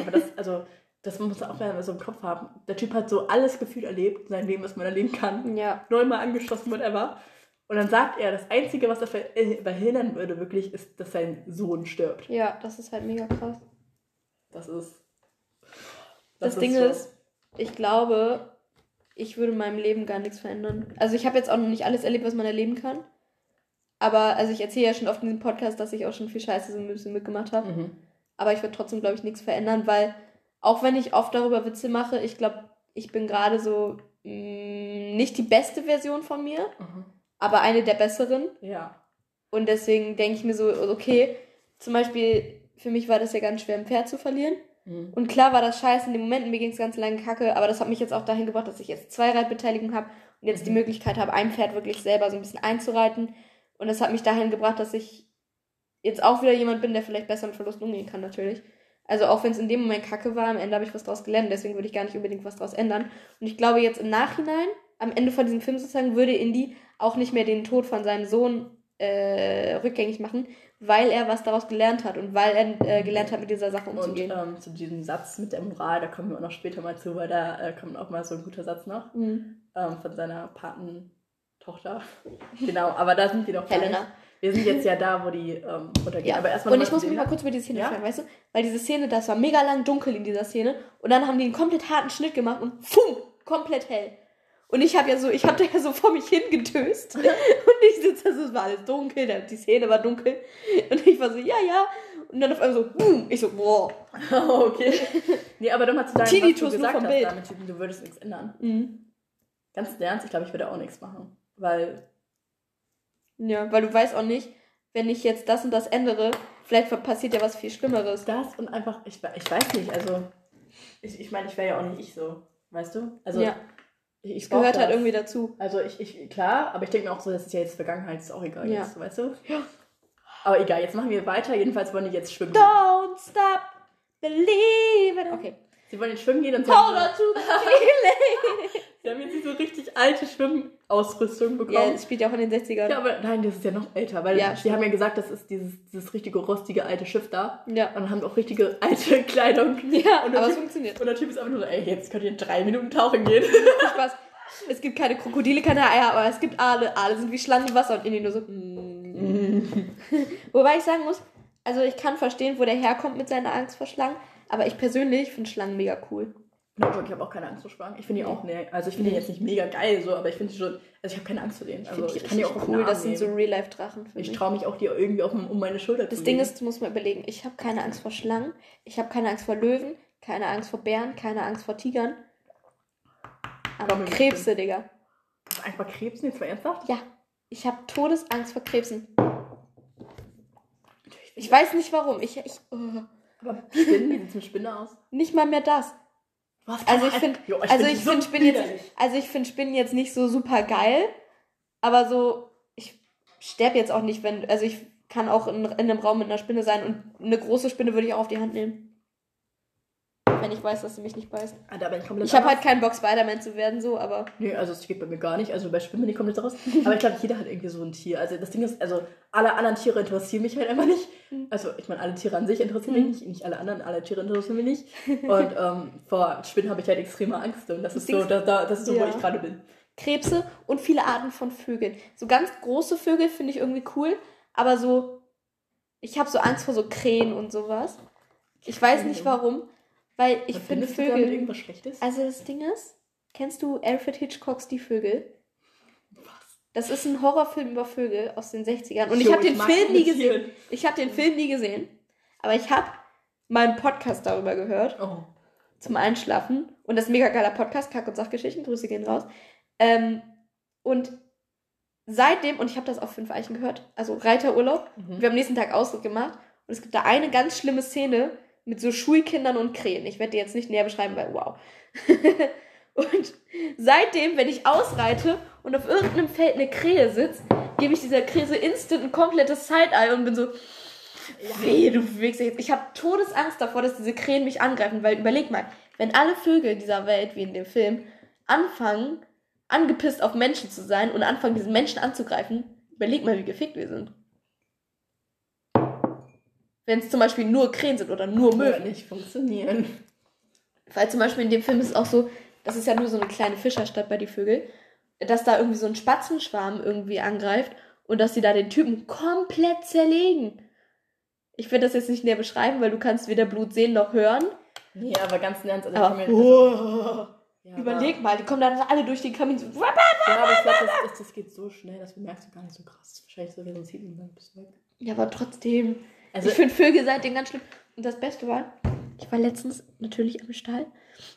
Aber das, also, das muss man auch mal so im Kopf haben. Der Typ hat so alles gefühlt erlebt, sein Leben, was man erleben kann. Ja. Neunmal angeschossen, whatever. Und dann sagt er, das Einzige, was er äh, verhindern würde, wirklich, ist, dass sein Sohn stirbt. Ja, das ist halt mega krass. Das ist. Das, Ding so- ist, ich glaube, ich würde in meinem Leben gar nichts verändern. Also ich habe jetzt auch noch nicht alles erlebt, was man erleben kann. Aber, also ich erzähle ja schon oft in diesem Podcast, dass ich auch schon viel Scheiße so ein bisschen mitgemacht habe. Mhm. Aber ich würde trotzdem, glaube ich, nichts verändern, weil auch wenn ich oft darüber Witze mache, ich glaube, ich bin gerade so mh, nicht die beste Version von mir, Mhm. Aber eine der besseren. Ja. Und deswegen denke ich mir so, okay, zum Beispiel, für mich war das ja ganz schwer, ein Pferd zu verlieren. Mhm. Und klar war das scheiße in dem Moment, mir ging es ganz lange kacke, aber das hat mich jetzt auch dahin gebracht, dass ich jetzt zwei Reitbeteiligungen habe und jetzt die Mhm. Möglichkeit habe, ein Pferd wirklich selber so ein bisschen einzureiten. Und das hat mich dahin gebracht, dass ich jetzt auch wieder jemand bin, der vielleicht besser mit Verlust umgehen kann, natürlich. Also auch wenn es in dem Moment kacke war, am Ende habe ich was draus gelernt, deswegen würde ich gar nicht unbedingt was draus ändern. Und ich glaube jetzt im Nachhinein, am Ende von diesem Film sozusagen, würde Indy auch nicht mehr den Tod von seinem Sohn äh, rückgängig machen, weil er was daraus gelernt hat und weil er äh, gelernt hat, mit dieser Sache Und umzugehen. ähm, zu diesem Satz mit der Moral, da kommen wir auch noch später mal zu, weil da äh, kommt auch mal so ein guter Satz noch Mhm. ähm, von seiner Patentochter. genau, aber da sind wir noch Helena. Wir sind jetzt ja da, wo die ähm, runtergehen. Ja, Aber erstmal und ich muss mich mal kurz über die Szene Ja? fragen, weißt du? Weil diese Szene, das war mega lang dunkel in dieser Szene und dann haben die einen komplett harten Schnitt gemacht und fumm, komplett hell. Und ich habe ja so, ich habe da ja so vor mich hingedöst und ich sitze da so, es war alles dunkel, die Szene war dunkel und ich war so, ja, ja. Und dann auf einmal so, boom, ich so, boah. okay. Nee, aber nochmal zu deinem, was Tinnitus du nur gesagt vom hast, Bild. damit du würdest nichts ändern. Mhm. Ganz ernst, ich glaube, ich würde auch nichts machen. Weil, Ja, weil du weißt auch nicht, wenn ich jetzt das und das ändere, vielleicht passiert ja was viel Schlimmeres. das und einfach, ich, ich weiß nicht, also, ich, ich meine, ich wäre ja auch nicht ich so, weißt du? Also, ja, ich, gehört halt irgendwie dazu. Also ich, ich, klar, aber ich denke mir auch so, das ist ja jetzt Vergangenheit, ist auch egal Ja. jetzt, weißt du? Aber egal, jetzt machen wir weiter. Jedenfalls wollen die jetzt schwimmen. Don't stop believing. Okay. Sie wollen jetzt schwimmen gehen und sie haben, Powder to the ceiling. sie haben jetzt diese richtig alte Schwimmausrüstung Ja, bekommen. das spielt ja auch in den 60ern. Ja, aber nein, das ist ja noch älter, weil Ja, sie haben ja gesagt, das ist dieses, dieses richtige rostige alte Schiff da. Ja. Und haben auch richtige alte Kleidung. Ja, und aber es typ, funktioniert. Und der Typ ist einfach nur so, ey, jetzt könnt ihr in drei Minuten tauchen gehen. Spaß. Es gibt keine Krokodile, keine Eier, aber es gibt Aale. Aale sind wie Schlangen im Wasser und Inni nur so. mm. Wobei ich sagen muss, also ich kann verstehen, wo der herkommt mit seiner Angst vor Schlangen, aber ich persönlich finde Schlangen mega cool. No, ich habe auch keine Angst vor Schlangen. Ich finde die auch, ne, also ich finde die jetzt nicht mega geil so, aber ich finde die schon, also ich habe keine Angst vor denen. Also Find ich kann die auch cool. Das sind so. Real-Life-Drachen Ich traue mich auch, die irgendwie auf, um meine Schulter Das zu Ding legen. ist, du musst mal überlegen, ich habe keine Angst vor Schlangen, ich habe keine Angst vor Löwen, keine Angst vor Bären, keine Angst vor Tigern. Aber? Krebse, Digga. Einfach Krebsen, jetzt mal ernsthaft? Ja, ich habe Todesangst vor Krebsen. Ich weiß nicht warum. Ich, ich oh. Aber Spinnen, wie sieht's mit Spinne aus? nicht mal mehr das. Was? Also ich finde, also find ich so finde Spinnen jetzt, also ich finde Spinnen jetzt nicht so super geil, aber so ich sterbe jetzt auch nicht, wenn, also ich kann auch in, in einem Raum mit einer Spinne sein und eine große Spinne würde ich auch auf die Hand nehmen. Wenn ich weiß, dass sie mich nicht beißt. Ah, da bin ich komplett Ich habe halt keinen Bock, Spider-Man zu werden, so, aber. Nee, also es geht bei mir gar nicht. Also bei Spinnen bin ich komplett raus. Aber ich glaube, jeder hat irgendwie so ein Tier. Also das Ding ist, also alle anderen Tiere interessieren mich halt einfach nicht. Mhm. Also ich meine, alle Tiere an sich interessieren mich nicht. Nicht alle anderen, alle Tiere interessieren mich nicht. Und ähm, vor Spinnen habe ich halt extreme Angst. Und das ist so, da, da, das ist so, wo Ja. ich gerade bin. Krebse und viele Arten von Vögeln. So ganz große Vögel finde ich irgendwie cool, aber so. Ich habe so Angst vor so Krähen und sowas. Ich weiß nicht warum, weil ich finde Verbindest du damit Vögel. irgendwas Schlechtes? Also das Ding ist, kennst du Alfred Hitchcocks Die Vögel? Was? Das ist ein Horrorfilm über Vögel aus den 60ern. Und Jo, ich habe den Film nie gesehen. Ich habe den Film nie gesehen. Aber ich habe mal einen Podcast darüber gehört. Oh. zum Einschlafen. Und das ist ein mega geiler Podcast, Kack- und Sachgeschichten, Grüße gehen raus. Ähm, und seitdem, und ich habe das auf fünf Eichen gehört, also Reiterurlaub, Mhm. wir haben am nächsten Tag Ausdruck gemacht und es gibt da eine ganz schlimme Szene mit so Schulkindern und Krähen. Ich werde die jetzt nicht näher beschreiben, weil wow. und seitdem, wenn ich ausreite und auf irgendeinem Feld eine Krähe sitzt, gebe ich dieser Krähe so instant ein komplettes Side-Eye und bin so, Weh, du bewegst dich jetzt. Ich habe Todesangst davor, dass diese Krähen mich angreifen, weil überleg mal, wenn alle Vögel dieser Welt, wie in dem Film, anfangen, angepisst auf Menschen zu sein und anfangen, diesen Menschen anzugreifen, überleg mal, wie gefickt wir sind. Wenn es zum Beispiel nur Krähen sind oder nur Möwen. nicht funktionieren. Weil zum Beispiel in dem Film ist es auch so, das ist ja nur so eine kleine Fischerstadt bei die Vögel, dass da irgendwie so ein Spatzenschwarm irgendwie angreift und dass sie da den Typen komplett zerlegen. Ich will das jetzt nicht näher beschreiben, weil du kannst weder Blut sehen noch hören. Nee, aber ganz im Ernst, also Aber, also, Ja, Überleg mal, die kommen dann alle durch den Kamin. So, ja, aber ich glaube, das, das, das geht so schnell, das bemerkst du gar nicht so krass. Wahrscheinlich so ein Ziel und dann bist du weg. ja, aber trotzdem. Also, ich finde Vögel seitdem ganz schlimm. Und das Beste war, ich war letztens natürlich am Stall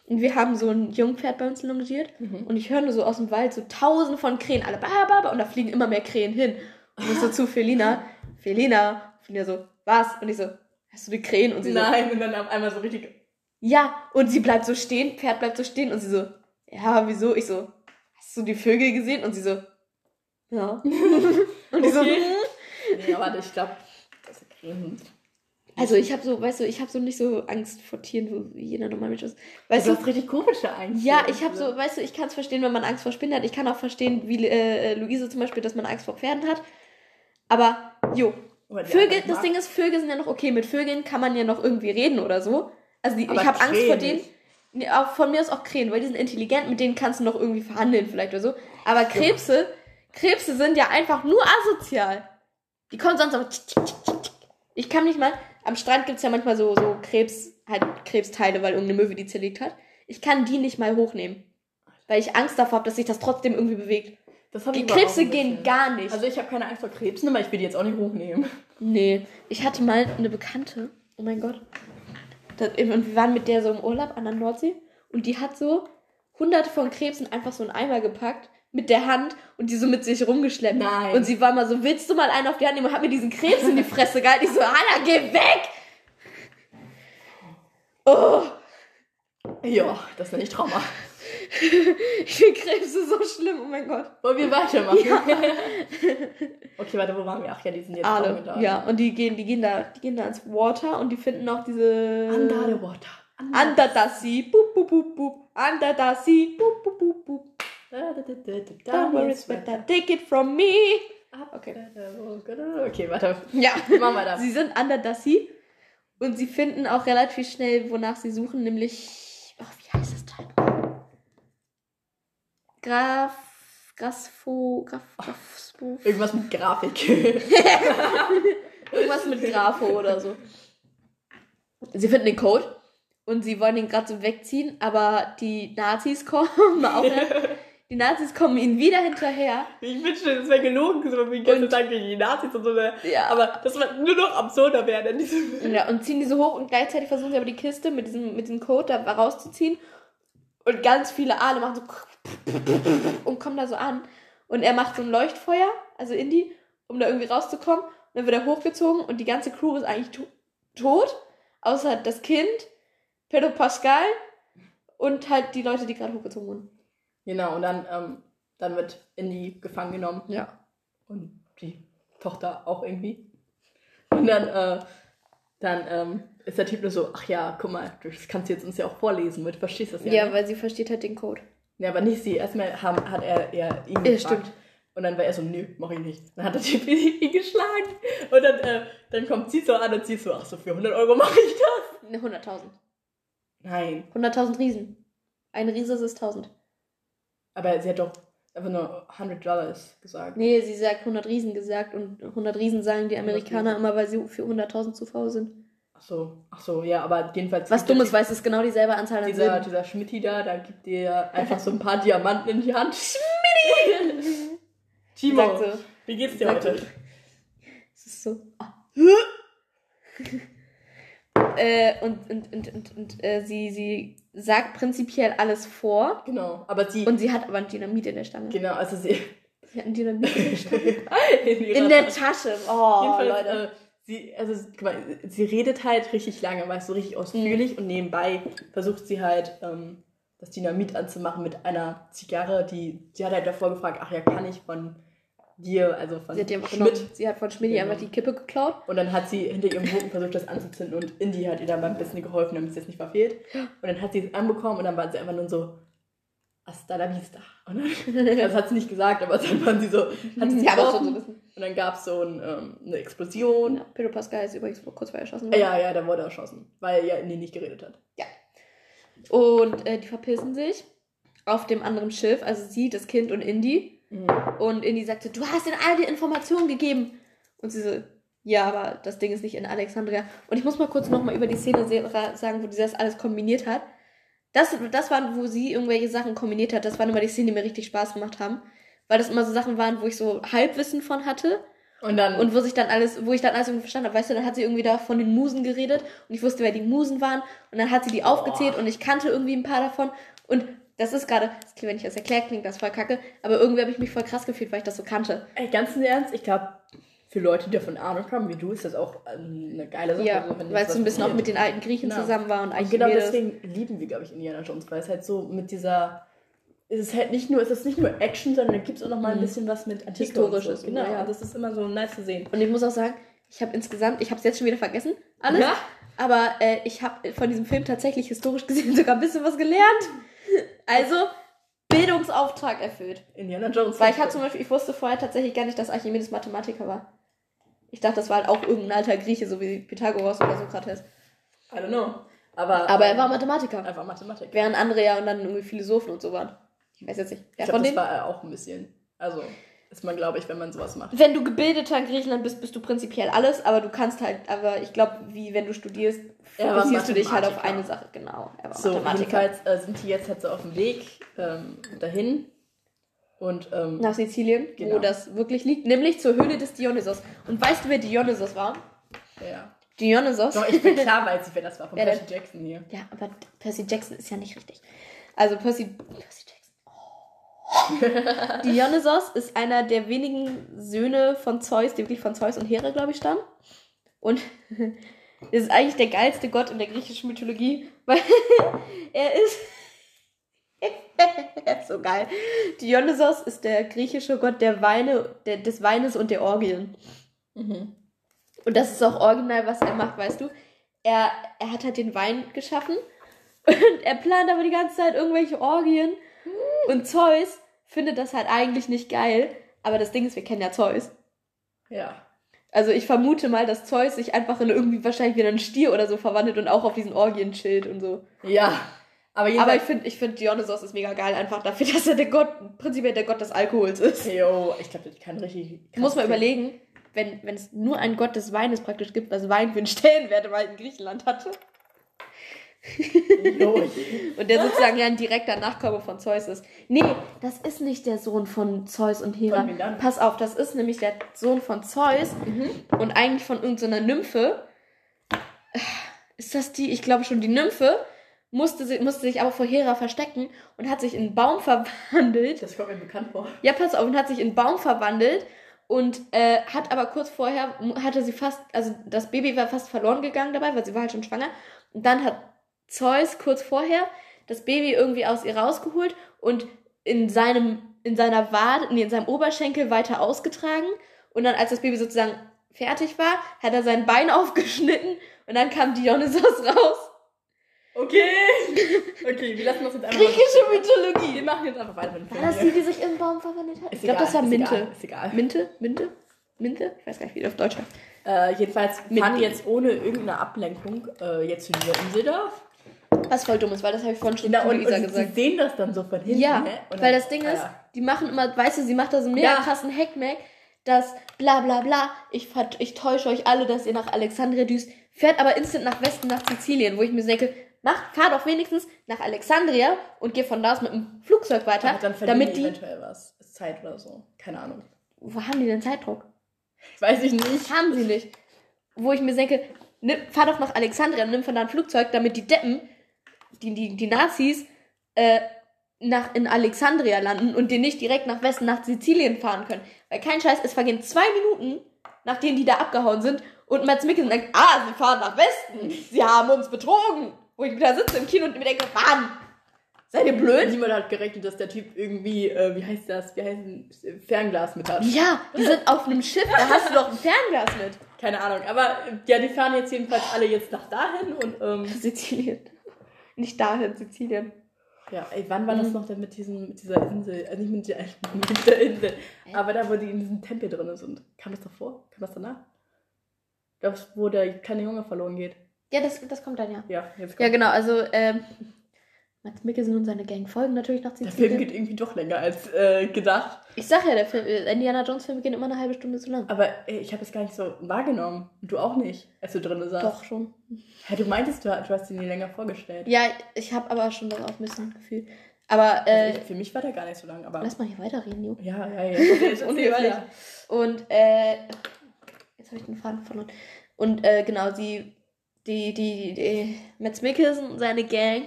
und wir haben so ein Jungpferd bei uns longiert Mhm. und ich höre nur so aus dem Wald so tausende von Krähen, alle ba, ba, ba, und da fliegen immer mehr Krähen hin. Und ich so zu Felina, Felina, Felina so, was? Und ich so, hast du die Krähen? Und sie so, nein, und dann auf einmal so richtig. ja. Und sie bleibt so stehen, Pferd bleibt so stehen und sie so, ja, wieso? Ich so, hast du die Vögel gesehen? Und sie so, ja. und ich so, Okay. "Hm." Nee, aber ich glaube, Krähen. Also ich habe so, weißt du, ich habe so nicht so Angst vor Tieren, so wie jeder normale Mensch ist. Weißt Du du, hast richtig komische Angst. ja, ich habe so, weißt du, ich kann es verstehen, wenn man Angst vor Spinnen hat. Ich kann auch verstehen, wie äh, äh, Luise zum Beispiel, dass man Angst vor Pferden hat. Aber, jo, Vögel, das. Ding ist, Vögel sind ja noch okay. Mit Vögeln kann man ja noch irgendwie reden oder so. Also die, ich habe Angst vor denen. Nee, auch von mir ist auch Krähen, weil die sind intelligent, mit denen kannst du noch irgendwie verhandeln vielleicht oder so. Aber Krebse, Krebse sind ja einfach nur asozial. Die kommen sonst aber. Ich kann nicht mal. Am Strand gibt's ja manchmal so, so Krebs, halt Krebsteile, weil irgendeine Möwe die zerlegt hat. Ich kann die nicht mal hochnehmen. Weil ich Angst davor habe, dass sich das trotzdem irgendwie bewegt. Das hab Die ich Krebse gehen gar nicht. Also ich habe keine Angst vor Krebsen, aber ich will die jetzt auch nicht hochnehmen. Nee, ich hatte mal eine Bekannte, oh mein Gott. Das, und wir waren mit der so im Urlaub an der Nordsee und die hat so hunderte von Krebsen einfach so in einen Eimer gepackt mit der Hand und die so mit sich rumgeschleppt. Nein. Und sie war mal so, willst du mal einen auf die Hand nehmen und hat mir diesen Krebs in die Fresse gehalten. Ich so, Anna, geh weg! Oh, Ja, das nenne ich Trauma. ich finde Krebse so schlimm, oh mein Gott. Wollen wir weitermachen? Ja. okay, warte, wo waren wir? Ach ja, die sind jetzt Alle, da. ja, und die gehen, die gehen da, die gehen da ins Water und die finden auch diese... Under the water. Under the sea, boop, boop, boop, boop. Under the sea, boop, boop, boop, boop. Don't worry, sweater, take it from me. Okay. Okay, warte. Ja. Machen wir das. Sie sind under the sea und sie finden auch relativ schnell, wonach sie suchen, nämlich. Ach, wie heißt das Teil? Graf. Grasfo. Graf. Grafspo. Irgendwas mit Grafik. Irgendwas mit Grafo oder so. Sie finden den Code und sie wollen ihn gerade so wegziehen, aber die Nazis kommen auch. Die Nazis kommen ihnen wieder hinterher. Ich wünschte, das wäre gelogen, so wie ganze Tag gegen die Nazis und so. ne? Ja. Aber das wird nur noch absurder werden in diesem. Ja, und ziehen die so hoch und gleichzeitig versuchen sie aber die Kiste mit diesem, mit diesem Code da rauszuziehen. Und ganz viele Aale machen so und kommen da so an. Und er macht so ein Leuchtfeuer, also Indy, um da irgendwie rauszukommen. Und dann wird er hochgezogen und die ganze Crew ist eigentlich to tot. Außer das Kind, Pedro Pascal und halt die Leute, die gerade hochgezogen wurden. Genau, und dann, ähm, dann wird Indy gefangen genommen. Ja. Und die Tochter auch irgendwie. Und dann, äh, dann ähm, ist der Typ nur so, ach ja, guck mal, das kannst du jetzt uns ja auch vorlesen, weil du verstehst das ja. Ja, ne? weil sie versteht halt den Code. Ja, aber nicht sie. Erstmal haben, hat er, er ihn Ja, gefragt. stimmt. Und dann war er so, nö, mach ich nicht. Dann hat der Typ ihn geschlagen. Und dann, äh, dann kommt sie so an und sie so, ach so, für 100 Euro mache ich das. Ne, 100.000. Nein. 100.000 Riesen. Ein Riese ist 1000. Aber sie hat doch einfach nur 100 Dollars gesagt. Nee, sie sagt 100 Riesen gesagt und 100 Riesen sagen die Amerikaner immer, weil sie für 100.000 zu faul sind. Ach so, ach so, ja, aber jedenfalls. Was dummes, weil es ist genau dieselbe Anzahl an Dieser, Silben. dieser Schmidti da, da gibt dir einfach so ein paar Diamanten in die Hand. Schmidti! Timo, so. wie geht's dir heute? so. Es ist so. Ah. äh, und und, und, und, und äh, sie, sie sagt prinzipiell alles vor Genau, aber sie. und sie hat aber ein Dynamit in der Stange. genau, also sie. Sie hat ein Dynamit in der Stange. in, In der Tasche. Oh, Jedenfalls, Leute. äh, sie, also, guck mal, sie redet halt richtig lange, weißt du, richtig ausführlich Mhm. und nebenbei versucht sie halt, ähm, das Dynamit anzumachen mit einer Zigarre, die, sie hat halt davor gefragt, ach ja, kann ich von dir, also von Sie hat Schmidt. genommen. Sie hat von Schmidt Genau. einfach die Kippe geklaut. Und dann hat sie hinter ihrem Rücken versucht, das anzuzünden und Indy hat ihr dann beim bisschen geholfen, damit es jetzt nicht verfehlt. Und dann hat sie es anbekommen und dann war sie einfach nur so, hasta la vista. Und dann, das hat sie nicht gesagt, aber dann waren sie so, hat sie Ja, aber schon so bisschen. Und dann gab es so ein, ähm, eine Explosion. Ja, Pedro Pascal ist übrigens kurz vorher erschossen Ja, worden. ja, da wurde er erschossen, weil ja Indy nicht geredet hat. Und äh, die verpissen sich auf dem anderen Schiff, also sie, das Kind und Indy. Und Indy sagte, du hast ihnen all die Informationen gegeben. Und sie so, ja, aber das Ding ist nicht in Alexandria. Und ich muss mal kurz nochmal über die Szene sagen, wo sie das alles kombiniert hat. Das, das waren, wo sie irgendwelche Sachen kombiniert hat. Das waren immer die Szenen, die mir richtig Spaß gemacht haben. Weil das immer so Sachen waren, wo ich so Halbwissen von hatte. Und dann. Und wo sich dann alles, wo ich dann alles irgendwie verstanden habe, weißt du, dann hat sie irgendwie da von den Musen geredet und ich wusste, wer die Musen waren. Und dann hat sie die aufgezählt und ich kannte irgendwie ein paar davon. Und das ist gerade, wenn ich das erkläre, klingt das voll kacke, aber irgendwie habe ich mich voll krass gefühlt, weil ich das so kannte. Ey, ganz im Ernst, ich glaube, für Leute, die davon Ahnung haben, wie du, ist das auch ähm, eine geile Sache. Ja, also, wenn weil es so ein bisschen auch mit den alten Griechen Genau. zusammen war und Und genau deswegen lieben wir, glaube ich, Indiana Jones, weil es halt so mit dieser. Es ist halt nicht nur, es ist nicht nur Action, sondern da gibt es auch noch mal ein Mhm. bisschen was mit Antike Historisches, Und so. Genau, ja. das ist immer so nice zu sehen. Und ich muss auch sagen, ich habe insgesamt, ich habe es jetzt schon wieder vergessen, alles. Ja? Aber äh, ich habe von diesem Film tatsächlich historisch gesehen sogar ein bisschen was gelernt. Also Bildungsauftrag erfüllt. Indiana Jones. Weil ich hatte zum Beispiel, ich wusste vorher tatsächlich gar nicht, dass Archimedes Mathematiker war. Ich dachte, das war halt auch irgendein alter Grieche, so wie Pythagoras oder Sokrates. I don't know. Aber, Aber er war Mathematiker. einfach Mathematik. Während andere ja und dann irgendwie Philosophen und so waren. Ich weiß jetzt nicht. Wer ich von glaube, das war er auch ein bisschen. Also, ist man, glaube ich, wenn man sowas macht. Wenn du gebildeter in Griechenland bist, bist du prinzipiell alles, aber du kannst halt, aber ich glaube, wie wenn du studierst, Er fokussierst du dich halt auf eine Sache. Genau, er war So, Mathematiker. jedenfalls äh, sind die jetzt halt so auf dem Weg ähm, dahin. Und, ähm, Nach Sizilien, wo Genau. das wirklich liegt, nämlich zur Höhle des Dionysos. Und weißt du, wer Dionysos war? ja. Dionysos. Doch, ich bin klar, weiß ich, wer das war. Von Wer Percy? Jackson hier. Ja, aber Percy Jackson ist ja nicht richtig. Also Percy, Percy Jackson. Dionysos ist einer der wenigen Söhne von Zeus, die wirklich von Zeus und Hera, glaube ich, stammen. Und ist eigentlich der geilste Gott in der griechischen Mythologie, weil er ist. er ist so geil. Dionysos ist der griechische Gott der Weine, der, des Weines und der Orgien. Mhm. Und das ist auch original, was er macht, weißt du? Er, er hat halt den Wein geschaffen und er plant aber die ganze Zeit irgendwelche Orgien. Und Zeus findet das halt eigentlich nicht geil. Aber das Ding ist, wir kennen ja Zeus. Ja. Also ich vermute mal, dass Zeus sich einfach in irgendwie wahrscheinlich wieder einen Stier oder so verwandelt und auch auf diesen Orgien chillt und so. Ja. Aber Aber ich finde ich find Dionysos ist mega geil, einfach dafür, dass er der Gott, prinzipiell der Gott des Alkohols ist. Jo, ich glaube, das kann richtig. Du musst mal überlegen, wenn, wenn es nur einen Gott des Weines praktisch gibt, was Wein für einen Stellenwert im alten Griechenland hatte. Und der sozusagen ja ein direkter Nachkomme von Zeus ist. Nee, das ist nicht der Sohn von Zeus und Hera. Pass auf, das ist nämlich der Sohn von Zeus und eigentlich von irgendeiner Nymphe. Ist das die? Ich glaube schon, die Nymphe musste, sie, musste sich aber vor Hera verstecken und hat sich in einen Baum verwandelt. das kommt mir bekannt vor. Ja, pass auf, und hat sich in einen Baum verwandelt und äh, hat aber kurz vorher, hatte sie fast, also das Baby war fast verloren gegangen dabei, weil sie war halt schon schwanger. Und dann hat Zeus kurz vorher das Baby irgendwie aus ihr rausgeholt und in seinem, in seiner Wade, nee, in seinem Oberschenkel weiter ausgetragen. Und dann, als das Baby sozusagen fertig war, hat er sein Bein aufgeschnitten und dann kam Dionysos raus. Okay. Okay, wir lassen das jetzt einfach. Griechische Wir Mythologie. machen jetzt einfach weiter mit dem War das die, die sich im Baum verwandelt hat? Ist Ich glaube, das war ist Minte. Egal, ist egal. Minte? Minte? Minte? Ich weiß gar nicht, wie das auf Deutsch heißt. Äh, jedenfalls Mit- fahren jetzt ohne irgendeine Ablenkung äh, jetzt zu dieser Insel da. Was voll dumm ist, weil das habe ich vorhin schon Genau, zu und, Luisa und gesagt. sie sehen das dann so von hinten. Ja, ne? Weil das Ding ah, ist, ja. die machen immer, weißt du, sie macht da so einen mega Ja. krassen Hackmack, dass bla bla bla, ich, ich täusche euch alle, dass ihr nach Alexandria düst, fährt aber instant nach Westen, nach Sizilien, wo ich mir denke, mach, fahr doch wenigstens nach Alexandria und geh von da aus mit dem Flugzeug weiter, Aber dann damit die die, eventuell was. Zeit oder so. Keine Ahnung. wo haben die denn Zeitdruck? Weiß ich nicht. Haben sie nicht. Wo ich mir denke, nimm, fahr doch nach Alexandria und nimm von da ein Flugzeug, damit die Deppen, die, die, die Nazis, äh, nach, in Alexandria landen und die nicht direkt nach Westen, nach Sizilien fahren können. Weil kein Scheiß, es vergehen zwei Minuten, nachdem die da abgehauen sind und Mats Mikkelsen denkt, ah, sie fahren nach Westen, sie haben uns betrogen. Wo ich da sitze im Kino und mir denke, Mann, seid ihr blöd? Niemand hat gerechnet, dass der Typ irgendwie, äh, wie heißt das, wie heißt ein Fernglas mit hat. Ja, die sind auf einem Schiff, da hast du doch ein Fernglas mit. Keine Ahnung. Aber ja, die fahren jetzt jedenfalls alle jetzt nach dahin und ähm, Sizilien. Nicht dahin, Sizilien. ja, ey, wann war Mhm. das noch denn mit, diesem, mit dieser Insel? Also nicht mit der, mit der Insel, aber da, wo die in diesem Tempel drin sind. Kam das davor? Kam das danach? Das, wo der kleine Junge verloren geht. Ja, das, das kommt dann ja. Ja, jetzt Ja, kommt. genau, also, ähm, Mads Mikkelsen und seine Gang folgen natürlich nach Der Film geht irgendwie doch länger als äh, gedacht. Ich sag ja, der Film, äh, Indiana Jones Film geht immer eine halbe Stunde zu lang. Aber ey, ich habe es gar nicht so wahrgenommen. Und du auch nicht, als du drin saßt. Doch schon. Ja, du meintest, du, du hast ihn dir länger vorgestellt. Ja, ich habe aber schon darauf ein bisschen Gefühl. Aber äh, Also ich, für mich war der gar nicht so lang, aber. lass mal hier weiterreden, Jo. Ja, ja, ja. Okay, Das ist unhöflich. Und äh, jetzt habe ich den Faden verloren. Und äh, genau, sie, die, die, die Mads Mikkelsen und seine Gang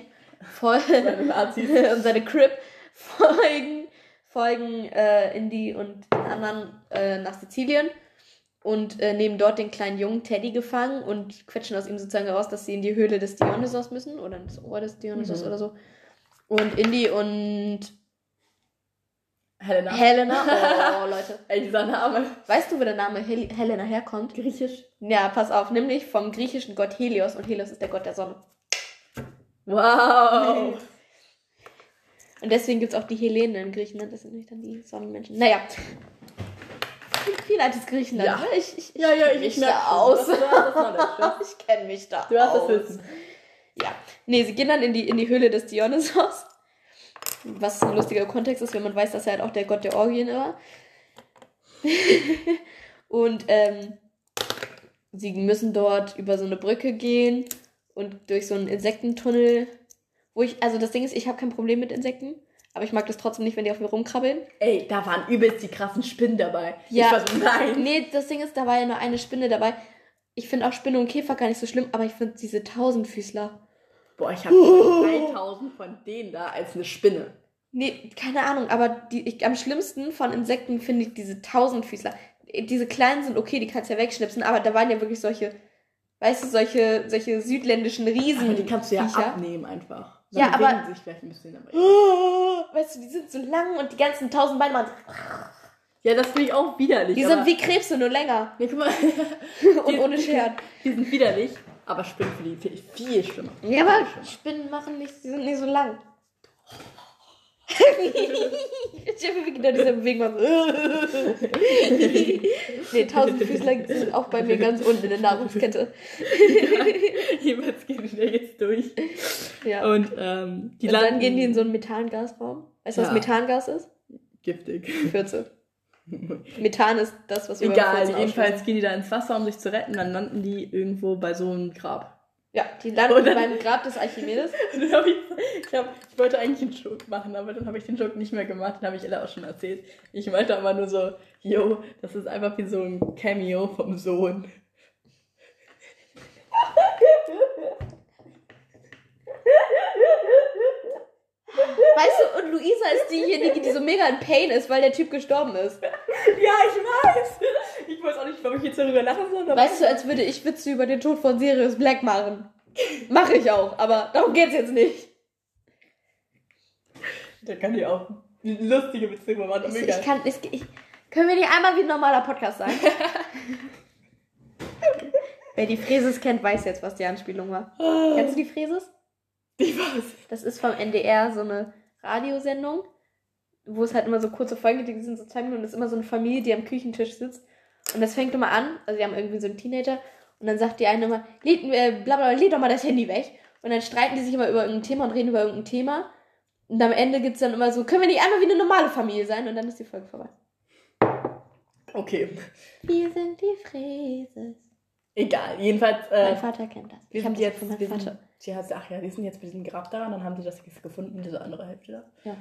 Nazis. und seine Crip folgen, folgen äh, Indy und den anderen äh, nach Sizilien und äh, nehmen dort den kleinen Jungen Teddy gefangen und quetschen aus ihm sozusagen heraus, dass sie in die Höhle des Dionysos müssen oder ins Ohr des Dionysos Mhm. oder so. Und Indy und Helena. Helena, oh Leute, Ey, dieser Name. weißt du, wo der Name Hel Helena herkommt? Griechisch. Ja, pass auf, nämlich vom griechischen Gott Helios und Helios ist der Gott der Sonne. Wow. Und deswegen gibt es auch die Hellenen in Griechenland, das sind nämlich dann die Sonnenmenschen. Naja. Viel altes Griechenland. Ja. ne? Ich, ich, Ja, ja, ich, ich merke da aus. Du das Knowledge. ich kenne mich da Du hast das aus. Wissen. Ja. Nee, sie gehen dann in die, in die Höhle des Dionysos. Was ein lustiger Kontext ist, wenn man weiß, dass er halt auch der Gott der Orgien war. und ähm, sie müssen dort über so eine Brücke gehen und durch so einen Insektentunnel. Wo ich, also das Ding ist, ich habe kein Problem mit Insekten, aber ich mag das trotzdem nicht, wenn die auf mir rumkrabbeln. Ey, da waren übelst die krassen Spinnen dabei. Ja. Ich war so, nein. Nee, das Ding ist, da war ja nur eine Spinne dabei. Ich finde auch Spinne und Käfer gar nicht so schlimm, aber ich finde diese Tausendfüßler. Boah, ich habe 3000 von denen da als eine Spinne. Nee, keine Ahnung, aber die, ich, am schlimmsten von Insekten finde ich diese Tausendfüßler. Diese kleinen sind okay, die kannst du ja wegschnipsen, aber da waren ja wirklich solche, weißt du, solche, solche südländischen Riesen. Aber die kannst du ja Viecher. abnehmen einfach. Ja, Dann aber- bewegen sich vielleicht ein bisschen dabei. Weißt du, die sind so lang und die ganzen tausend Beine machen. Ja, das finde ich auch widerlich. Die aber- sind wie Krebse, nur länger. Ja, guck mal. Und ohne Scheren. Die sind widerlich, aber Spinnen finde ich viel schlimmer. Ja, aber. Spinnen machen nicht, die sind nicht so lang. Ich habe wie genau diese Bewegung macht. nee, Tausendfüßler sind auch bei mir ganz unten in der Nahrungskette. Jeweils gehen wir jetzt durch. Ja. Und ähm, die Und dann landen gehen die in so einen Methangasraum. Weißt du, was Ja. Methangas ist? giftig. Fürze. Methan ist das, was wir Egal, jedenfalls gehen die da ins Wasser, um sich zu retten. Dann landen die irgendwo bei so einem Grab. Ja, die landen dann- beim Grab des Archimedes. Hab ich, ich, hab, ich wollte eigentlich einen Joke machen, aber dann habe ich den Joke nicht mehr gemacht. Den habe ich Ella auch schon erzählt. Ich meinte aber nur so, yo, das ist einfach wie so ein Cameo vom Sohn. Weißt du, und Luisa ist diejenige, die so mega in Pain ist, weil der Typ gestorben ist. Ja, ich weiß. Ich weiß auch nicht, warum ich jetzt darüber lachen soll. Weißt du, als würde ich Witze über den Tod von Sirius Black machen. Mache ich auch, aber darum geht's jetzt nicht. Der kann dir auch lustige Witze über machen. Ich, ich kann, ich, ich, können wir nicht einmal wie ein normaler Podcast sein? Wer die Fräses kennt, weiß jetzt, was die Anspielung war. Kennst du die Fräses? Ich weiß. Das ist vom NDR so eine Radiosendung, wo es halt immer so kurze Folgen gibt, die sind so zwei Minuten, das ist immer so eine Familie, die am Küchentisch sitzt. Und das fängt immer an, also die haben irgendwie so einen Teenager, und dann sagt die eine immer, leg, äh, bla bla, leg doch mal das Handy weg. Und dann streiten die sich immer über irgendein Thema und reden über irgendein Thema. Und am Ende gibt's dann immer so, können wir nicht einmal wie eine normale Familie sein? Und dann ist die Folge vorbei. Okay. Wir sind die Fräses. Egal. Jedenfalls. Mein Äh, Vater kennt das. wir Ich hab sind das jetzt. von meinem Vater. Die hat, ach ja, die sind jetzt bei diesem Grab da und dann haben sie das gefunden, diese andere Hälfte da. Ja.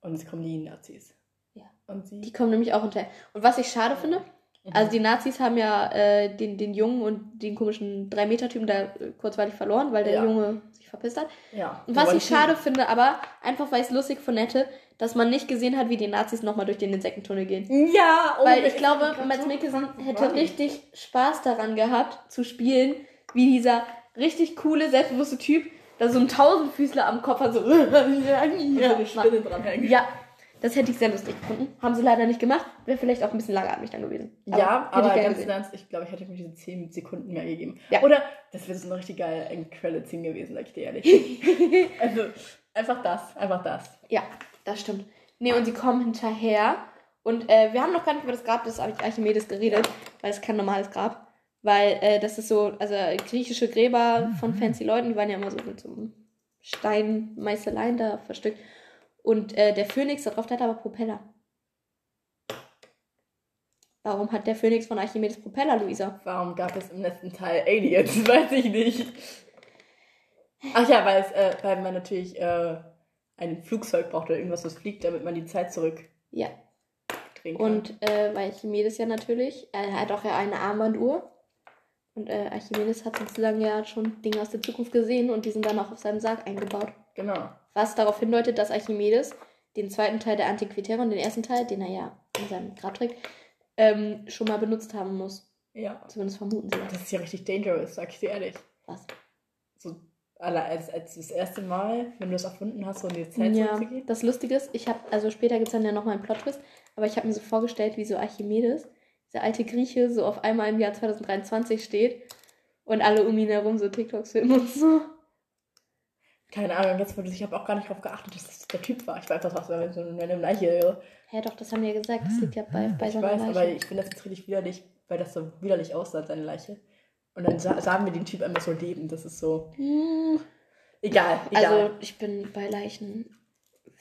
Und jetzt kommen die Nazis. Ja. Und sie. Die kommen nämlich auch hinterher. Und was ich schade finde, Mhm. also die Nazis haben ja äh, den, den Jungen und den komischen 3-Meter-Typen da äh, kurzweilig verloren, weil der Ja. Junge sich verpisst hat. ja. Und was ich die- schade finde, aber einfach weil ich es lustig von nette, dass man nicht gesehen hat, wie die Nazis nochmal durch den Insektentunnel gehen. Ja, oh, Weil ich bin glaube, Mads Mikkelsen hätte die? richtig Spaß daran gehabt, zu spielen, wie dieser richtig coole, selbstbewusste Typ, der so einen Tausendfüßler am Kopf hat, so. So eine Spinne dranhängen. Ja, das hätte ich sehr lustig gefunden. Haben sie leider nicht gemacht. Wäre vielleicht auch ein bisschen langatmig dann gewesen. Ja, hätte ich aber ganz gesehen. ernst, ich glaube, ich hätte mir diese 10 Sekunden mehr gegeben. Ja. Oder das wäre so eine richtig geile End-Credit-Scene gewesen, sag ich dir ehrlich. also, einfach das, einfach das. Ja, das stimmt. Nee, und sie kommen hinterher. Und äh, wir haben noch gar nicht über das Grab des Archimedes geredet, weil es kein normales Grab. Weil äh, das ist so, also griechische Gräber von fancy Leuten, die waren ja immer so mit so einem Steinmeißeleien da versteckt. Und äh, der Phönix da drauf, der hat aber Propeller. Warum hat der Phönix von Archimedes Propeller, Luisa? Warum gab es im letzten Teil Aliens? Weiß ich nicht. Ach ja, weil, es, äh, weil man natürlich äh, ein Flugzeug braucht oder irgendwas, was fliegt, damit man die Zeit zurück Ja. Und äh, weil Archimedes ja natürlich, er hat auch ja eine Armbanduhr. Und äh, Archimedes hat sozusagen ja schon Dinge aus der Zukunft gesehen und die sind dann auch auf seinem Sarg eingebaut. Genau. Was darauf hindeutet, dass Archimedes den zweiten Teil der Antiquitäre und den ersten Teil, den er ja in seinem Grab trägt, ähm, schon mal benutzt haben muss. Ja. Zumindest vermuten sie das. Das ist ja richtig dangerous, sag ich dir ehrlich. Was? So, als, als das erste Mal, wenn du es erfunden hast, so in die Zeit Ja, zurückzugehen. das Lustige ist, ich habe, also später gibt es dann ja nochmal einen Plot-Twist, aber ich habe mir so vorgestellt, wie so Archimedes, dieser alte Grieche, so auf einmal im Jahr 2023 steht und alle um ihn herum so TikToks filmen und so. Keine Ahnung, jetzt wurde ich habe auch gar nicht darauf geachtet, dass das der Typ war. Ich weiß, das war so eine Leiche. Hä, doch, das haben wir ja gesagt, das liegt ja bei, bei Ich seiner weiß, Leiche. aber ich finde das jetzt richtig widerlich, weil das so widerlich aussah, seine Leiche. Und dann sa sagen wir den Typ einfach so leben. Das ist so. Hm, Egal, egal. also, ich bin bei Leichen,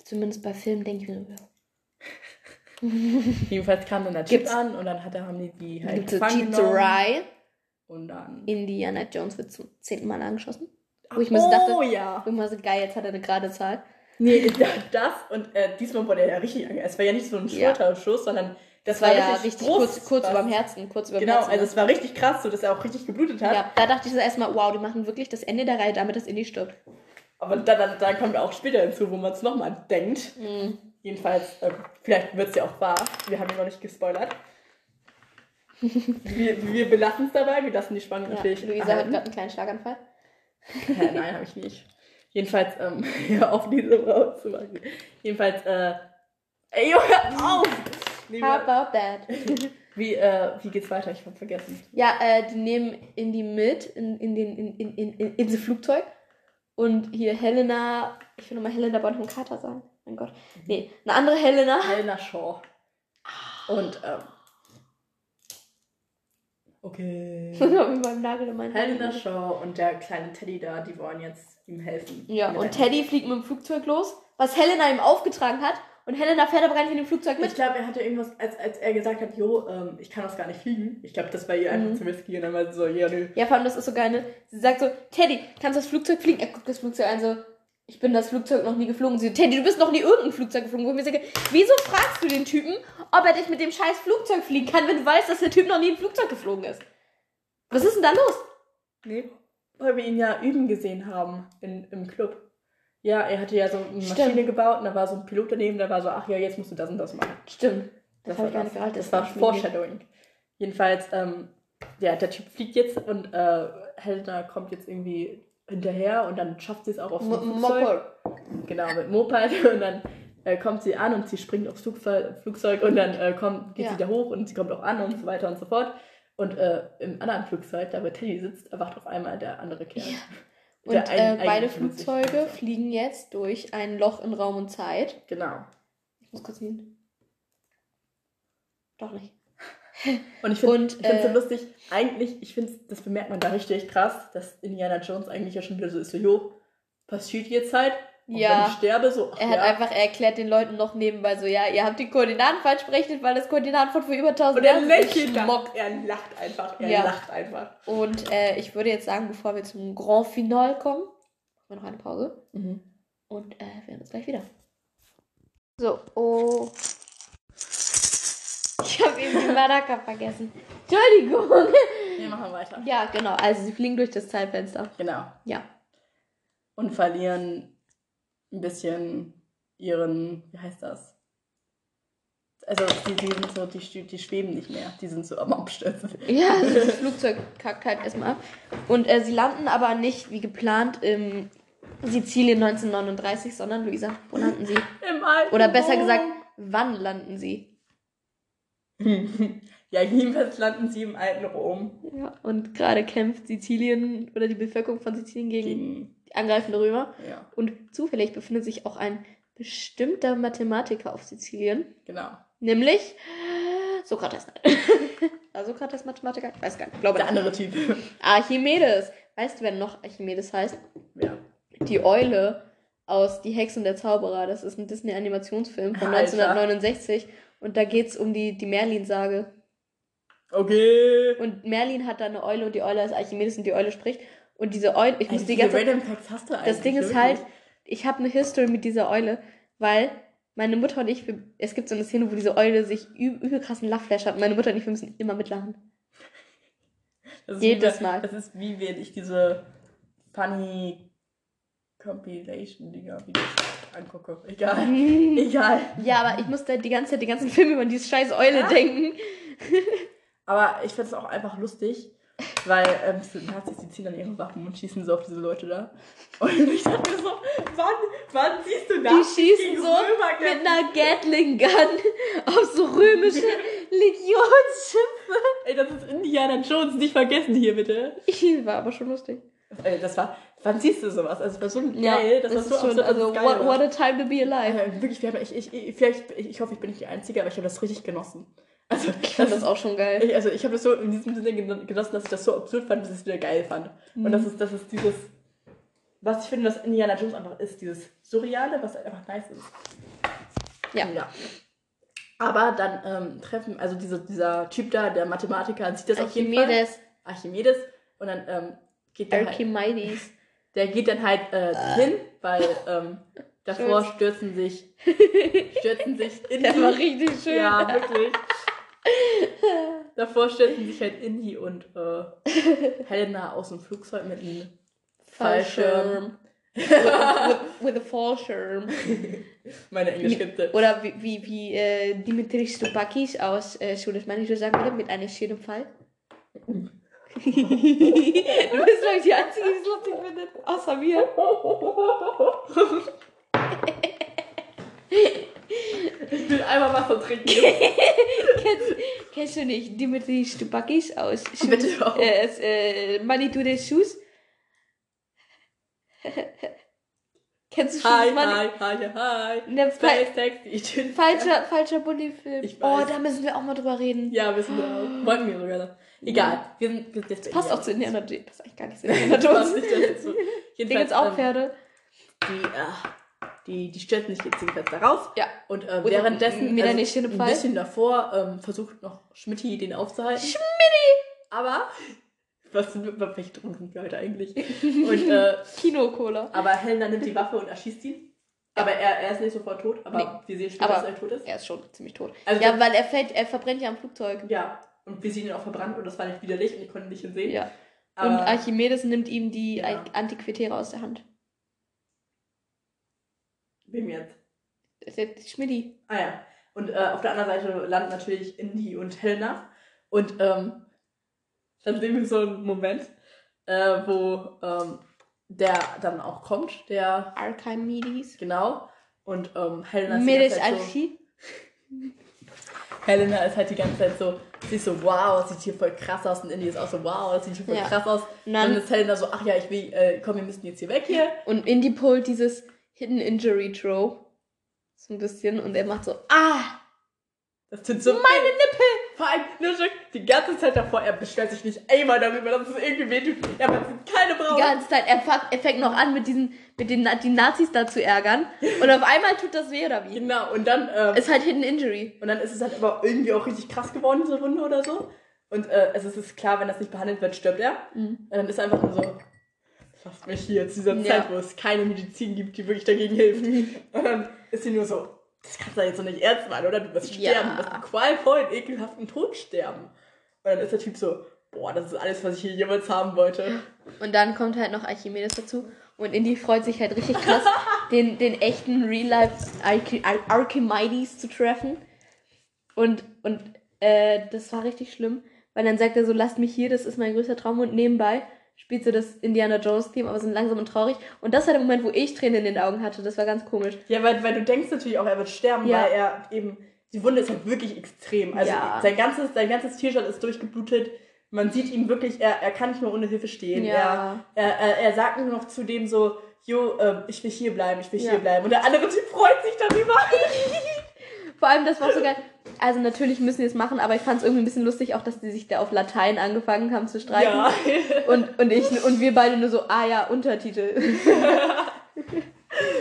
zumindest bei Filmen, denke ich mir so, ja. Jedenfalls kam dann der Gibt's- an und dann hat er, haben die die halt gefangen genommen. G3, Und dann. Indiana Jones wird zum zehnten Mal angeschossen. Wo ich mir so dachte, oh ja. irgendwann so geil, jetzt hat er eine gerade Zahl. Nee, das und äh, diesmal wurde er ja richtig ange... Es war ja nicht so ein Ja. Schulterschuss, sondern das Das war ja richtig, richtig kurz, kurz über dem Herzen, kurz über Genau, Herzen. also es war richtig krass, so dass er auch richtig geblutet hat. Ja, da dachte ich so erstmal, wow, die machen wirklich das Ende der Reihe damit, dass Indy stirbt. Aber dann, dann, dann kommt auch später hinzu, wo man es nochmal denkt. Mhm. Jedenfalls, ähm, vielleicht wird es ja auch wahr. Wir haben ihn noch nicht gespoilert. wir wir belassen es dabei, wir lassen die Spannung Ja, natürlich. Luisa hat erhalten. gerade einen kleinen Schlaganfall. Hä, nein, habe ich nicht. Jedenfalls, ähm, hör auf, diese Frau zu machen. Jedenfalls, äh, ey, Junge, auf! Nee, How about that? wie, äh, wie geht's weiter? Ich hab vergessen. ja, äh, die nehmen Indy mit in, in, den, in, in, in, in, in das Flugzeug. Und hier Helena, ich will nochmal Helena Bonham Carter sagen. Mein Gott. Nee, eine andere Helena. Helena Shaw. Und, ähm, okay. mit meinem Nagel in meinen Helena Haaren. Shaw und der kleine Teddy da, die wollen jetzt ihm helfen. Ja, und Teddy fliegt mit dem Flugzeug los, was Helena ihm aufgetragen hat. Und Helena fährt aber gar nicht in dem Flugzeug Ich mit. glaube, er hatte irgendwas, als, als er gesagt hat, jo, ähm, ich kann das gar nicht fliegen. Ich glaube, das war ihr einfach Mhm. zu risky. Und dann war sie so, ja, nö. Ja, vor allem, das ist so geil, ne? Sie sagt so, Teddy, kannst du das Flugzeug fliegen? Er guckt das Flugzeug an, so, ich bin das Flugzeug noch nie geflogen. Sie Teddy, du bist noch nie irgendein Flugzeug geflogen. Wo ich mir sage, wieso fragst du den Typen, ob er dich mit dem scheiß Flugzeug fliegen kann, wenn du weißt, dass der Typ noch nie ein Flugzeug geflogen ist? Was ist denn da los? Nee. Weil wir ihn ja üben gesehen haben in, im Club. Ja, er hatte ja so eine Stimmt. Maschine gebaut und da war so ein Pilot daneben, der war so, ach ja, jetzt musst du das und das machen. Stimmt. Das, Das, habe ich gar nicht das. gehalten. Das war Foreshadowing. Jedenfalls, ähm, ja, der Typ fliegt jetzt und äh, Helena kommt jetzt irgendwie hinterher und dann schafft sie es auch aufs Flugzeug. Genau, mit Moped und dann äh, kommt sie an und sie springt aufs Flugzeug, Flugzeug und dann äh, kommt, geht Ja. sie da hoch und sie kommt auch an und so weiter und so fort. Und äh, im anderen Flugzeug, da wo Teddy sitzt, erwacht auf einmal der andere Kerl. Ja. Und ein- äh, beide Flugzeuge Flugzeug. fliegen jetzt durch ein Loch in Raum und Zeit. Genau. Ich muss kurz hin. Doch nicht. Und ich finde ich find's so äh, lustig, eigentlich, ich finde, das bemerkt man da richtig krass, dass Indiana Jones eigentlich ja schon wieder so ist, so, jo, passiert jetzt halt. Und Ja. wenn ich sterbe, so, ach Er hat ja. einfach er erklärt den Leuten noch nebenbei so, ja, ihr habt die Koordinaten falsch berechnet, weil das Koordinaten von vor über 1000 Und er Jahren lächelt. Er lacht einfach, er Ja. lacht einfach. Und äh, ich würde jetzt sagen, bevor wir zum Grand Final kommen, machen wir noch eine Pause und äh, wir hören uns gleich wieder. So, oh. Ich habe eben die Madaka vergessen. Entschuldigung. Wir machen weiter. Ja, genau. Also sie fliegen durch das Zeitfenster. Genau. Ja. Und verlieren ein bisschen ihren, wie heißt das? Also, die, die sind so, die, die schweben nicht mehr. Die sind so am Abstürzen. Ja, also das Flugzeug kackt halt erstmal ab. Und äh, sie landen aber nicht wie geplant im Sizilien 1939, sondern Luisa, wo landen sie? Im alten Oder besser Rom. gesagt, wann landen sie? ja, jedenfalls landen sie im alten Rom Ja, und gerade kämpft Sizilien oder die Bevölkerung von Sizilien gegen gegen. die angreifende Römer. Ja, Und zufällig befindet sich auch ein bestimmter Mathematiker auf Sizilien, genau. nämlich Sokrates. War Sokrates Mathematiker? Ich weiß gar nicht. Glaube Der nicht. andere Typ. Archimedes. Weißt du, wer noch Archimedes heißt? ja. die Eule aus Die Hexe und der Zauberer. Das ist ein Disney-Animationsfilm von Alter. 1969. Und da geht's um die, die Merlin-Sage. Okay. Und Merlin hat da eine Eule und die Eule ist Archimedes und die Eule spricht. Und diese Eule, ich muss Ey, die ganze Random Facts hast du eigentlich? Das Ding ist halt, ich habe eine History mit dieser Eule, weil meine Mutter und ich, es gibt so eine Szene, wo diese Eule sich üb übel krassen Lachflash hat und meine Mutter und ich, wir müssen immer mitlachen. Jedes wie, Mal. Das ist wie wenn ich diese funny Compilation-Dinger Videos angucke. Egal. Egal. Ja, aber ich musste die ganze Zeit die ganzen Filme über diese scheiß Eule Ah. denken. Aber ich finde es auch einfach lustig, weil ähm, sind Nazis, die ziehen dann ihre Waffen und schießen so auf diese Leute da. Und ich dachte mir so, wann, wann siehst du Die Nazis schießen so mit einer Gatling-Gun auf so römische Legionsschiffe. Ey, das ist Indiana Jones, nicht vergessen hier bitte. War aber schon lustig. Ey, das war, wann siehst du sowas? Also, war so Ja, geil, das, das war so ist schon, absurd, also geil what, what a time to be alive. Äh, wirklich, wir haben, ich, ich, ich, vielleicht, ich hoffe, ich bin nicht die Einzige, aber ich habe das richtig genossen. Also, Ich fand das auch schon geil. ich, also ich habe das so in diesem Sinne gen- genossen, dass ich das so absurd fand, dass ich es wieder geil fand. Und das ist, das ist dieses, was ich finde, dass Indiana Jones einfach ist, dieses Surreale, was einfach nice ist. Ja. ja. Aber dann ähm, treffen, also diese, dieser Typ da, der Mathematiker, sieht das auf jeden Fall. Archimedes, Archimedes. Und dann ähm, geht der halt, Archimedes. Der geht dann halt äh, hin, weil ähm, davor stürzen sich, stürzen sich in Der die- war richtig schön. Ja, wirklich. Davor stürzen sich halt Indy und äh, Helena aus dem Flugzeug mit einem Fallschirm. with, with, with a Fallschirm. Meine Englischkette. Oder wie, wie, wie äh, Dimitris Stupakis aus äh, Schule des Mannes sagen würde, mit einem schönen Fall. Du bist, glaube ich, die Einzige, die es lustig findet. Außer mir. Ich will einmal Wasser trinken. kennst, kennst du nicht Dimitris Stupakis aus Schule Bitte auch. äh, äh, Manitou des Schuss? kennst du schon Hi, hi, hi, hi. Ne, Space Taxi. Falscher, falscher Bulli-Film. Oh, da müssen wir auch mal drüber reden. Ja, wissen wir auch. Wollten wir sogar. Egal. Wir sind wir sind jetzt bei Passt auch zu Indiana Jones. Das ist eigentlich gar nicht zu Indiana Das passt Jones. nicht dazu. Ding Jedenfalls, jetzt auch ähm, Pferde. die, äh, die, die stürzen sich jetzt jedenfalls da raus. Ja. Und äh, währenddessen, mit also, ein bisschen davor, ähm, versucht noch Schmidti den aufzuhalten. Schmidti! Aber, was sind wir, welche Drogen sind wir heute eigentlich? Und, äh, Kino-Cola. aber Helena nimmt die Waffe und erschießt ihn. Aber er, er ist nicht sofort tot, aber Nee. wir sehen später, dass er tot ist. Er ist schon ziemlich tot. Also ja, das- weil er fällt, er verbrennt ja am Flugzeug. Ja, und wir sehen ihn auch verbrannt und das war nicht widerlich und ich konnte nicht sehen. Ja. aber, Und Archimedes nimmt ihm die Ja. Antiquitäre aus der Hand. wem jetzt? Das ist jetzt Schmidti. Ah ja. Und äh, auf der anderen Seite landen natürlich Indy und Helena. Und ähm, dann sehen wir so einen Moment, äh, wo ähm, der dann auch kommt, der Archimedes. genau. Und ähm, Helena ist die Medes ganze Zeit so. Helena ist halt die ganze Zeit so, sie ist so, wow, das sieht hier voll krass aus. Und Indy ist auch so, wow, das sieht hier voll Ja. krass aus. Und Und dann dann, ist Helena so, ach ja, ich will, äh, komm, wir müssen jetzt hier weg hier. und Indy pullt dieses Hidden Injury Throw. So ein bisschen. Und er macht so, ah! Das tut so meine Nippel! Vor allem, nur schon die ganze Zeit davor, er beschwert sich nicht einmal darüber, dass es irgendwie wehtut. Ja, es sind keine Die Brauen. ganze Zeit. Er, fang, er fängt noch an, mit diesen, mit den die Nazis da zu ärgern. Und auf einmal tut das weh, oder wie? Genau, und dann, ähm, Ist halt Hidden Injury. und dann ist es halt aber irgendwie auch richtig krass geworden, diese Wunde oder so. Und äh, es ist- es ist klar, wenn das nicht behandelt wird, stirbt er. Mhm. Und dann ist er einfach nur so, lasst mich hier zu dieser Ja. Zeit, wo es keine Medizin gibt, die wirklich dagegen hilft. und dann ist sie nur so, das kannst du jetzt so nicht ernst meinen, oder? Du wirst Ja. sterben, du wirst einen qualvollen, ekelhaften Tod sterben. Und dann ist der Typ so, boah, das ist alles, was ich hier jemals haben wollte. Und dann kommt halt noch Archimedes dazu. Und Indy freut sich halt richtig krass, den, den echten Real-Life Archi Ar Archimedes zu treffen. Und, und äh, das war richtig schlimm, weil dann sagt er so, lasst mich hier, das ist mein größter Traum. Und nebenbei spielt so das Indiana Jones-Theme, aber so langsam und traurig. Und das war der Moment, wo ich Tränen in den Augen hatte. Das war ganz komisch. Ja, weil, weil du denkst natürlich auch, er wird sterben, Ja. weil er eben, die Wunde ist halt wirklich extrem. Also Ja. sein ganzes, sein ganzes T-Shirt ist durchgeblutet. Man sieht ihn wirklich, er, er kann nicht mehr ohne Hilfe stehen. Ja. Er, er, er, sagt nur noch zu dem so, jo, ähm, ich will hier bleiben, ich will Ja. hier bleiben. Und der andere Typ freut sich darüber. Vor allem, das war so geil. Also natürlich müssen die es machen, aber ich fand es irgendwie ein bisschen lustig, auch dass die sich da auf Latein angefangen haben zu streiten. Ja. Und, und ich und wir beide nur so, ah ja, Untertitel.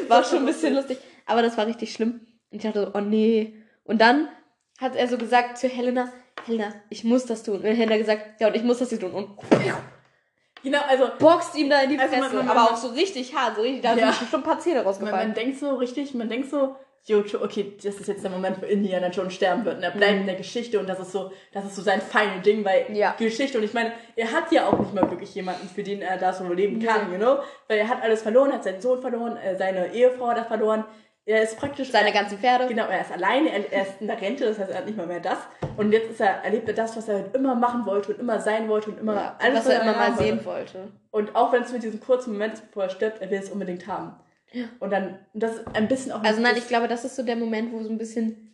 war schon ein bisschen lustig. Aber das war richtig schlimm. Und ich dachte so, oh nee. Und dann hat er so gesagt zu Helena, Helena, ich muss das tun. Und Helena gesagt, ja, und ich muss das hier tun. Und Genau, also boxt ihm da in die Also Fresse. man- man- aber man- auch so richtig hart. So richtig, da Ja. sind schon ein paar Zähne man, man rausgefallen. denkt so richtig, man denkt so, jo, jo, okay, das ist jetzt der Moment, wo Indiana Jones sterben wird. Und er bleibt in der Geschichte und das ist so, das ist so sein final Ding, weil Mhm. Ja. Geschichte und ich meine, er hat ja auch nicht mal wirklich jemanden, für den er da so leben kann, you know? Weil er hat alles verloren, er hat seinen Sohn verloren, äh, seine Ehefrau hat er verloren. Er ist praktisch Seine ganzen Pferde. Genau, er ist alleine, er, er ist in der Rente, das heißt, er hat nicht mal mehr das. Und jetzt ist er, erlebt er das, was er halt immer machen wollte und immer sein wollte und immer Ja, alles, was er immer mal sehen wollte. wollte. Und auch wenn es mit diesem kurzen Moment, bevor er stirbt, er will es unbedingt haben. Und dann, das ist ein bisschen auch. Also nein, ich glaube, das ist so der Moment, wo so ein bisschen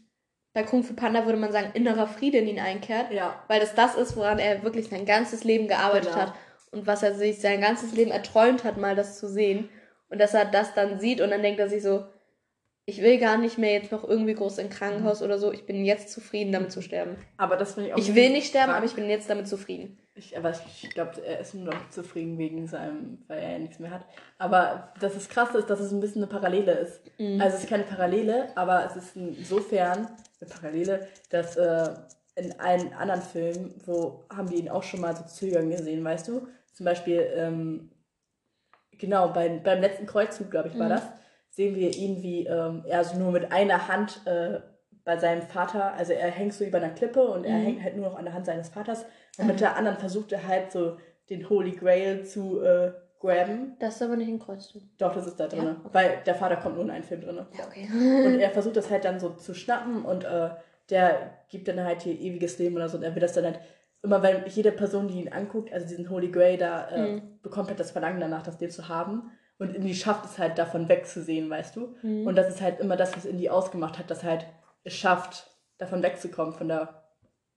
bei Kung Fu Panda würde man sagen, innerer Friede in ihn einkehrt. Ja, Weil das das ist, woran er wirklich sein ganzes Leben gearbeitet Genau. hat. Und was er sich sein ganzes Leben erträumt hat, mal das zu sehen. Und dass er das dann sieht und dann denkt er sich so, ich will gar nicht mehr jetzt noch irgendwie groß im Krankenhaus oder so. Ich bin jetzt zufrieden, damit zu sterben. aber das finde ich auch. Ich will nicht sterben, krank. aber ich bin jetzt damit zufrieden. Ich, aber ich glaube, er ist nur noch zufrieden wegen seinem, weil er ja nichts mehr hat. Aber das ist krass ist, dass es ein bisschen eine Parallele ist. Mhm. Also es ist keine Parallele, aber es ist insofern eine Parallele, dass äh, in allen anderen Filmen, wo haben wir ihn auch schon mal so zögern gesehen, weißt du? Zum Beispiel, ähm, genau, beim, beim letzten Kreuzzug, glaube ich, war Mhm. das, sehen wir ihn, wie ähm, er so nur mit einer Hand äh, bei seinem Vater, also er hängt so über einer Klippe und er Mhm. hängt halt nur noch an der Hand seines Vaters und mit der anderen versucht er halt so den Holy Grail zu äh, grabben. Das ist aber nicht ein Kreuzzug. Doch, das ist da drin, Ja, okay. weil der Vater kommt nur in einen Film drin. Ja, okay. Und er versucht das halt dann so zu schnappen und äh, der gibt dann halt hier ewiges Leben oder so und er will das dann halt immer, weil jede Person, die ihn anguckt, also diesen Holy Grail da, äh, Mhm. bekommt halt das Verlangen danach, das Ding zu haben. Und Indy schafft es halt davon wegzusehen, weißt du? Mhm. Und das ist halt immer das, was Indy ausgemacht hat, dass halt es schafft, davon wegzukommen, von der,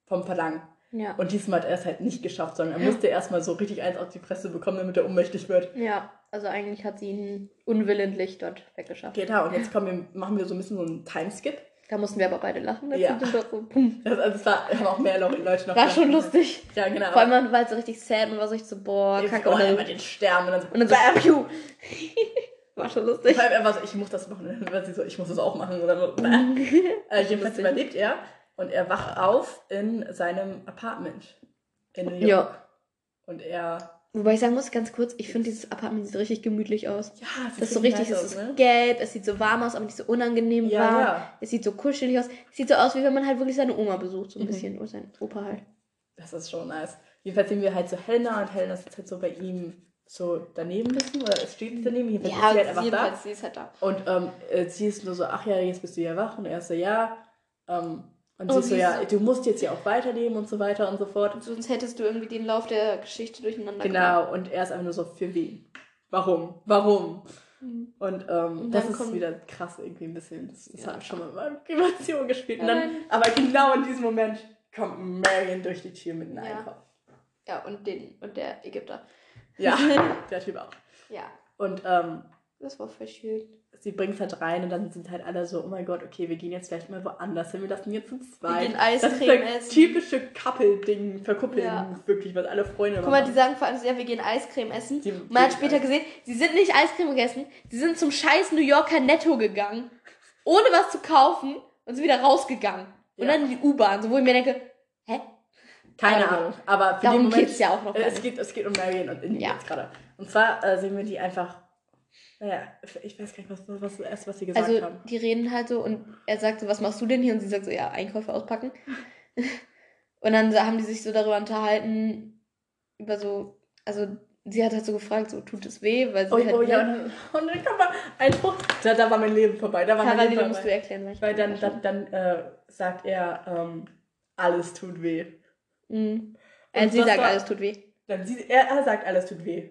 vom Verlangen. Ja. Und diesmal hat er es halt nicht geschafft, sondern er musste erstmal so richtig eins auf die Fresse bekommen, damit er ohnmächtig wird. Ja, also eigentlich hat sie ihn unwillentlich dort weggeschafft. Genau, und jetzt kommen wir, machen wir so ein bisschen so einen Timeskip. Da mussten wir aber beide lachen. Das Ja. sind doch so. Das, also es war, haben auch mehr Leute noch War schon gelacht. lustig. Ja, genau. Vor allem war es so richtig sad und war so so, boah, kacke. oh, Und dann, den sterben und dann so, und dann so, piu. War schon lustig. Vor allem er war so, ich muss das machen. Und dann war sie so, ich muss das auch machen. Oder so, bam. äh, jedenfalls überlebt er und er wacht auf in seinem Apartment in New York. Ja. Und er, Wobei ich sagen muss, ganz kurz, ich finde dieses Apartment sieht richtig gemütlich aus. ja, Das ist so richtig, es ist gelb, es sieht so warm aus, aber nicht so unangenehm Ja, warm. ja. Es sieht so kuschelig aus. Es sieht so aus, wie wenn man halt wirklich seine Oma besucht, so ein Mhm. bisschen. Oder sein Opa halt. Das ist schon nice. Jedenfalls sehen wir halt so Helena und Helena sitzt halt so bei ihm so daneben ein bisschen oder es steht daneben. Jedenfalls ist sie halt einfach da. sie ist halt da. Und ähm, äh, sie ist nur so, ach ja, jetzt bist du ja wach. Und er ist so, ja. Ähm, und Oh, sie so, ja, du musst jetzt ja auch weiterleben und so weiter und so fort. Sonst hättest du irgendwie den Lauf der Geschichte durcheinander Genau, und er ist einfach nur so, für wen? Warum? Warum? Mhm. Und, ähm, Und das ist kommt- wieder krass irgendwie ein bisschen. Das, das Ja. hat schon mal in meiner Emotion gespielt. Und dann, aber genau in diesem Moment kommt Marion durch die Tür mit einem Ja. Einkauf. Ja, und den und der Ägypter. Ja, der Typ auch. Ja, Und ähm, das war voll schön. sie bringt halt rein und dann sind halt alle so, oh mein Gott, okay, wir gehen jetzt vielleicht mal woanders hin, wir lassen jetzt zu zweit. gehen das ist Eiscreme das essen. typische Couple-Ding, verkuppeln, Ja. wirklich, was alle Freunde Guck mal, die sagen vor allem so, ja, wir gehen Eiscreme essen. Die- Und man hat später gesehen, sie sind nicht Eiscreme gegessen, sie sind zum scheiß New Yorker Netto gegangen, ohne was zu kaufen und sind wieder rausgegangen. Und Ja. dann in die U-Bahn, so wo ich mir denke, hä? Keine Aber- Ahnung, aber für Darum den Moment, geht's ja auch noch äh, es geht, es geht um Marion und Indy Ja. jetzt gerade. Und zwar äh, sehen wir die einfach, naja, ich weiß gar nicht, was, was, was was sie gesagt Also, haben. die reden halt so und er sagt so, was machst du denn hier? Und sie sagt so, ja, Einkäufe auspacken. und dann haben die sich so darüber unterhalten, über so, also sie hat halt so gefragt, so, tut es weh? Weil sie Oh, halt, oh ja, und dann, und dann kam mal ein Spruch, da, da war mein Leben vorbei, da war mein Parallel Leben musst du vorbei. erklären, weil Weil dann, dann, dann äh, sagt er, ähm, alles tut weh. Mhm. Und sie sagt, war- alles tut weh. Dann sie, er, er sagt, alles tut weh.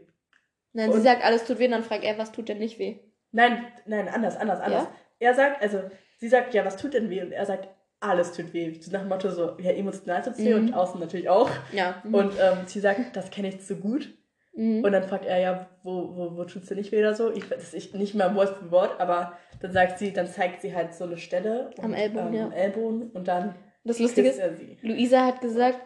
Nein, sie Und- sagt, alles tut weh, und dann fragt er, was tut denn nicht weh? Nein, nein, anders, anders, anders. Ja? Er sagt, also, sie sagt, ja, was tut denn weh? Und er sagt, alles tut weh. So nach dem Motto so, ja, emotional tut's weh Mhm. und außen natürlich auch. Ja. Mhm. Und ähm, sie sagt, das kenne ich zu gut. mhm. Und dann fragt er, ja, wo, wo, wo tut's dir nicht weh oder so? Ich weiß ich, nicht mehr Wort für Wort, aber dann sagt sie, dann zeigt sie halt so eine Stelle. Am Ellbogen, ja. Am Ellbogen und dann Das Lustige ist, sie. Luisa hat gesagt,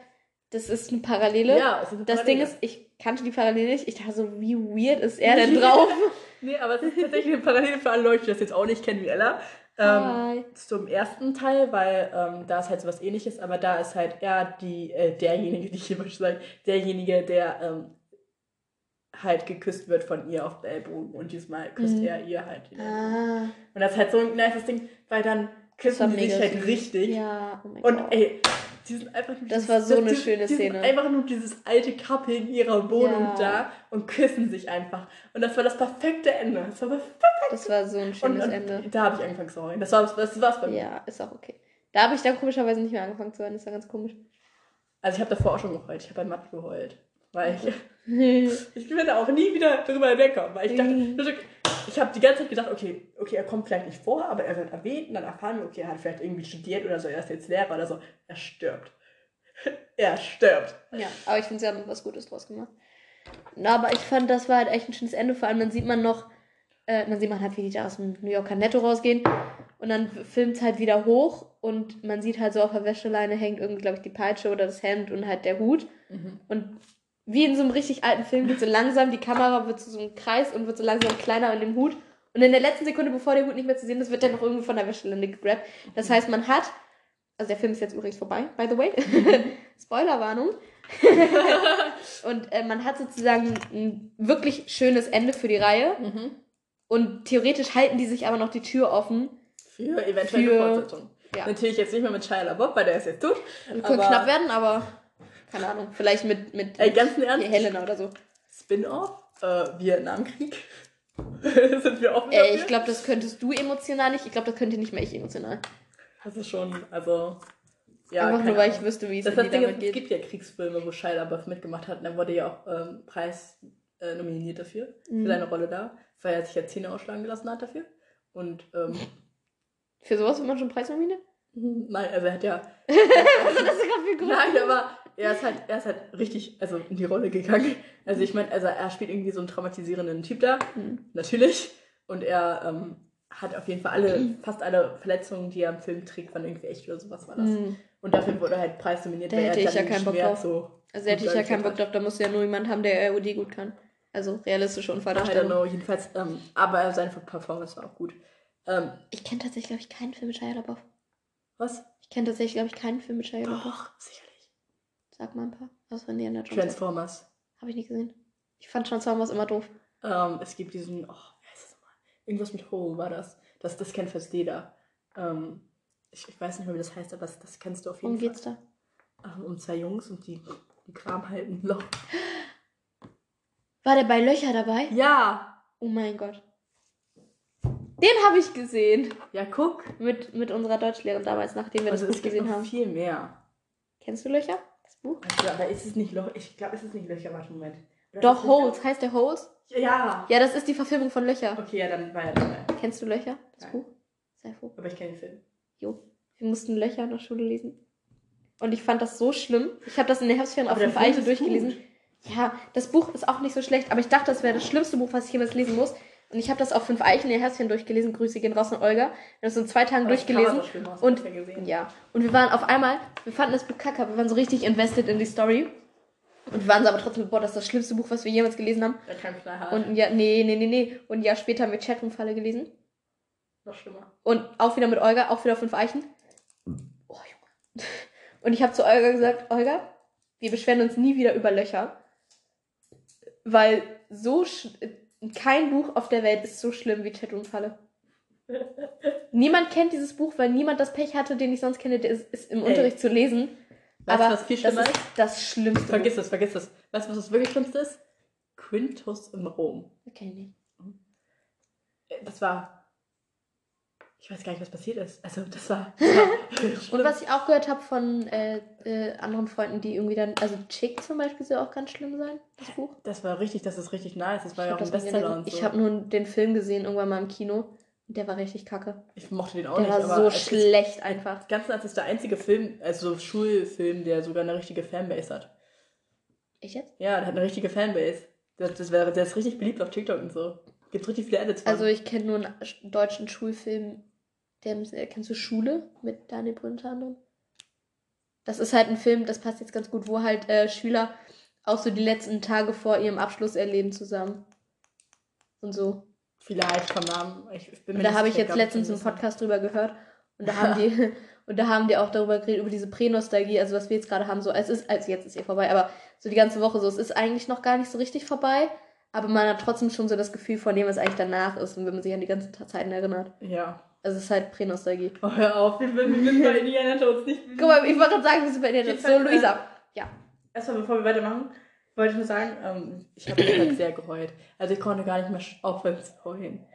das ist eine Parallele. Ja, es ist eine Das Parallele. Ding ist, ich kannte die Parallele nicht. Ich dachte so, wie weird ist er denn drauf? Nee, aber es ist tatsächlich eine Parallele für alle Leute, die das jetzt auch nicht kennen wie Ella. Ähm, zum ersten Teil, weil ähm, da ist halt so was ähnliches, aber da ist halt er die, äh, derjenige, die ich hier möchte sagen, derjenige, der ähm, halt geküsst wird von ihr auf den Ellbogen und diesmal küsst Mhm. er ihr halt. den. Ah, Und das ist halt so ein nices Ding, weil dann küssen die sich halt richtig. Ja, oh mein Und Gott. ey, die sind einfach nur Das war so eine die- schöne die Szene. Sind einfach nur dieses alte Couple in ihrer Wohnung Ja. da und küssen sich einfach. Und das war das perfekte Ende. Das war perfekt. Das war so ein Und, schönes und Ende. da habe ich angefangen zu heulen. Das war das war's bei mir. Ja, ist auch okay. Da habe ich dann komischerweise nicht mehr angefangen zu hören. Das war ganz komisch. Also ich habe davor auch schon geheult. Ich habe bei Mathe geheult. Weil ich, ich werde auch nie wieder darüber hinwegkommen. Weil ich dachte, Mhm. ich habe die ganze Zeit gedacht, okay, okay, er kommt vielleicht nicht vor, aber er wird erwähnt und dann erfahren wir, okay, er hat vielleicht irgendwie studiert oder so, er ist jetzt Lehrer oder so. Er stirbt. er stirbt. Ja, aber ich finde, sie haben was Gutes draus gemacht. Na, aber ich fand, das war halt echt ein schönes Ende. Vor allem, dann sieht man noch, äh, dann sieht man halt, wie die da aus dem New Yorker Netto rausgehen. Und dann filmt es halt wieder hoch und man sieht halt so auf der Wäscheleine hängt irgendwie, glaube ich, die Peitsche oder das Hemd und halt der Hut. Und wie in so einem richtig alten Film geht so langsam, die Kamera wird zu so einem Kreis und wird so langsam kleiner in dem Hut. Und in der letzten Sekunde, bevor der Hut nicht mehr zu sehen ist, wird der noch irgendwie von der Wäscheleine gegrabt. Das heißt, man hat, also der Film ist jetzt übrigens vorbei, by the way. Spoilerwarnung. und äh, man hat sozusagen ein wirklich schönes Ende für die Reihe. Und theoretisch halten die sich aber noch die Tür offen. Für eventuelle Für- Fortsetzung. Ja. Natürlich jetzt nicht mehr mit Shia LaBeouf, weil der es jetzt tut. Könnte knapp werden, aber keine Ahnung. Vielleicht mit, mit Ey, ganz Ernst, Helena oder so. Spin-off, äh, Vietnamkrieg. Sind wir offen Ey, ich glaube, das könntest du emotional nicht. Ich glaube, das könnte nicht mehr ich emotional. Das ist schon, also... Ja, Einfach nur, weil ich wüsste, wie es Das, Ding damit ist, es geht. gibt ja Kriegsfilme, wo Shia LaBeouf mitgemacht hat und er wurde ja auch ähm, Preis äh, nominiert dafür, Mhm. für seine Rolle da, weil er sich ja Zähne ausschlagen gelassen hat dafür. Und, ähm, Für sowas wird man schon Preis nominiert? nein, also er hat ja, das ist gerade viel größer. nein, aber er ist halt, er ist halt richtig, also in die Rolle gegangen. Also ich meine, also er spielt irgendwie so einen traumatisierenden Typ da, Mhm. natürlich. Und er ähm, hat auf jeden Fall alle, fast alle Verletzungen, die er im Film trägt, waren irgendwie echt oder sowas war das. Mhm. Und dafür wurde er halt Preis nominiert, Da hätte ich ja keinen Bock drauf. so Also hätte ich ja keinen Bock drauf, da muss ja nur jemand haben, der ROD gut kann. Also realistische I don't Unfalldarstellung. know, jedenfalls, ähm, aber seine Performance war auch gut. Ähm, Ich kenne tatsächlich, glaube ich, keinen Film mit Shia LaBeouf. was? Ich kenne tatsächlich, glaube ich, keinen Film mit Shia LaBeouf. Doch, sicherlich. Sag mal ein paar. Was von Indiana Jones? Transformers. Habe ich nicht gesehen. Ich fand Transformers immer doof. Ähm, es gibt diesen, oh, wie heißt das nochmal? Irgendwas mit Ho war das. Das, das kennt fast jeder. Ähm, ich, ich weiß nicht mehr, wie das heißt, aber das, das kennst du auf jeden Worum Fall. geht's da? Ähm, um zwei Jungs und die, die Kram halten Loch. War der bei Löcher dabei? Ja! Oh mein Gott. Den habe ich gesehen. Ja, guck. Mit, mit unserer Deutschlehrerin damals, nachdem wir Also das es gesehen haben. viel mehr. Kennst du Löcher? Buch? Also, aber ist es nicht Loch? Ich glaube, ist es nicht Löcher? Warte, Moment. Oder Doch? Holes. Heißt der Holes? Ja! Ja, das ist die Verfilmung von Löcher. Okay, ja, dann war er dabei. Kennst du Löcher? Das Nein. Buch? Sehr froh. Aber ich kenne den Film. Jo. Wir mussten Löcher in der Schule lesen. Und ich fand das so schlimm. Ich habe das in der Herbstferien auf fünf ist durchgelesen. gut. Ja, das Buch ist auch nicht so schlecht, aber ich dachte, das wäre das schlimmste Buch, was ich jemals lesen muss. Und ich habe das auf fünf Eichen in der Herbstferien durchgelesen. Grüße gehen raus an Olga. Wir haben das in zwei Tagen Aber durchgelesen. Aus, Und ich ja ja, und wir waren auf einmal, wir fanden das Buch kacke, wir waren so richtig invested in die Story. Und wir waren so aber trotzdem, boah, das ist das schlimmste Buch, was wir jemals gelesen haben. Der kam knallhart. Und ein Jahr, nee, nee, nee, nee. Und ein Jahr später haben wir Chatroom-Falle gelesen. noch schlimmer. Und auch wieder mit Olga, auch wieder fünf Eichen. Oh, Junge. Und ich habe zu Olga gesagt, Olga, wir beschweren uns nie wieder über Löcher. Weil so kein Buch auf der Welt ist so schlimm wie Chatroom-Falle. niemand kennt dieses Buch, weil niemand das Pech hatte, den ich sonst kenne, der ist, ist im Ey. Unterricht zu lesen. Weißt du, Aber was viel das schlimmer ist das Schlimmste. Vergiss es, vergiss es. Weißt du, was das wirklich Schlimmste ist? Quintus in Rom. Okay. Äh, Das war. Ich weiß gar nicht, was passiert ist. Also, das war. War. Und was ich auch gehört habe von äh, äh, anderen Freunden, die irgendwie dann, also Chick zum Beispiel soll auch ganz schlimm sein, das Buch. das war richtig, das ist richtig nice. Das war Ich ja auch ein Bestseller und so. Ich habe nur den Film gesehen, irgendwann mal im Kino. Und der war richtig kacke. ich mochte den auch Der nicht. war aber so es ist- schlecht einfach. Ganz das ist der einzige Film, also Schulfilm, der sogar eine richtige Fanbase hat. Ich jetzt? Ja, der hat eine richtige Fanbase. Das, das wäre, der ist richtig beliebt auf TikTok und so. Gibt richtig viele Edits von. Also ich kenne nur einen sch- deutschen Schulfilm. Der, äh, kennst du Schule mit Daniel Brühl unter anderem? Das ist halt ein Film, das passt jetzt ganz gut, wo halt äh, Schüler auch so die letzten Tage vor ihrem Abschluss erleben zusammen. Und so. Vielleicht vom Namen. Ich, ich bin und da habe ich jetzt letztens einen Podcast drüber gehört. Und da haben die, und da haben die auch darüber geredet, über diese Pränostalgie, also was wir jetzt gerade haben, so, es ist, also jetzt ist eh vorbei, aber so die ganze Woche so, es ist eigentlich noch gar nicht so richtig vorbei, aber man hat trotzdem schon so das Gefühl von dem, was eigentlich danach ist und wenn man sich an die ganzen Zeiten erinnert. Ja. Also es ist halt Pränostalgie. Oh, hör auf, wir sind bei Indiana Jones nicht. Guck mal, ich wollte gerade sagen, wir sind bei Indiana Jones. So, Luisa. Ja. Erstmal, bevor wir weitermachen, wollte ich nur sagen, ähm, ich habe halt sehr geheult. Also ich konnte gar nicht mehr aufhören zu heulen.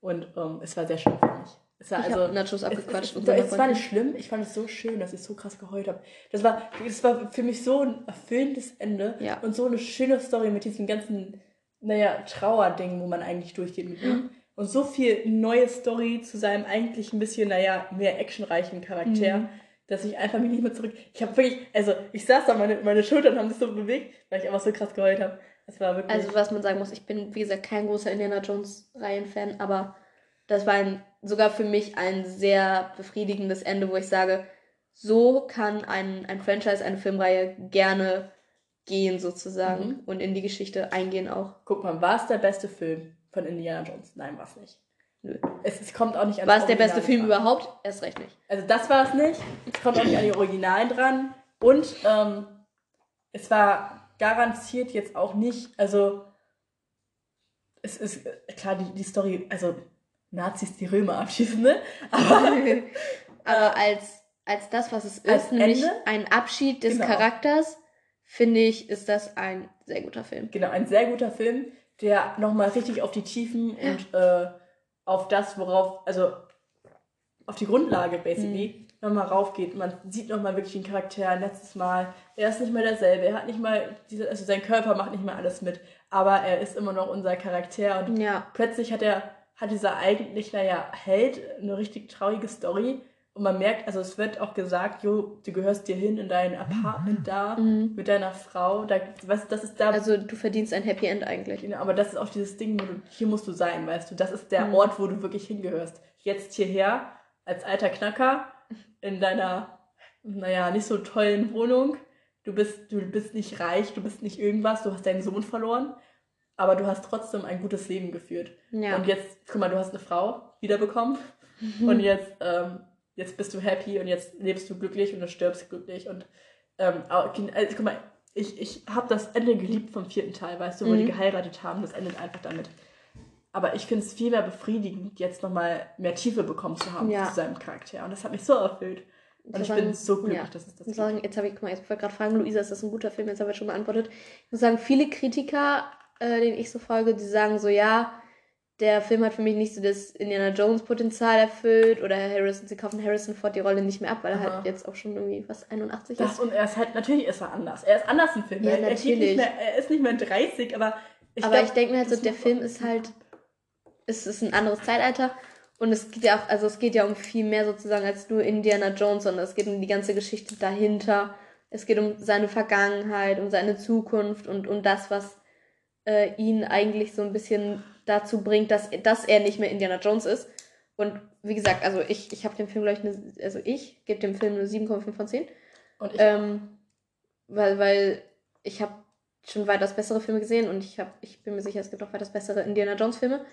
Und ähm, es war sehr schön für mich. Es war ich also Nachos abgequatscht. Es, es, es war nicht schlimm. Ich fand es so schön, dass ich so krass geheult habe. Das war, das war für mich so ein erfüllendes Ende ja. und so eine schöne Story mit diesem ganzen, naja, Trauerding, wo man eigentlich durchgeht mit ihm. Und so viel neue Story zu seinem eigentlich ein bisschen, naja, mehr actionreichen Charakter. Mhm dass ich einfach mich nicht mehr zurück. Ich habe wirklich, also ich saß da, meine, meine Schultern haben sich so bewegt, weil ich einfach so krass geheult habe. Das war wirklich. Also was man sagen muss, ich bin wie gesagt kein großer Indiana Jones Reihenfan, aber das war ein, sogar für mich ein sehr befriedigendes Ende, wo ich sage, so kann ein, ein Franchise, eine Filmreihe gerne gehen sozusagen mhm. und in die Geschichte eingehen auch. Guck mal, war es der beste Film von Indiana Jones? Nein, war es nicht. Nö. Es, es kommt auch nicht an War es der beste Film dran. überhaupt? Erst recht nicht. Also das war es nicht. Es kommt auch nicht an die Originalen dran. Und ähm, es war garantiert jetzt auch nicht, also es ist klar, die, die Story, also Nazis die Römer abschießen, ne? Aber, Aber als, als das, was es ist, nämlich Ende? ein Abschied des genau. Charakters, finde ich, ist das ein sehr guter Film. Genau, ein sehr guter Film, der nochmal richtig auf die Tiefen ja. und äh, auf das, worauf, also auf die Grundlage basically, mhm. nochmal raufgeht. Man sieht nochmal wirklich den Charakter letztes Mal. Er ist nicht mehr derselbe. Er hat nicht mal diese, also sein Körper macht nicht mehr alles mit, aber er ist immer noch unser Charakter und ja. plötzlich hat er, hat dieser eigentlich, naja, Held eine richtig traurige Story und man merkt, also es wird auch gesagt, jo, du gehörst dir hin in dein Apartment da mhm. mit deiner Frau. Da, weißt, das ist da. Also du verdienst ein Happy End eigentlich. Genau, aber das ist auch dieses Ding, wo du, hier musst du sein, weißt du. Das ist der mhm. Ort, wo du wirklich hingehörst. Jetzt hierher, als alter Knacker, in deiner, naja, nicht so tollen Wohnung. Du bist, du bist nicht reich, du bist nicht irgendwas, du hast deinen Sohn verloren, aber du hast trotzdem ein gutes Leben geführt. Ja. Und jetzt, guck mal, du hast eine Frau wiederbekommen. Und jetzt ähm, jetzt bist du happy und jetzt lebst du glücklich und du stirbst glücklich. Und ähm, also, guck mal, ich, ich habe das Ende geliebt vom vierten Teil, weißt du, wo mhm. die geheiratet haben, das endet einfach damit. Aber ich finde es viel mehr befriedigend, jetzt nochmal mehr Tiefe bekommen zu haben ja. zu seinem Charakter. Und das hat mich so erfüllt. Und ich sagen, bin so glücklich, ja. dass es das gibt. Sagen, jetzt habe ich, guck mal, jetzt wollte gerade fragen, Luisa, ist das ein guter Film? Jetzt habe ich schon beantwortet. Ich muss sagen, viele Kritiker, äh, denen ich so folge, die sagen so, ja, der Film hat für mich nicht so das Indiana Jones Potenzial erfüllt oder Harrison, sie kaufen Harrison Ford die Rolle nicht mehr ab, weil er halt jetzt auch schon irgendwie was 81 das ist. Und er ist halt, natürlich ist er anders. Er ist anders im Film. Ja, er, natürlich. Mehr, er ist nicht mehr 30, aber ich Aber glaub, ich denke mir halt so, der Film ist halt, es ist ein anderes Zeitalter und es geht ja auch, also es geht ja um viel mehr sozusagen als nur Indiana Jones, sondern es geht um die ganze Geschichte dahinter. Es geht um seine Vergangenheit, um seine Zukunft und um das, was äh, ihn eigentlich so ein bisschen dazu bringt, dass, dass er nicht mehr Indiana Jones ist. Und wie gesagt, also ich, ich habe dem Film, glaube ich, eine, also ich gebe dem Film eine 7,5 von 10. Und ich ähm, weil, weil ich habe schon weitaus bessere Filme gesehen und ich, hab, ich bin mir sicher, es gibt auch weitaus bessere Indiana Jones Filme.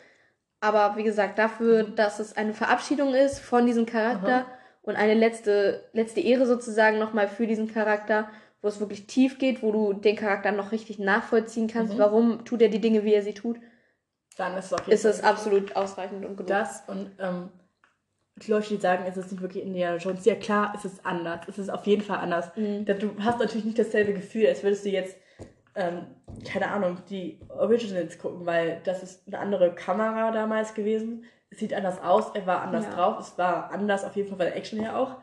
Aber wie gesagt, dafür, dass es eine Verabschiedung ist von diesem Charakter Aha. und eine letzte, letzte Ehre sozusagen nochmal für diesen Charakter, wo es wirklich tief geht, wo du den Charakter noch richtig nachvollziehen kannst, mhm. warum tut er die Dinge, wie er sie tut dann ist es, auf ist es absolut ausreichend und genug. Das und ähm, die Leute, die sagen, es ist nicht wirklich Indiana Jones, ja klar, es ist anders. Es ist auf jeden Fall anders. Mhm. Du hast natürlich nicht dasselbe Gefühl, als würdest du jetzt, ähm, keine Ahnung, die Originals gucken, weil das ist eine andere Kamera damals gewesen. Es sieht anders aus, er war anders ja. drauf, es war anders auf jeden Fall bei der Action her auch.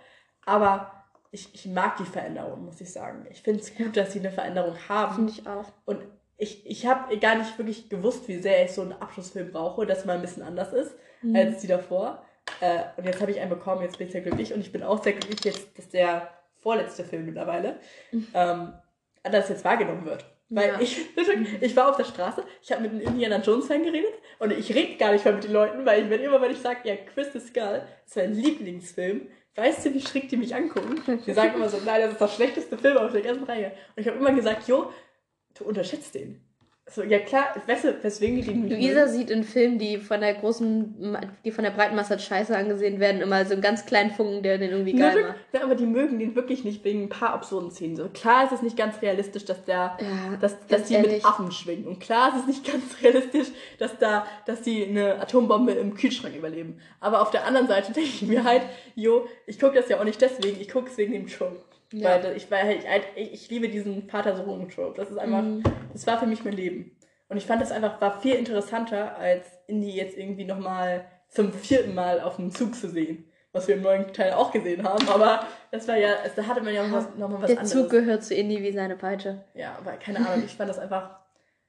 Aber ich, ich mag die Veränderung, muss ich sagen. Ich finde es gut, dass sie eine Veränderung haben. Finde ich auch. Und ich, ich habe gar nicht wirklich gewusst, wie sehr ich so einen Abschlussfilm brauche, dass mal ein bisschen anders ist mhm. als die davor. Äh, und jetzt habe ich einen bekommen, jetzt bin ich sehr glücklich und ich bin auch sehr glücklich, jetzt, dass der vorletzte Film mittlerweile mhm. ähm, anders jetzt wahrgenommen wird. Weil ja. ich, ich war auf der Straße, ich habe mit einem Indiana Jones Fan geredet und ich rede gar nicht mehr mit den Leuten, weil ich, wenn immer, wenn ich sage, ja, Crystal Skull ist mein Lieblingsfilm, weißt du, wie schräg die mich angucken? Die sagen immer so, nein, das ist der schlechteste Film auf der ganzen Reihe. Und ich habe immer gesagt, jo, du unterschätzt den. So, ja klar, weißt du, weswegen die den Luisa sieht in Filmen, die von der großen, die von der breiten Masse als scheiße angesehen werden, immer so einen ganz kleinen Funken, der den irgendwie geil Mögen- macht. Ja, aber die mögen den wirklich nicht wegen ein paar absurden Szenen. So, klar ist es nicht ganz realistisch, dass der, Ja, dass, dass die ehrlich. mit Affen schwingen. Und klar ist es nicht ganz realistisch, dass da, dass die eine Atombombe im Kühlschrank überleben. Aber auf der anderen Seite denke ich mir halt, jo, ich gucke das ja auch nicht deswegen, ich gucke es wegen dem Trope. Ja. Weil ich, weil halt, halt- ich, ich liebe diesen Vater-Sohn-Trope. Das ist einfach, Mhm. das war für mich mein Leben. Und ich fand das einfach, war viel interessanter, als Indie jetzt irgendwie nochmal zum vierten Mal auf dem Zug zu sehen. Was wir im neuen Teil auch gesehen haben, aber das war ja, da hatte man ja noch was, noch was Der anderes. Zug gehört zu Indie wie seine Peitsche. Ja, aber keine Ahnung, ich fand das einfach,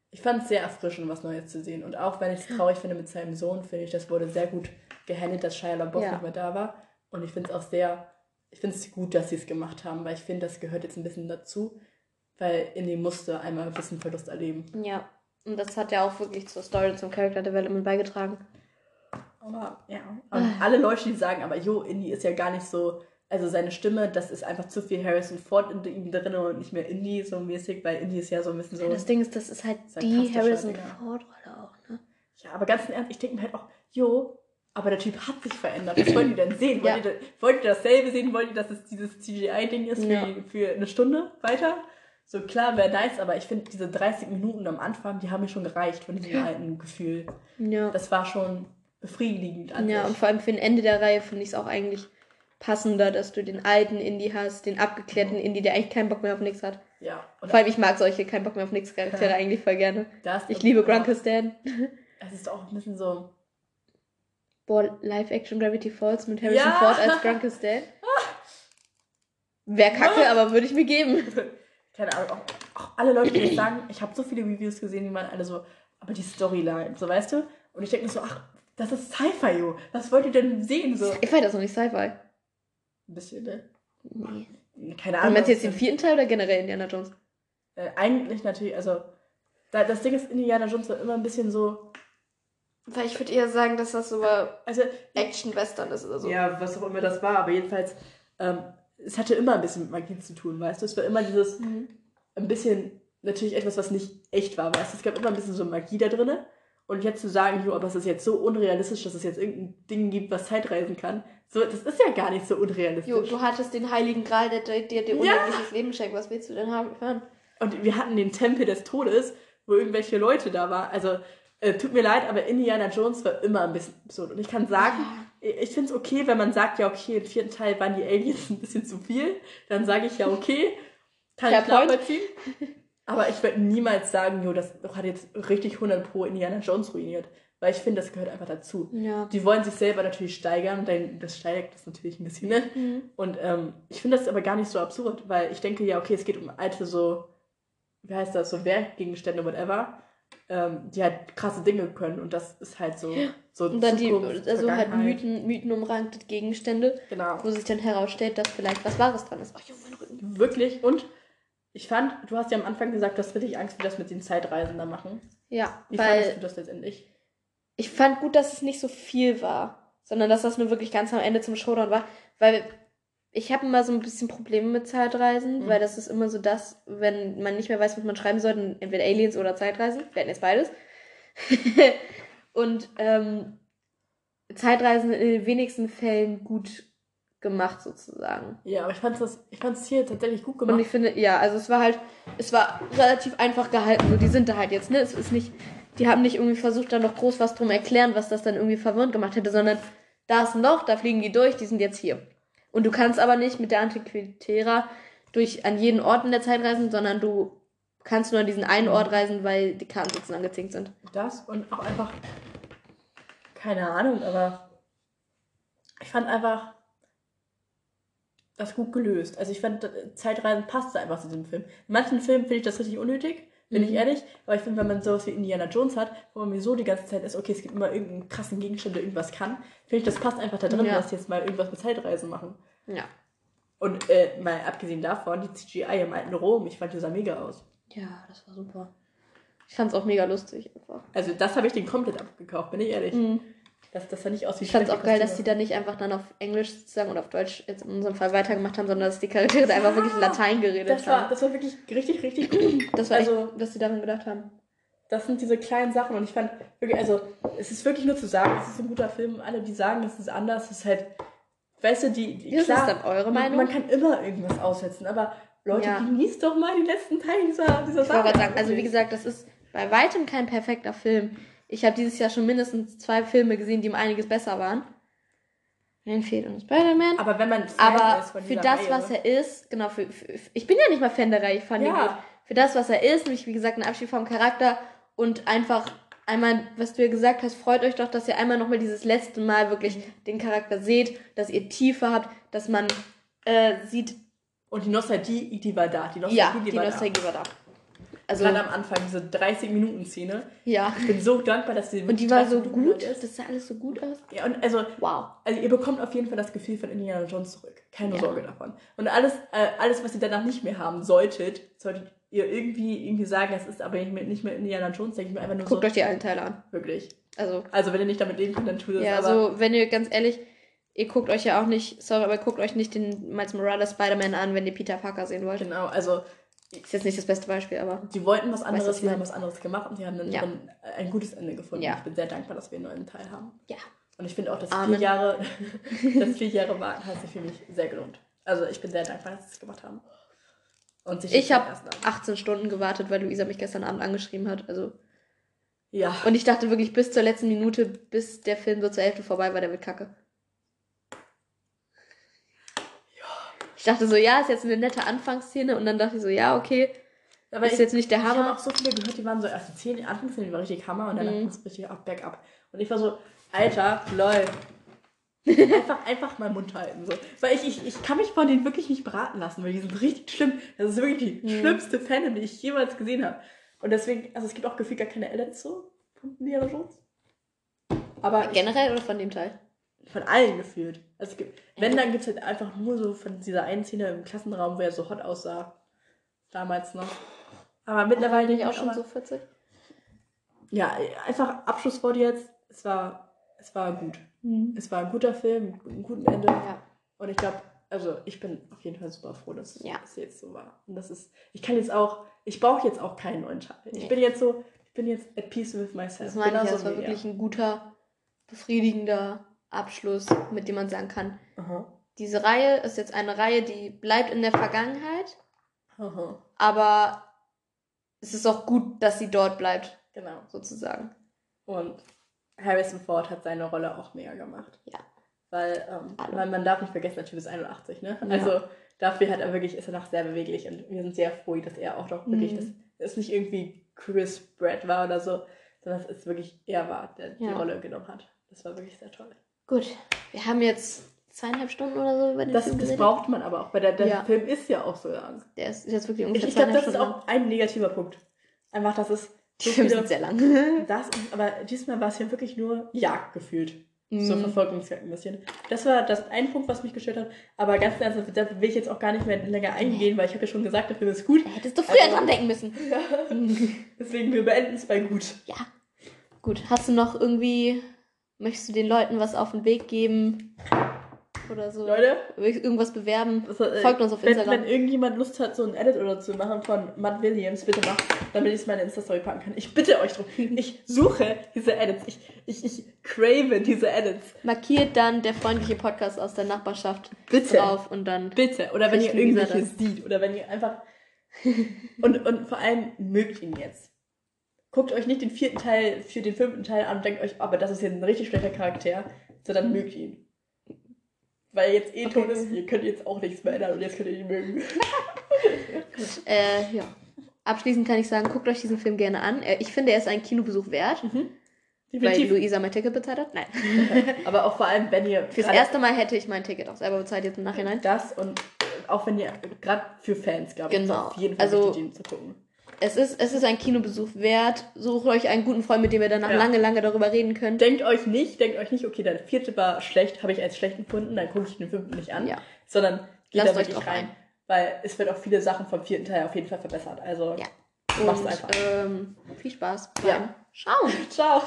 ich fand es sehr erfrischend, was Neues zu sehen. Und auch wenn ich es traurig finde mit seinem Sohn, finde ich, das wurde sehr gut gehandelt, dass Shia LaBeouf Ja. nicht mehr da war. Und ich finde es auch sehr, ich finde es gut, dass sie es gemacht haben, weil ich finde, das gehört jetzt ein bisschen dazu, weil Indie musste einmal ein bisschen Verlust erleben. Ja. Und das hat ja auch wirklich zur Story und zum Character Development beigetragen. Aber ja. Und alle Leute, die sagen, aber jo, Indie ist ja gar nicht so, also seine Stimme, das ist einfach zu viel Harrison Ford in ihm drin und nicht mehr Indie so mäßig, weil Indie ist ja so ein bisschen so. Das Ding ist, das ist halt die Harrison. Ford-Rolle auch, ne? Ja, aber ganz im Ernst, ich denke mir halt auch, jo, aber der Typ hat sich verändert. Was wollt ihr denn sehen? Wollt, Ja. ihr, wollt ihr dasselbe sehen? Wollt ihr, dass es dieses CGI-Ding ist Ja. für eine Stunde weiter? So klar, wäre nice, aber ich finde, diese 30 Minuten am Anfang, die haben mir schon gereicht von diesem alten Gefühl. Ja. Das war schon befriedigend an Ja, und sich. vor allem für ein Ende der Reihe finde ich es auch eigentlich passender, dass du den alten Indie hast, den abgeklärten Indie, der eigentlich keinen Bock mehr auf nichts hat. Ja, und Vor allem, ich mag solche keinen Bock mehr auf nichts Charaktere Ja. eigentlich voll gerne. das Ich liebe Grunkle Stan. Es ist auch ein bisschen so, Boah, Live-Action Gravity Falls mit Harrison Ja. Ford als Grunkle Stan. Wäre kacke, aber würde ich mir geben. keine Ahnung, auch, auch alle Leute, die sagen, ich habe so viele Reviews gesehen, die waren alle so, aber die Storyline, so weißt du? Und ich denke mir so, ach, das ist Sci-Fi, jo. Was wollt ihr denn sehen? So. Ein Ich fand das noch nicht Sci-Fi. bisschen, ne? Nee. Keine Du Ahnung. meinst jetzt den vierten Teil oder generell Indiana Jones? äh, eigentlich natürlich, also, da, das Ding ist, Indiana Jones war immer ein bisschen so, Weil ich würde eher sagen, dass das so also, Action-Western ist oder so. ja, was auch immer das war, aber jedenfalls, ähm, es hatte immer ein bisschen mit Magie zu tun, weißt du? Es war immer dieses, Mhm. ein bisschen natürlich etwas, was nicht echt war, weißt du? Es gab immer ein bisschen so Magie da drin. Und jetzt zu sagen, jo, aber es ist jetzt so unrealistisch, dass es jetzt irgendein Ding gibt, was Zeitreisen kann, so, das ist ja gar nicht so unrealistisch. Jo, du hattest den heiligen Gral, der dir dir unendliches Leben schenkt. Was willst du denn haben? hören? Und wir hatten den Tempel des Todes, wo irgendwelche Leute da waren. Also, äh, tut mir leid, aber Indiana Jones war immer ein bisschen absurd. Und ich kann sagen, ich ich finde es okay, wenn man sagt, ja, okay, im vierten Teil waren die Aliens ein bisschen zu viel. Dann sage ich ja, okay, kann Fair ich nachvollziehen. Aber ich würde niemals sagen, jo, das hat jetzt richtig 100 pro Indiana Jones ruiniert. Weil ich finde, das gehört einfach dazu. Ja. Die wollen sich selber natürlich steigern und dann, das steigt das natürlich ein bisschen. Ne? Mhm. Und ähm, ich finde das aber gar nicht so absurd, weil ich denke, ja, okay, es geht um alte so, wie heißt das, so Werkgegenstände, whatever, ähm, die halt krasse Dinge können und das ist halt so, so Und dann die, Zukunft, also halt. Mythen, mythenumrankte Gegenstände, Genau. wo sich dann herausstellt, dass vielleicht was Wahres dran ist. Oh, Junge, mein Rücken. Wirklich. Und ich fand, du hast ja am Anfang gesagt, du hast richtig Angst, wie das mit den Zeitreisen da machen. Ja, Wie fandest weil du das letztendlich? ich fand gut, dass es nicht so viel war, sondern dass das nur wirklich ganz am Ende zum Showdown war, weil ich habe immer so ein bisschen Probleme mit Zeitreisen, Mhm. weil das ist immer so das, wenn man nicht mehr weiß, was man schreiben sollte, entweder Aliens oder Zeitreisen, wir hatten jetzt beides. Und ähm, Zeitreisen in den wenigsten Fällen gut gemacht sozusagen. Ja, aber ich fand es ich fand's hier tatsächlich gut Und gemacht. ich finde, ja, also es war halt, es war relativ einfach gehalten. So, die sind da halt jetzt, ne? Es ist nicht, die haben nicht irgendwie versucht, da noch groß was drum erklären, was das dann irgendwie verwirrend gemacht hätte, sondern da ist ein Loch, da fliegen die durch, die sind jetzt hier. Und du kannst aber nicht mit der Antiquitera durch an jeden Ort in der Zeit reisen, sondern du kannst nur an diesen einen Ort reisen, weil die Karten sozusagen gezinkt sind. Das und auch einfach, keine Ahnung, aber ich fand einfach das gut gelöst. Also ich fand, äh, Zeitreisen passte einfach zu diesem Film. In manchen Filmen finde ich das richtig unnötig, bin ich ehrlich, aber ich finde, wenn man sowas wie Indiana Jones hat, wo man mir so die ganze Zeit ist, okay, es gibt immer irgendeinen krassen Gegenstand, der irgendwas kann, finde ich, das passt einfach da drin, Ja. dass die jetzt mal irgendwas mit Zeitreisen machen. Ja. Und äh, mal abgesehen davon, die CGI im alten Rom, ich fand die sah mega aus. Ja, das war super. Ich fand's auch mega lustig einfach. Also das habe ich den komplett abgekauft, bin ich ehrlich. Mhm. Dass das nicht aussieht. Ich fand es auch geil, dass die da nicht einfach dann auf Englisch sozusagen oder auf Deutsch jetzt in unserem Fall weitergemacht haben, sondern dass die Charaktere da einfach wirklich Latein geredet das haben. war, das war wirklich richtig, richtig gut. Das war also, echt, dass sie daran gedacht haben. das sind diese kleinen Sachen und ich fand wirklich, also es ist wirklich nur zu sagen, es ist ein guter Film. Alle, die sagen, es ist anders, es ist halt, weißt du, die, die Das klar, ist dann eure Meinung. man kann immer irgendwas aussetzen, aber Leute, Ja. genießt doch mal die letzten Teile dieser, dieser Ich gerade sagen, also wie gesagt, das ist bei weitem kein perfekter Film. Ich habe dieses Jahr schon mindestens zwei Filme gesehen, die um einiges besser waren. Mir fehlt uns Spider-Man. aber wenn man Fan Aber ist von für das, Reihe, was er ist, genau, für, für, ich bin ja nicht mal Fan der Reihe, ich fand ihn Ja. gut. Für das, was er ist, nämlich wie gesagt ein Abschied vom Charakter und einfach einmal, was du ja gesagt hast, freut euch doch, dass ihr einmal nochmal dieses letzte Mal wirklich Mhm. den Charakter seht, dass ihr Tiefe habt, dass man äh, sieht, Und die Nostalgie, die war da. Die Nostalgie, ja, die, die war Nostalgie war da. Also. Gerade am Anfang, diese 30-Minuten-Szene. ja. Ich bin so dankbar, dass die Und die war so 30 Minuten gut, ist. das sah alles so gut aus. Ja, und also, Wow. also ihr bekommt auf jeden Fall das Gefühl von Indiana Jones zurück. Keine Ja. Sorge davon. Und alles, äh, alles, was ihr danach nicht mehr haben solltet, solltet ihr irgendwie, irgendwie sagen, das ist aber nicht mehr, nicht mehr Indiana Jones, denke ich mir einfach nur Guckt so, euch die alten Teile an. wirklich. Also, Also wenn ihr nicht damit leben könnt, dann tut es. ja, aber also, wenn ihr ganz ehrlich, ihr guckt euch ja auch nicht, sorry, aber guckt euch nicht den Miles Morales Spider-Man an, wenn ihr Peter Parker sehen wollt. genau, also Ist jetzt nicht das beste Beispiel, aber die wollten was anderes, was ich die haben was anderes gemacht und sie haben dann Ja. ein gutes Ende gefunden. Ja. Ich bin sehr dankbar, dass wir einen neuen Teil haben. ja. Und ich finde auch, dass Amen. vier Jahre, das vier Jahre warten hat sich für mich sehr gelohnt. Also ich bin sehr dankbar, dass sie es gemacht haben. Und sich Ich habe erst an- 18 Stunden gewartet, weil Luisa mich gestern Abend angeschrieben hat. Also Ja. und ich dachte wirklich bis zur letzten Minute, bis der Film so zur Hälfte vorbei war, der wird kacke. Ich dachte so, ja, ist jetzt eine nette Anfangsszene und dann dachte ich so, ja, okay, Aber ist ich, jetzt nicht der ich habe Hammer. auch so viele gehört, die waren so erst die 10, Anfangsszene, die war richtig Hammer und dann Mhm. ging es richtig ab, bergab. Und ich war so, Alter, lol. einfach, einfach mal Mund halten. So. Weil ich, ich, ich kann mich von denen wirklich nicht beraten lassen, weil die sind richtig schlimm. Das ist wirklich die Mhm. schlimmste Fan, die ich jemals gesehen habe. Und deswegen, also es gibt auch gefühlt gar keine Edits so von Indiana Jones. Aber ich, Generell oder von dem Teil? von allen gefühlt. Also wenn, dann gibt es halt einfach nur so von dieser einen Szene im Klassenraum, wo er so hot aussah. Damals noch. Aber mittlerweile Bin ich auch schon so 40. Ja, einfach Abschlusswort jetzt. Es war, es war gut. Es war ein guter Film, mit einem guten Ende. Ja. Und ich glaube, also ich bin auf jeden Fall super froh, dass Ja. es jetzt so war. Und das ist, ich kann jetzt auch, ich brauche jetzt auch keinen neuen Teil. Ich Nee. bin jetzt so, ich bin jetzt at peace with myself. Das meine ich, das war wirklich ein guter, befriedigender Abschluss, mit dem man sagen kann, Aha. diese Reihe ist jetzt eine Reihe, die bleibt in der Vergangenheit, Aha. aber es ist auch gut, dass sie dort bleibt, Genau. sozusagen. Und Harrison Ford hat seine Rolle auch mega gemacht. Ja. Weil, ähm, man, man darf nicht vergessen, der Typ ist 81, ne? Ja. Also dafür hat er wirklich, ist er noch sehr beweglich und wir sind sehr froh, dass er auch noch wirklich, Mhm. das es nicht irgendwie Chris Pratt war oder so, sondern es ist wirklich er war, der die Ja. Rolle genommen hat. Das war wirklich sehr toll. Gut, wir haben jetzt zweieinhalb Stunden oder so über den Das, Film das geredet. braucht man aber auch, weil der, der Ja. Film ist ja auch so lang. Der ist jetzt wirklich Ich, ungefähr ich glaube, zweieinhalb das ist Stunden auch ein negativer Punkt. Einfach, dass es lang. so Die Filme sind sehr lang. Das, aber diesmal war es ja wirklich nur Jagd gefühlt. So Mhm. Verfolgungsjagd ein bisschen. Das war das ein Punkt, was mich gestört hat. Aber ganz ernsthaft, da will ich jetzt auch gar nicht mehr länger eingehen, weil ich habe ja schon gesagt, der Film ist gut. Hättest du früher Also- dran denken müssen. Deswegen, wir beenden es bei gut. Ja. Gut, hast du noch irgendwie, möchtest du den Leuten was auf den Weg geben? Oder so? Leute, Irgendwas bewerben? das, äh, Folgt uns auf wenn, Instagram. wenn irgendjemand Lust hat, so ein Edit oder zu machen von Matt Williams, bitte macht, damit ich es meine Insta-Story packen kann. Ich bitte euch drum. Ich suche diese Edits. Ich, ich, ich crave diese Edits. Markiert dann der freundliche Podcast aus der Nachbarschaft Bitte. drauf und dann. Bitte. Oder wenn ihr irgendwelche sieht. Oder wenn ihr einfach. und, und vor allem mögt ihn jetzt. Guckt euch nicht den vierten Teil für den fünften Teil an und denkt euch, aber das ist jetzt ein richtig schlechter Charakter, sondern mögt ihn. Weil jetzt eh tot Okay. ist, ihr könnt jetzt auch nichts mehr ändern und jetzt könnt ihr ihn mögen. Äh, ja. Abschließend kann ich sagen, guckt euch diesen Film gerne an. Äh, Ich finde, er ist einen Kinobesuch wert, weil Definitiv. Luisa mein Ticket bezahlt hat. Nein. aber auch vor allem, wenn ihr Fürs erste Mal hätte ich mein Ticket auch selber bezahlt, jetzt im Nachhinein. das und auch wenn ihr gerade für Fans, glaube ich, Genau. auf jeden Fall Also- ihn zu gucken. Es ist, es ist ein Kinobesuch wert. Sucht euch einen guten Freund, mit dem ihr danach Ja. lange, lange darüber reden könnt. Denkt euch nicht, denkt euch nicht, okay, der vierte war schlecht, habe ich als schlecht empfunden, dann gucke ich den fünften nicht an, Ja. sondern geht Lasst da euch wirklich rein. ein. Weil es wird auch viele Sachen vom vierten Teil auf jeden Fall verbessert. Also Ja. macht's einfach. ähm, viel Spaß Ja. beim Schauen. Ciao.